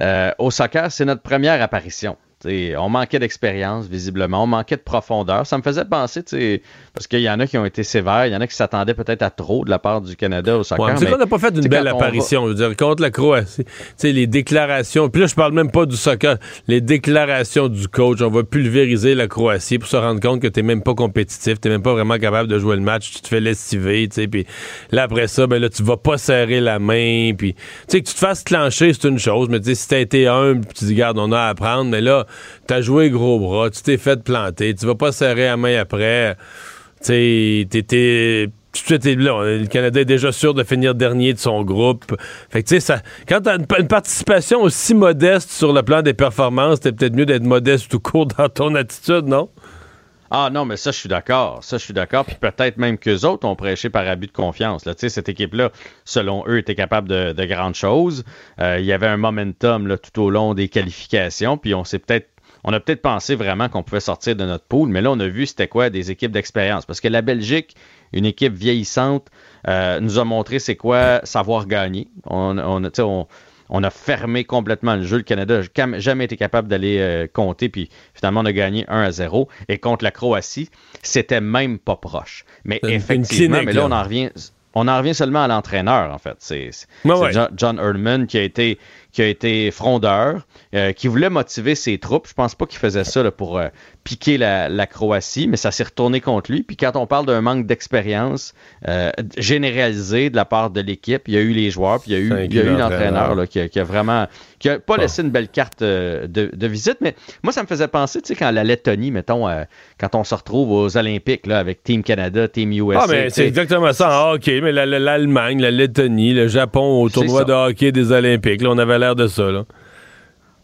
Euh, au soccer, c'est notre première apparition. Tu sais, on manquait d'expérience, visiblement. On manquait de profondeur. Ça me faisait penser, tu parce qu'il y en a qui ont été sévères, il y en a qui s'attendaient peut-être à trop de la part du Canada au soccer. Ouais, mais mais, qu'on n'a pas fait tu une belle on va- apparition, je veux dire, contre la Croatie. Tu les déclarations, puis là, je parle même pas du soccer, les déclarations du coach, on va pulvériser la Croatie pour se rendre compte que t'es même pas compétitif, t'es même pas vraiment capable de jouer le match, tu te fais lessiver, tu puis là, après ça, ben là, tu vas pas serrer la main, puis tu sais, que tu te fasses clencher, c'est une chose, mais tu si t'as été humble, tu dis, regarde, on a à apprendre, mais là, t'as joué gros bras, tu t'es fait planter, tu vas pas serrer la main après. Tu là, le Canada est déjà sûr de finir dernier de son groupe. Fait que, tu sais, ça, quand t'as une, une, participation aussi modeste sur le plan des performances, c'est peut-être mieux d'être modeste tout court dans ton attitude, non? Ah non, mais ça, je suis d'accord. Ça, je suis d'accord. Puis peut-être même qu'eux autres ont prêché par abus de confiance. Là. Cette équipe-là, selon eux, était capable de, de grandes choses. Euh, il y avait un momentum tout au long des qualifications. Puis on s'est peut-être on a peut-être pensé vraiment qu'on pouvait sortir de notre pool, mais là, on a vu c'était quoi des équipes d'expérience. Parce que la Belgique, une équipe vieillissante, euh, nous a montré c'est quoi savoir gagner. On, on, on, on a fermé complètement le jeu. Le Canada n'a jamais été capable d'aller euh, compter, puis finalement, on a gagné 1 à 0. Et contre la Croatie, c'était même pas proche. Mais effectivement, clinique, mais là, on en revient. On en revient seulement à l'entraîneur, en fait. C'est Ouais, ouais. John, John Erdman qui a été, qui a été frondeur, euh, qui voulait motiver ses troupes. Je pense pas qu'il faisait ça là, pour euh, piquer la, la Croatie, mais ça s'est retourné contre lui. Puis quand on parle d'un manque d'expérience euh, généralisé de la part de l'équipe, il y a eu les joueurs, puis il y a eu, C'est un il y a eu guide l'entraîneur là, qui, a, qui a vraiment qui a pas laissé une belle carte de, de visite. Mais moi, ça me faisait penser, tu sais, quand la Lettonie, mettons, quand on se retrouve aux Olympiques là, avec Team Canada, Team USA. Ah, mais c'est exactement ça hockey. Mais la- la- l'Allemagne, la Lettonie, le Japon au tournoi de hockey des Olympiques, là, on avait l'air de ça. Là.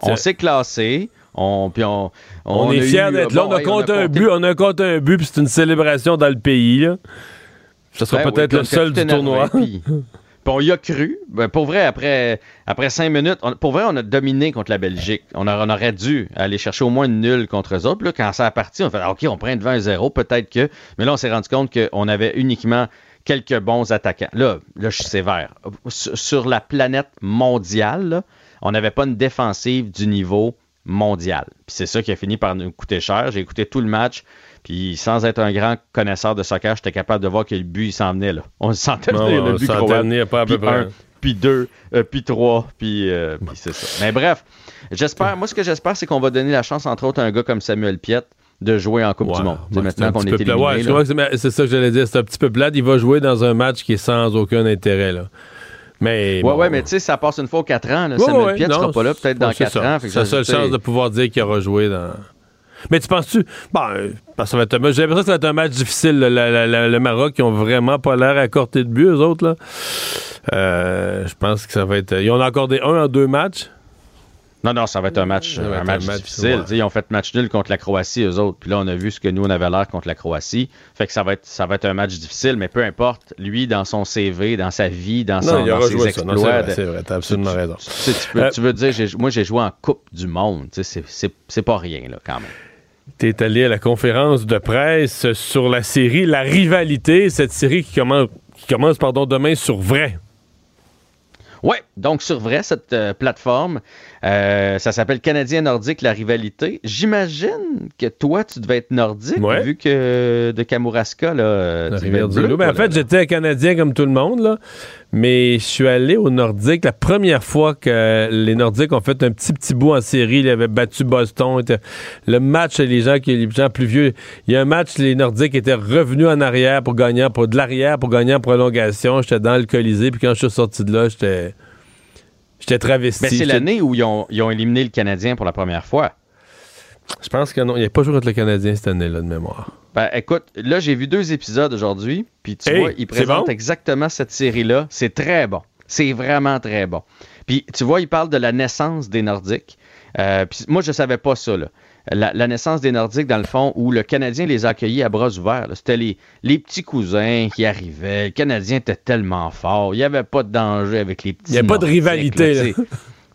on s'est classé. On, puis on, On, on est fiers d'être là. bon, on a hey, compté a un but, on a compté un but, puis c'est une célébration dans le pays. Là. Ça sera Ben peut-être le seul du tournoi. Puis, puis on y a cru. Ben, pour vrai, après, après cinq minutes, on- pour vrai, on a dominé contre la Belgique. On, a- on aurait dû aller chercher au moins une nulle contre eux autres. Puis là, quand ça a parti, on fait ah, OK, on prend devant 0 peut-être que. Mais là, on s'est rendu compte qu'on avait uniquement quelques bons attaquants. Là, là je suis sévère. Sur, sur la planète mondiale, là, on n'avait pas une défensive du niveau mondial. Puis c'est ça qui a fini par nous coûter cher. J'ai écouté tout le match. Puis sans être un grand connaisseur de soccer, j'étais capable de voir que le but il s'en venait là. On le sentait Ouais, venir, on le le but sentait croate. venir pas à peu Puis près. un, puis deux, euh, puis trois, puis, euh, puis c'est ça. Mais bref, j'espère, moi ce que j'espère, c'est qu'on va donner la chance, entre autres, à un gars comme Samuel Piette de jouer en Coupe du Monde. Maintenant qu'on est éliminé. Ouais, c'est- ça que j'allais dire. C'est un petit peu plate. Il va jouer dans un match qui est sans aucun intérêt. Là. Mais Ouais, bon. ouais, mais tu sais, ça passe une fois aux 4 ans. là. Ouais, Samuel ouais, non, sera pas là peut-être dans ouais, c'est 4 ça. ans. C'est la seule chance de pouvoir dire qu'il aura joué dans. Mais tu penses-tu? Bon, euh, parce que ça va être un match- j'ai l'impression que ça va être un match difficile. là. La- la- la- le Maroc, ils ont vraiment pas l'air à corter de but, eux autres. Là. Euh, je pense que ça va être. Ils ont accordé un en deux matchs. Non, non, ça va être un match, un match, un match, difficile. ouais. Ils ont fait match nul contre la Croatie, eux autres. Puis là, on a vu ce que nous, on avait l'air contre la Croatie. Fait que ça va être, ça va être un match difficile, mais peu importe. Lui, dans son CV, dans sa vie, dans, son, Non, il dans ses exploits. C'est vrai, t'as absolument tu- raison. Tu, sais, tu peux, Euh, tu veux dire, moi, j'ai joué en Coupe du Monde. C'est c'est- c'est pas rien, là, quand même. Tu es allé à la conférence de presse sur la série La Rivalité, cette série qui commence, qui commence pardon, demain sur vrai. Ouais, donc sur vrai, cette euh, plateforme, euh, ça s'appelle Canadien Nordique, la rivalité. J'imagine que toi, tu devais être nordique, Ouais. vu que de Kamouraska, là, euh, La tu être Rivière-du-Loup. bleu, Ben, en fait, j'étais Canadien comme tout le monde, là. mais je suis allé au Nordique la première fois que les Nordiques ont fait un petit petit bout en série. Ils avaient battu Boston. Le match, les gens, qui, les gens plus vieux, il y a un match, les Nordiques étaient revenus en arrière pour gagner, pour de l'arrière pour gagner en prolongation. J'étais dans le Colisée, puis quand je suis sorti de là, j'étais j'étais travesti. Ben, c'est l'année où ils ont, ils ont éliminé le Canadien pour la première fois. Je pense que non. Il n'y a pas joué contre le Canadien cette année-là, de mémoire. Ben, écoute, là, j'ai vu deux épisodes aujourd'hui, puis tu Hey, vois, ils présentent bon? exactement cette série-là. C'est très bon. C'est vraiment très bon. Puis, tu vois, ils parlent de la naissance des Nordiques. Euh, puis moi, je savais pas ça, là. La, la naissance des Nordiques, dans le fond, où le Canadien les a accueillis à bras ouverts. C'était les, les petits cousins qui arrivaient. Le Canadien était tellement fort. Il n'y avait pas de danger avec les petits Il n'y a pas de rivalité, là.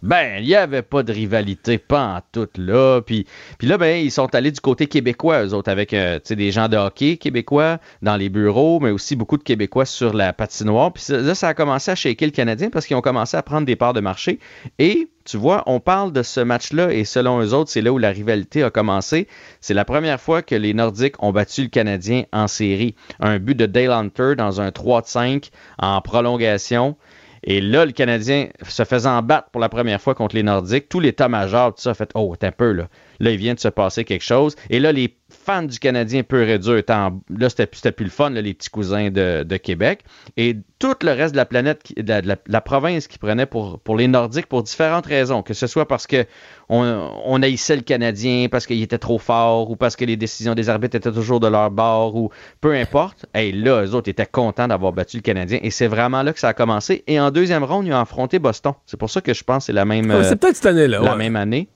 Ben, il n'y avait pas de rivalité, pas en tout là. Puis, puis là, ben, ils sont allés du côté québécois, eux autres, avec euh, des gens de hockey québécois dans les bureaux, mais aussi beaucoup de Québécois sur la patinoire. Puis là, ça a commencé à shaker le Canadien parce qu'ils ont commencé à prendre des parts de marché. Et, tu vois, on parle de ce match-là et selon eux autres, c'est là où la rivalité a commencé. C'est la première fois que les Nordiques ont battu le Canadien en série. Un but de Dale Hunter dans un 3 de 5 en prolongation. Et là, le Canadien se faisant battre pour la première fois contre les Nordiques, tout l'état-major, tout ça, fait Oh, t'es un peu là. Là, il vient de se passer quelque chose. Et là, les fans du Canadien pur et dur en- Là, c'était plus, le fun, là, les petits cousins de, de Québec. Et tout le reste de la planète, qui- de la, de province qui prenait pour, pour les Nordiques pour différentes raisons. Que ce soit parce que on, on haïssait le Canadien, parce qu'il était trop fort, ou parce que les décisions des arbitres étaient toujours de leur bord, ou peu importe. Et là, eux autres étaient contents d'avoir battu le Canadien. Et c'est vraiment là que ça a commencé. Et en deuxième ronde, ils ont affronté Boston. C'est pour ça que je pense que c'est la même, Ah, c'est euh, peut-être cette année-là. la ouais. même année.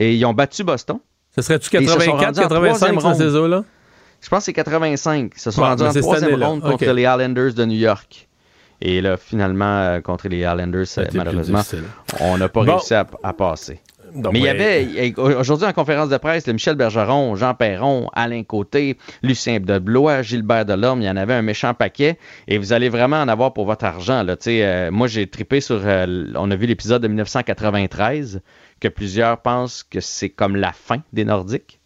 Et ils ont battu Boston. Ce serait-tu Et ils se sont 84, rendus en 85 troisième dans ces eaux-là? Je pense que c'est 85. Ils se sont rendus en troisième ronde contre les Islanders de New York. Et là, finalement, euh, contre les Islanders, malheureusement, on n'a pas Bon. réussi à, à passer. Donc, Mais il y ouais. avait, aujourd'hui en conférence de presse, Michel Bergeron, Jean Perron, Alain Côté, Lucien Deblois, Gilbert Delorme, il y en avait un méchant paquet et vous allez vraiment en avoir pour votre argent. Là. Euh, moi, j'ai tripé sur, euh, on a vu l'épisode de 1993, que plusieurs pensent que c'est comme la fin des Nordiques.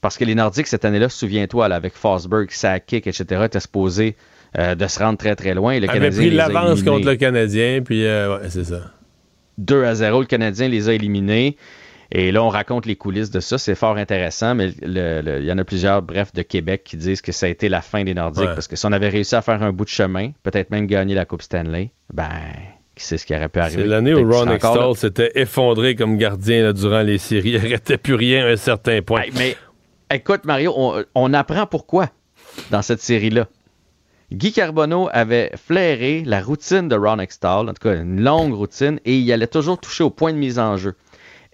Parce que les Nordiques, cette année-là, souviens-toi, avec Forsberg, Sakic, etc., étaient supposés euh, de se rendre très, très loin. Le avait Canadien pris les a l'avance éliminés. contre le Canadien, puis euh, ouais, c'est ça. 2 à 0, le Canadien les a éliminés. Et là, on raconte les coulisses de ça. C'est fort intéressant, mais il y en a plusieurs, bref, de Québec qui disent que ça a été la fin des Nordiques. Ouais. Parce que si on avait réussi à faire un bout de chemin, peut-être même gagner la Coupe Stanley, ben, qui sait ce qui aurait pu arriver? C'est l'année où Ron. Extall s'était effondré comme gardien là, durant les séries. Il n'arrêtait plus rien à un certain point. mais écoute, Mario, on, on apprend pourquoi dans cette série-là. Guy Carbonneau avait flairé la routine de Ron Extall, en tout cas une longue routine, et il allait toujours toucher au point de mise en jeu.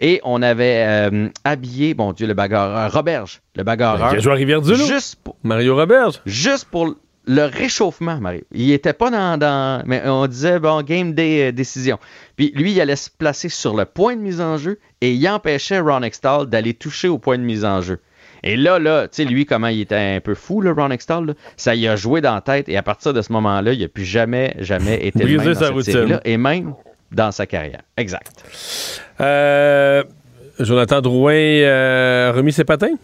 Et on avait euh, habillé, bon Dieu, le bagarreur, Roberge, le bagarreur. Il a joué à Rivière-du-Loup. Juste pour, Mario Roberge? juste pour le réchauffement, Mario. Il était pas dans, dans- Mais on disait, bon, game day euh, décision. Puis lui, il allait se placer sur le point de mise en jeu et il empêchait Ron Extall d'aller toucher au point de mise en jeu. Et là, là, tu sais, lui, comment il était un peu fou, le Ron Extall, là, ça y a joué dans la tête. Et à partir de ce moment-là, il n'a plus jamais, jamais été le même dans cette et même dans sa carrière. Exact. Euh, Jonathan Drouin euh, a remis ses patins?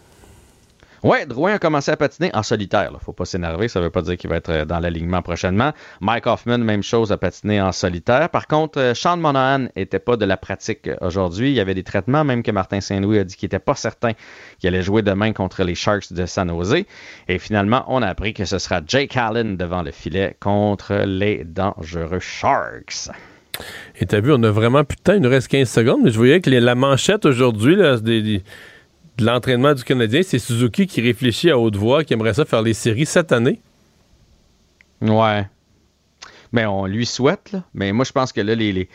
Ouais, Drouin a commencé à patiner en solitaire. Là. Faut pas s'énerver, ça veut pas dire qu'il va être euh, dans l'alignement prochainement. Mike Hoffman, même chose, a patiné en solitaire. Par contre, euh, Sean Monahan était pas de la pratique euh, aujourd'hui. Il y avait des traitements, même que Martin Saint-Louis a dit qu'il était pas certain qu'il allait jouer demain contre les Sharks de San Jose. Et finalement, on a appris que ce sera Jake Allen devant le filet contre les dangereux Sharks. Et t'as vu, on a vraiment temps, il nous reste 15 secondes, mais je voyais que la manchette aujourd'hui là, des- de l'entraînement du Canadien, c'est Suzuki qui réfléchit à haute voix, qui aimerait ça faire les séries cette année. Ouais. Mais on lui souhaite, là. Mais moi, je pense que là, les,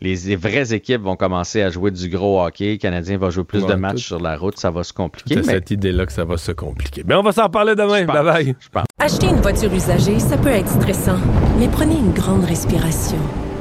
les, vraies équipes vont commencer à jouer du gros hockey. Le Canadien va jouer plus Ouais, de matchs tout- sur la route. Ça va se compliquer. C'est Mais cette idée-là que ça va se compliquer. Mais on va s'en parler demain. Bye bye. Acheter une voiture usagée, ça peut être stressant, mais prenez une grande respiration.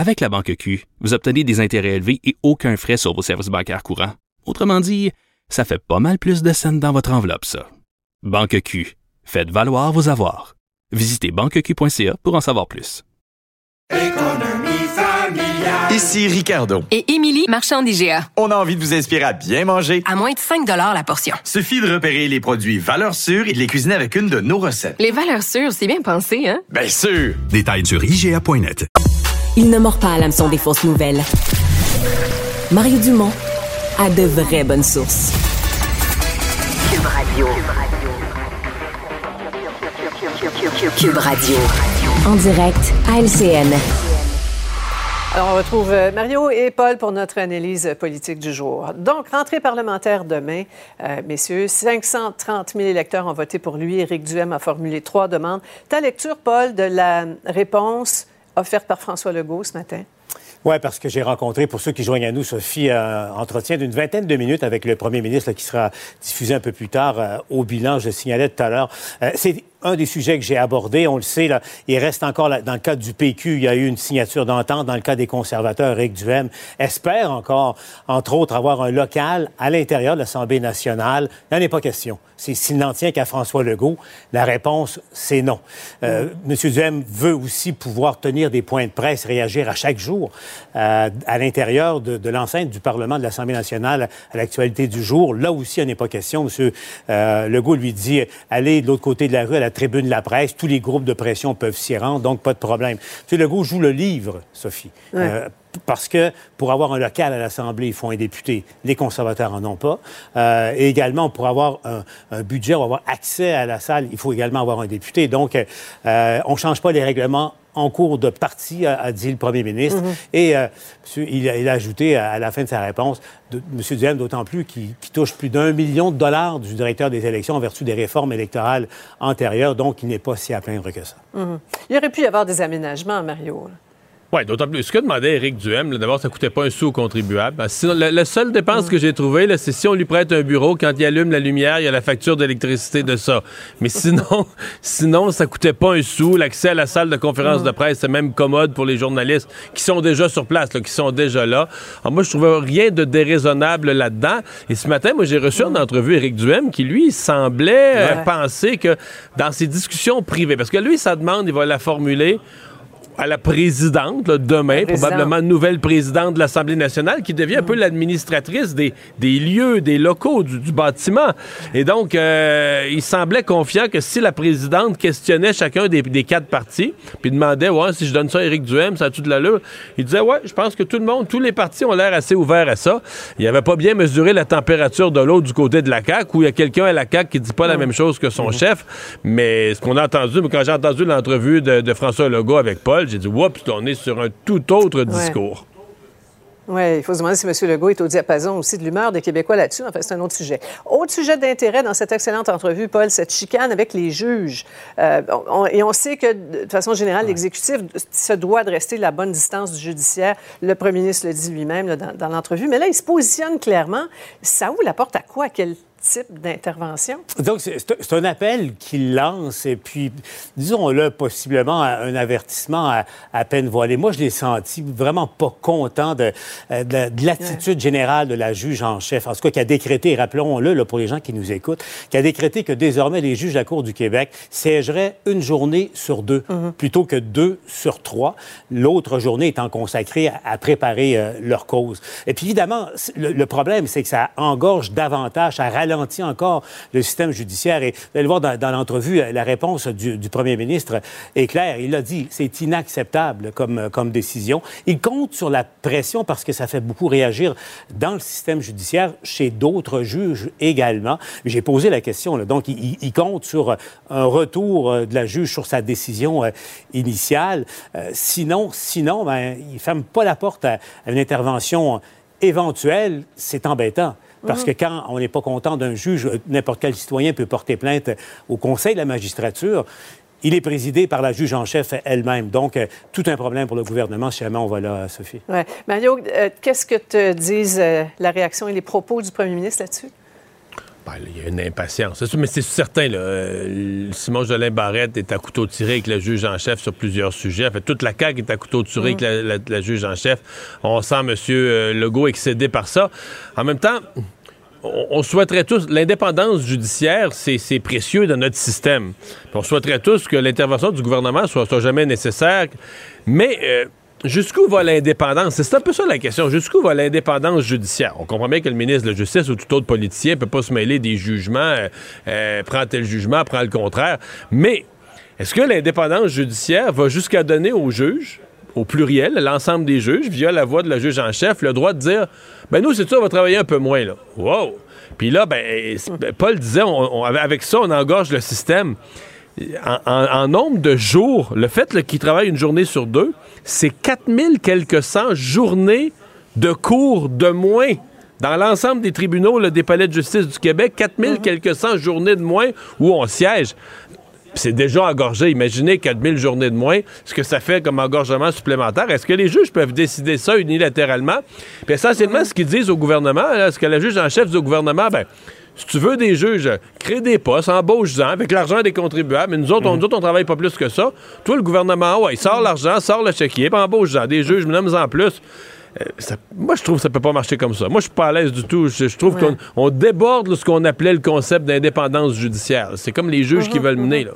Avec la Banque Q, vous obtenez des intérêts élevés et aucun frais sur vos services bancaires courants. Autrement dit, ça fait pas mal plus de scènes dans votre enveloppe, ça. Banque Q. Faites valoir vos avoirs. Visitez banqueq.ca pour en savoir plus. Ici Ricardo. Et Émilie, marchand d'IGA. On a envie de vous inspirer à bien manger. À moins de 5 la portion. Suffit de repérer les produits valeurs sûres et de les cuisiner avec une de nos recettes. Les valeurs sûres, c'est bien pensé, hein? Bien sûr! Détails sur IGA.net. Il ne mord pas à l'hameçon des fausses nouvelles. Mario Dumont a de vraies bonnes sources. Cube Radio. Cube Radio. En direct à LCN. Alors, on retrouve euh, Mario et Paul pour notre analyse politique du jour. Donc, rentrée parlementaire demain, euh, messieurs. 530 000 électeurs ont voté pour lui. Éric Duhem a formulé trois demandes. Ta lecture, Paul, de la réponse offerte par François Legault ce matin? Oui, parce que j'ai rencontré, pour ceux qui joignent à nous, Sophie, un entretien d'une vingtaine de minutes avec le premier ministre qui sera diffusé un peu plus tard euh, au bilan, je signalais tout à l'heure. Euh, un des sujets que j'ai abordé, on le sait, là, il reste encore, là, dans le cas du PQ, il y a eu une signature d'entente. Dans le cas des conservateurs, Eric Duhem espère encore, entre autres, avoir un local à l'intérieur de l'Assemblée nationale. Il n'en est pas question. C'est s'il n'en tient qu'à François Legault, la réponse, c'est non. Euh, Monsieur Duhem veut aussi pouvoir tenir des points de presse, réagir à chaque jour euh, à l'intérieur de, de l'enceinte du Parlement de l'Assemblée nationale à l'actualité du jour. Là aussi, il n'en est pas question. Monsieur euh, Legault lui dit, allez de l'autre côté de la rue, à la tribune de la presse, tous les groupes de pression peuvent s'y rendre, donc pas de problème. M. Legault joue le livre, Sophie. Ouais. Euh, parce que pour avoir un local à l'Assemblée, il faut un député. Les conservateurs en ont pas. Euh, et également, pour avoir un, un budget, ou avoir accès à la salle, il faut également avoir un député. Donc, euh, on ne change pas les règlements en cours de partie, a, a dit le premier ministre. Mhm. Et euh, il, a, il a ajouté à, à la fin de sa réponse, de, M. Duhem, d'autant plus qu'il touche plus d'un million de dollars du directeur des élections en vertu des réformes électorales antérieures, donc il n'est pas si à plaindre que ça. Mhm. Il aurait pu y avoir des aménagements, Mario. là. Oui, d'autant plus. Ce que demandait Éric Duhem, d'abord, ça coûtait pas un sou aux contribuables. Sinon, la, la seule dépense que j'ai trouvée, c'est si on lui prête un bureau, quand il allume la lumière, il y a la facture d'électricité de ça. Mais sinon, sinon, ça coûtait pas un sou. L'accès à la salle de conférence de presse, c'est même commode pour les journalistes qui sont déjà sur place, là, qui sont déjà là. Alors, moi, je trouvais rien de déraisonnable là-dedans. Et ce matin, moi, j'ai reçu en entrevue Éric Duhem qui, lui, semblait euh, Ouais. penser que dans ses discussions privées, parce que lui, sa demande, il va la formuler à la présidente, là, demain, présidente. probablement nouvelle présidente de l'Assemblée nationale, qui devient un peu l'administratrice des, des lieux, des locaux, du, du bâtiment. Et donc, euh, il semblait confiant que si la présidente questionnait chacun des, des quatre partis, puis demandait, ouais, si je donne ça à Éric Duhem, ça a tout de l'allure, il disait, ouais, je pense que tout le monde, tous les partis ont l'air assez ouverts à ça. Il n'avait pas bien mesuré la température de l'eau du côté de la CAQ, où il y a quelqu'un à la CAQ qui dit pas la même chose que son chef. Mais ce qu'on a entendu, quand j'ai entendu l'entrevue de, de François Legault avec Paul, j'ai dit, oups, on est sur un tout autre discours. Oui, il faut se demander si M. Legault est au diapason aussi de l'humeur des Québécois là-dessus. Enfin, c'est un autre sujet. Autre sujet d'intérêt dans cette excellente entrevue, Paul, cette chicane avec les juges. Euh, on- et on sait que, de façon générale, l'exécutif se doit de rester la bonne distance du judiciaire. Le premier ministre le dit lui-même dans, dans l'entrevue. Mais là, il se positionne clairement. Ça ouvre la porte à quoi? À quel type d'intervention? Donc, c'est- un appel qu'il lance et puis, disons-le, possiblement un avertissement à, à peine voilé. Moi, je l'ai senti vraiment pas content de, euh, de- de l'attitude générale de la juge en chef. En tout cas, qui a décrété, rappelons-le pour les gens qui nous écoutent, qui a décrété que désormais les juges de la Cour du Québec siégeraient une journée sur deux plutôt que deux sur trois. L'autre journée étant consacrée à, à préparer euh, leur cause. Et puis, évidemment, le, le problème, c'est que ça engorge davantage, ça ralentit encore le système judiciaire. Et vous allez le voir dans, l'entrevue, euh, la réponse du, premier ministre est claire. Il a dit c'est inacceptable comme, euh, comme décision. Il compte sur la pression parce que ça fait beaucoup réagir dans le système judiciaire, chez d'autres juges également. J'ai posé la question. Donc, il, compte sur euh, un retour de la juge sur sa décision initiale. Sinon, sinon ben, il ferme pas la porte à une intervention éventuelle. C'est embêtant. Parce que quand on n'est pas content d'un juge, n'importe quel citoyen peut porter plainte au Conseil de la magistrature. Il est présidé par la juge en chef elle-même. Donc, euh, tout un problème pour le gouvernement, si on va là, Sophie. Ouais. Mario, euh, qu'est-ce que te disent euh, la réaction et les propos du premier ministre là-dessus? Ben, il y a une impatience. Mais c'est certain, là, euh, Simon Jolin Barrette est à couteau tiré avec le juge en chef sur plusieurs sujets. Fait, toute la CAQ est à couteau tiré avec la, juge en chef. On sent M. Legault excédé par ça. En même temps, on, souhaiterait tous, l'indépendance judiciaire, c'est précieux dans notre système. On souhaiterait tous que l'intervention du gouvernement soit, soit jamais nécessaire. Mais euh, jusqu'où va l'indépendance? C'est un peu ça la question. Jusqu'où va l'indépendance judiciaire? On comprend bien que le ministre de la Justice ou tout autre politicien ne peut pas se mêler des jugements, euh, euh, prend tel jugement, prend le contraire. Mais est-ce que l'indépendance judiciaire va jusqu'à donner aux juges, au pluriel, l'ensemble des juges, via la voix de la juge en chef, le droit de dire ben nous, c'est ça, on va travailler un peu moins, là. Wow! Puis là, ben, c'est- ben, Paul disait, on- avec ça, on engorge le système. En, en- en nombre de jours, le fait là, qu'il travaille une journée sur deux, c'est 4000 quelques cent journées de cours de moins. Dans l'ensemble des tribunaux, là, des palais de justice du Québec, 4000 quelques cent journées de moins où on siège. C'est déjà engorgé. Imaginez 4000 journées de moins, ce que ça fait comme engorgement supplémentaire. Est-ce que les juges peuvent décider ça unilatéralement? Puis essentiellement, ce qu'ils disent au gouvernement, là, ce que la juge en chef dit au gouvernement, ben, Si tu veux des juges, crée des postes, embauche-en avec l'argent des contribuables. Mais nous autres, on, nous autres, on travaille pas plus que ça. Toi, le gouvernement, ouais, sort l'argent, sort le chéquier, puis embauche-en. Des juges, mais en plus. Euh, ça- moi, je trouve que ça peut pas marcher comme ça. Moi, je suis pas à l'aise du tout. Je, je trouve Ouais. qu'on on déborde là, ce qu'on appelait le concept d'indépendance judiciaire. C'est comme les juges qui Mhm, veulent mener. Là.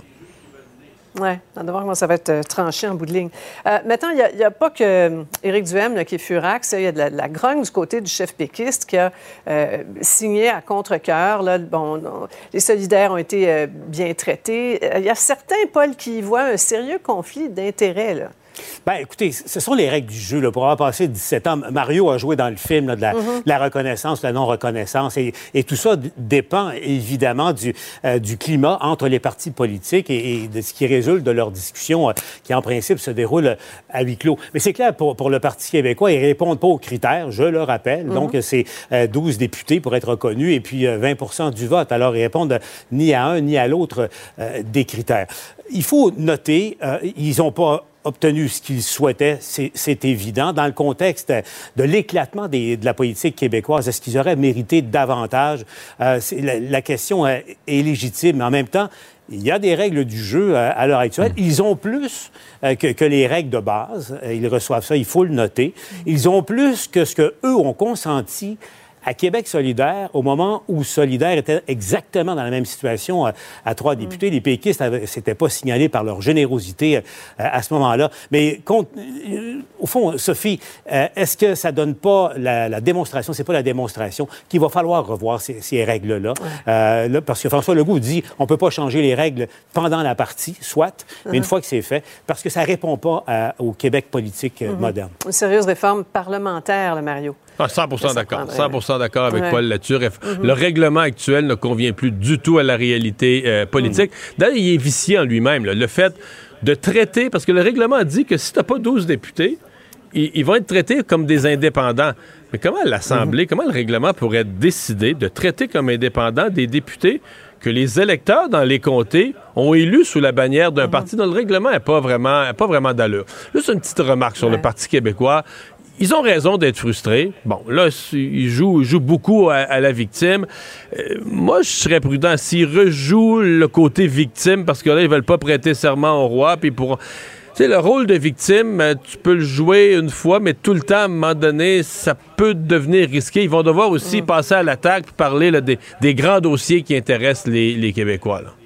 Oui, on va voir comment ça va être euh, tranché en bout de ligne. Euh, maintenant, il n'y a, pas que euh, Éric Duhem qui est furax. Il y a de la, de grogne du côté du chef péquiste qui a signé à contre-cœur. Bon, non, les solidaires ont été bien traités. Il y a certains, Paul, qui voient un sérieux conflit d'intérêts. Ben, écoutez, ce sont les règles du jeu. Là. Pour avoir passé 17 ans, Mario a joué dans le film là, de, la, Mhm. de la reconnaissance, de la non-reconnaissance. Et, et tout ça dépend évidemment du, euh, du climat entre les partis politiques et, et de ce qui résulte de leur discussion euh, qui, en principe, se déroule euh, à huis clos. Mais c'est clair, pour, pour le Parti québécois, ils répondent pas aux critères, je le rappelle. Mhm. Donc, c'est euh, 12 députés pour être reconnus et puis euh, 20% du vote. Alors, ils répondent ni à un ni à l'autre des critères. Il faut noter, euh, ils n'ont pas obtenu ce qu'ils souhaitaient, c'est évident. Dans le contexte de l'éclatement de la politique québécoise, est-ce qu'ils auraient mérité davantage? Euh, la, la question euh, est légitime, mais en même temps, il y a des règles du jeu euh, à l'heure actuelle. Ils ont plus euh, que, que les règles de base. Euh, Ils reçoivent ça, il faut le noter. Ils ont plus que ce que eux ont consenti à Québec solidaire, au moment où Solidaire était exactement dans la même situation euh, à trois députés, les péquistes s'étaient pas signalés par leur générosité euh, à ce moment-là. Mais compte- euh, au fond, Sophie, est-ce que ça donne pas la, la démonstration, c'est pas la démonstration, qu'il va falloir revoir ces, ces règles-là? Euh, là, parce que François Legault dit on peut pas changer les règles pendant la partie, soit, mais une Mhm. fois que c'est fait, parce que ça répond pas à- au Québec politique Mhm. moderne. Une sérieuse réforme parlementaire, là, Mario. Ah, 100 Ça d'accord. prendrait- 100 d'accord avec Ouais. Paul là-dessus. Mhm. Le règlement actuel ne convient plus du tout à la réalité euh, politique. D'ailleurs, il est vicié en lui-même. Le fait de traiter, parce que le règlement dit que si tu n'as pas 12 députés, ils, ils vont être traités comme des indépendants. Mais comment l'Assemblée, comment le règlement pourrait décider de traiter comme indépendants des députés que les électeurs dans les comtés ont élus sous la bannière d'un parti dont le règlement n'est pas vraiment, pas vraiment d'allure? Juste une petite remarque sur le Parti québécois. Ils ont raison d'être frustrés. Bon, là, ils jouent, ils jouent beaucoup à, à la victime. Euh, moi, je serais prudent s'ils rejouent le côté victime parce que là, ils veulent pas prêter serment au roi. Puis pour, tu sais, le rôle de victime, euh, tu peux le jouer une fois, mais tout le temps, à un moment donné, ça peut devenir risqué. Ils vont devoir aussi passer à l'attaque parler là, des, des grands dossiers qui intéressent les, les Québécois. là.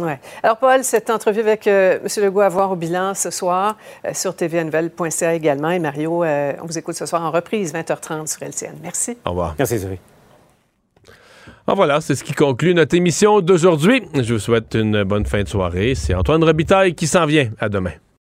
Ouais. Alors, Paul, cette entrevue avec euh, M. Legault à voir au bilan ce soir euh, sur tvnouvelle.ca également. Et Mario, euh, on vous écoute ce soir en reprise, 20h30 sur LCN. Merci. Au revoir. Merci, Sophie. Ah, voilà, c'est ce qui conclut notre émission d'aujourd'hui. Je vous souhaite une bonne fin de soirée. C'est Antoine Robitaille qui s'en vient. À demain.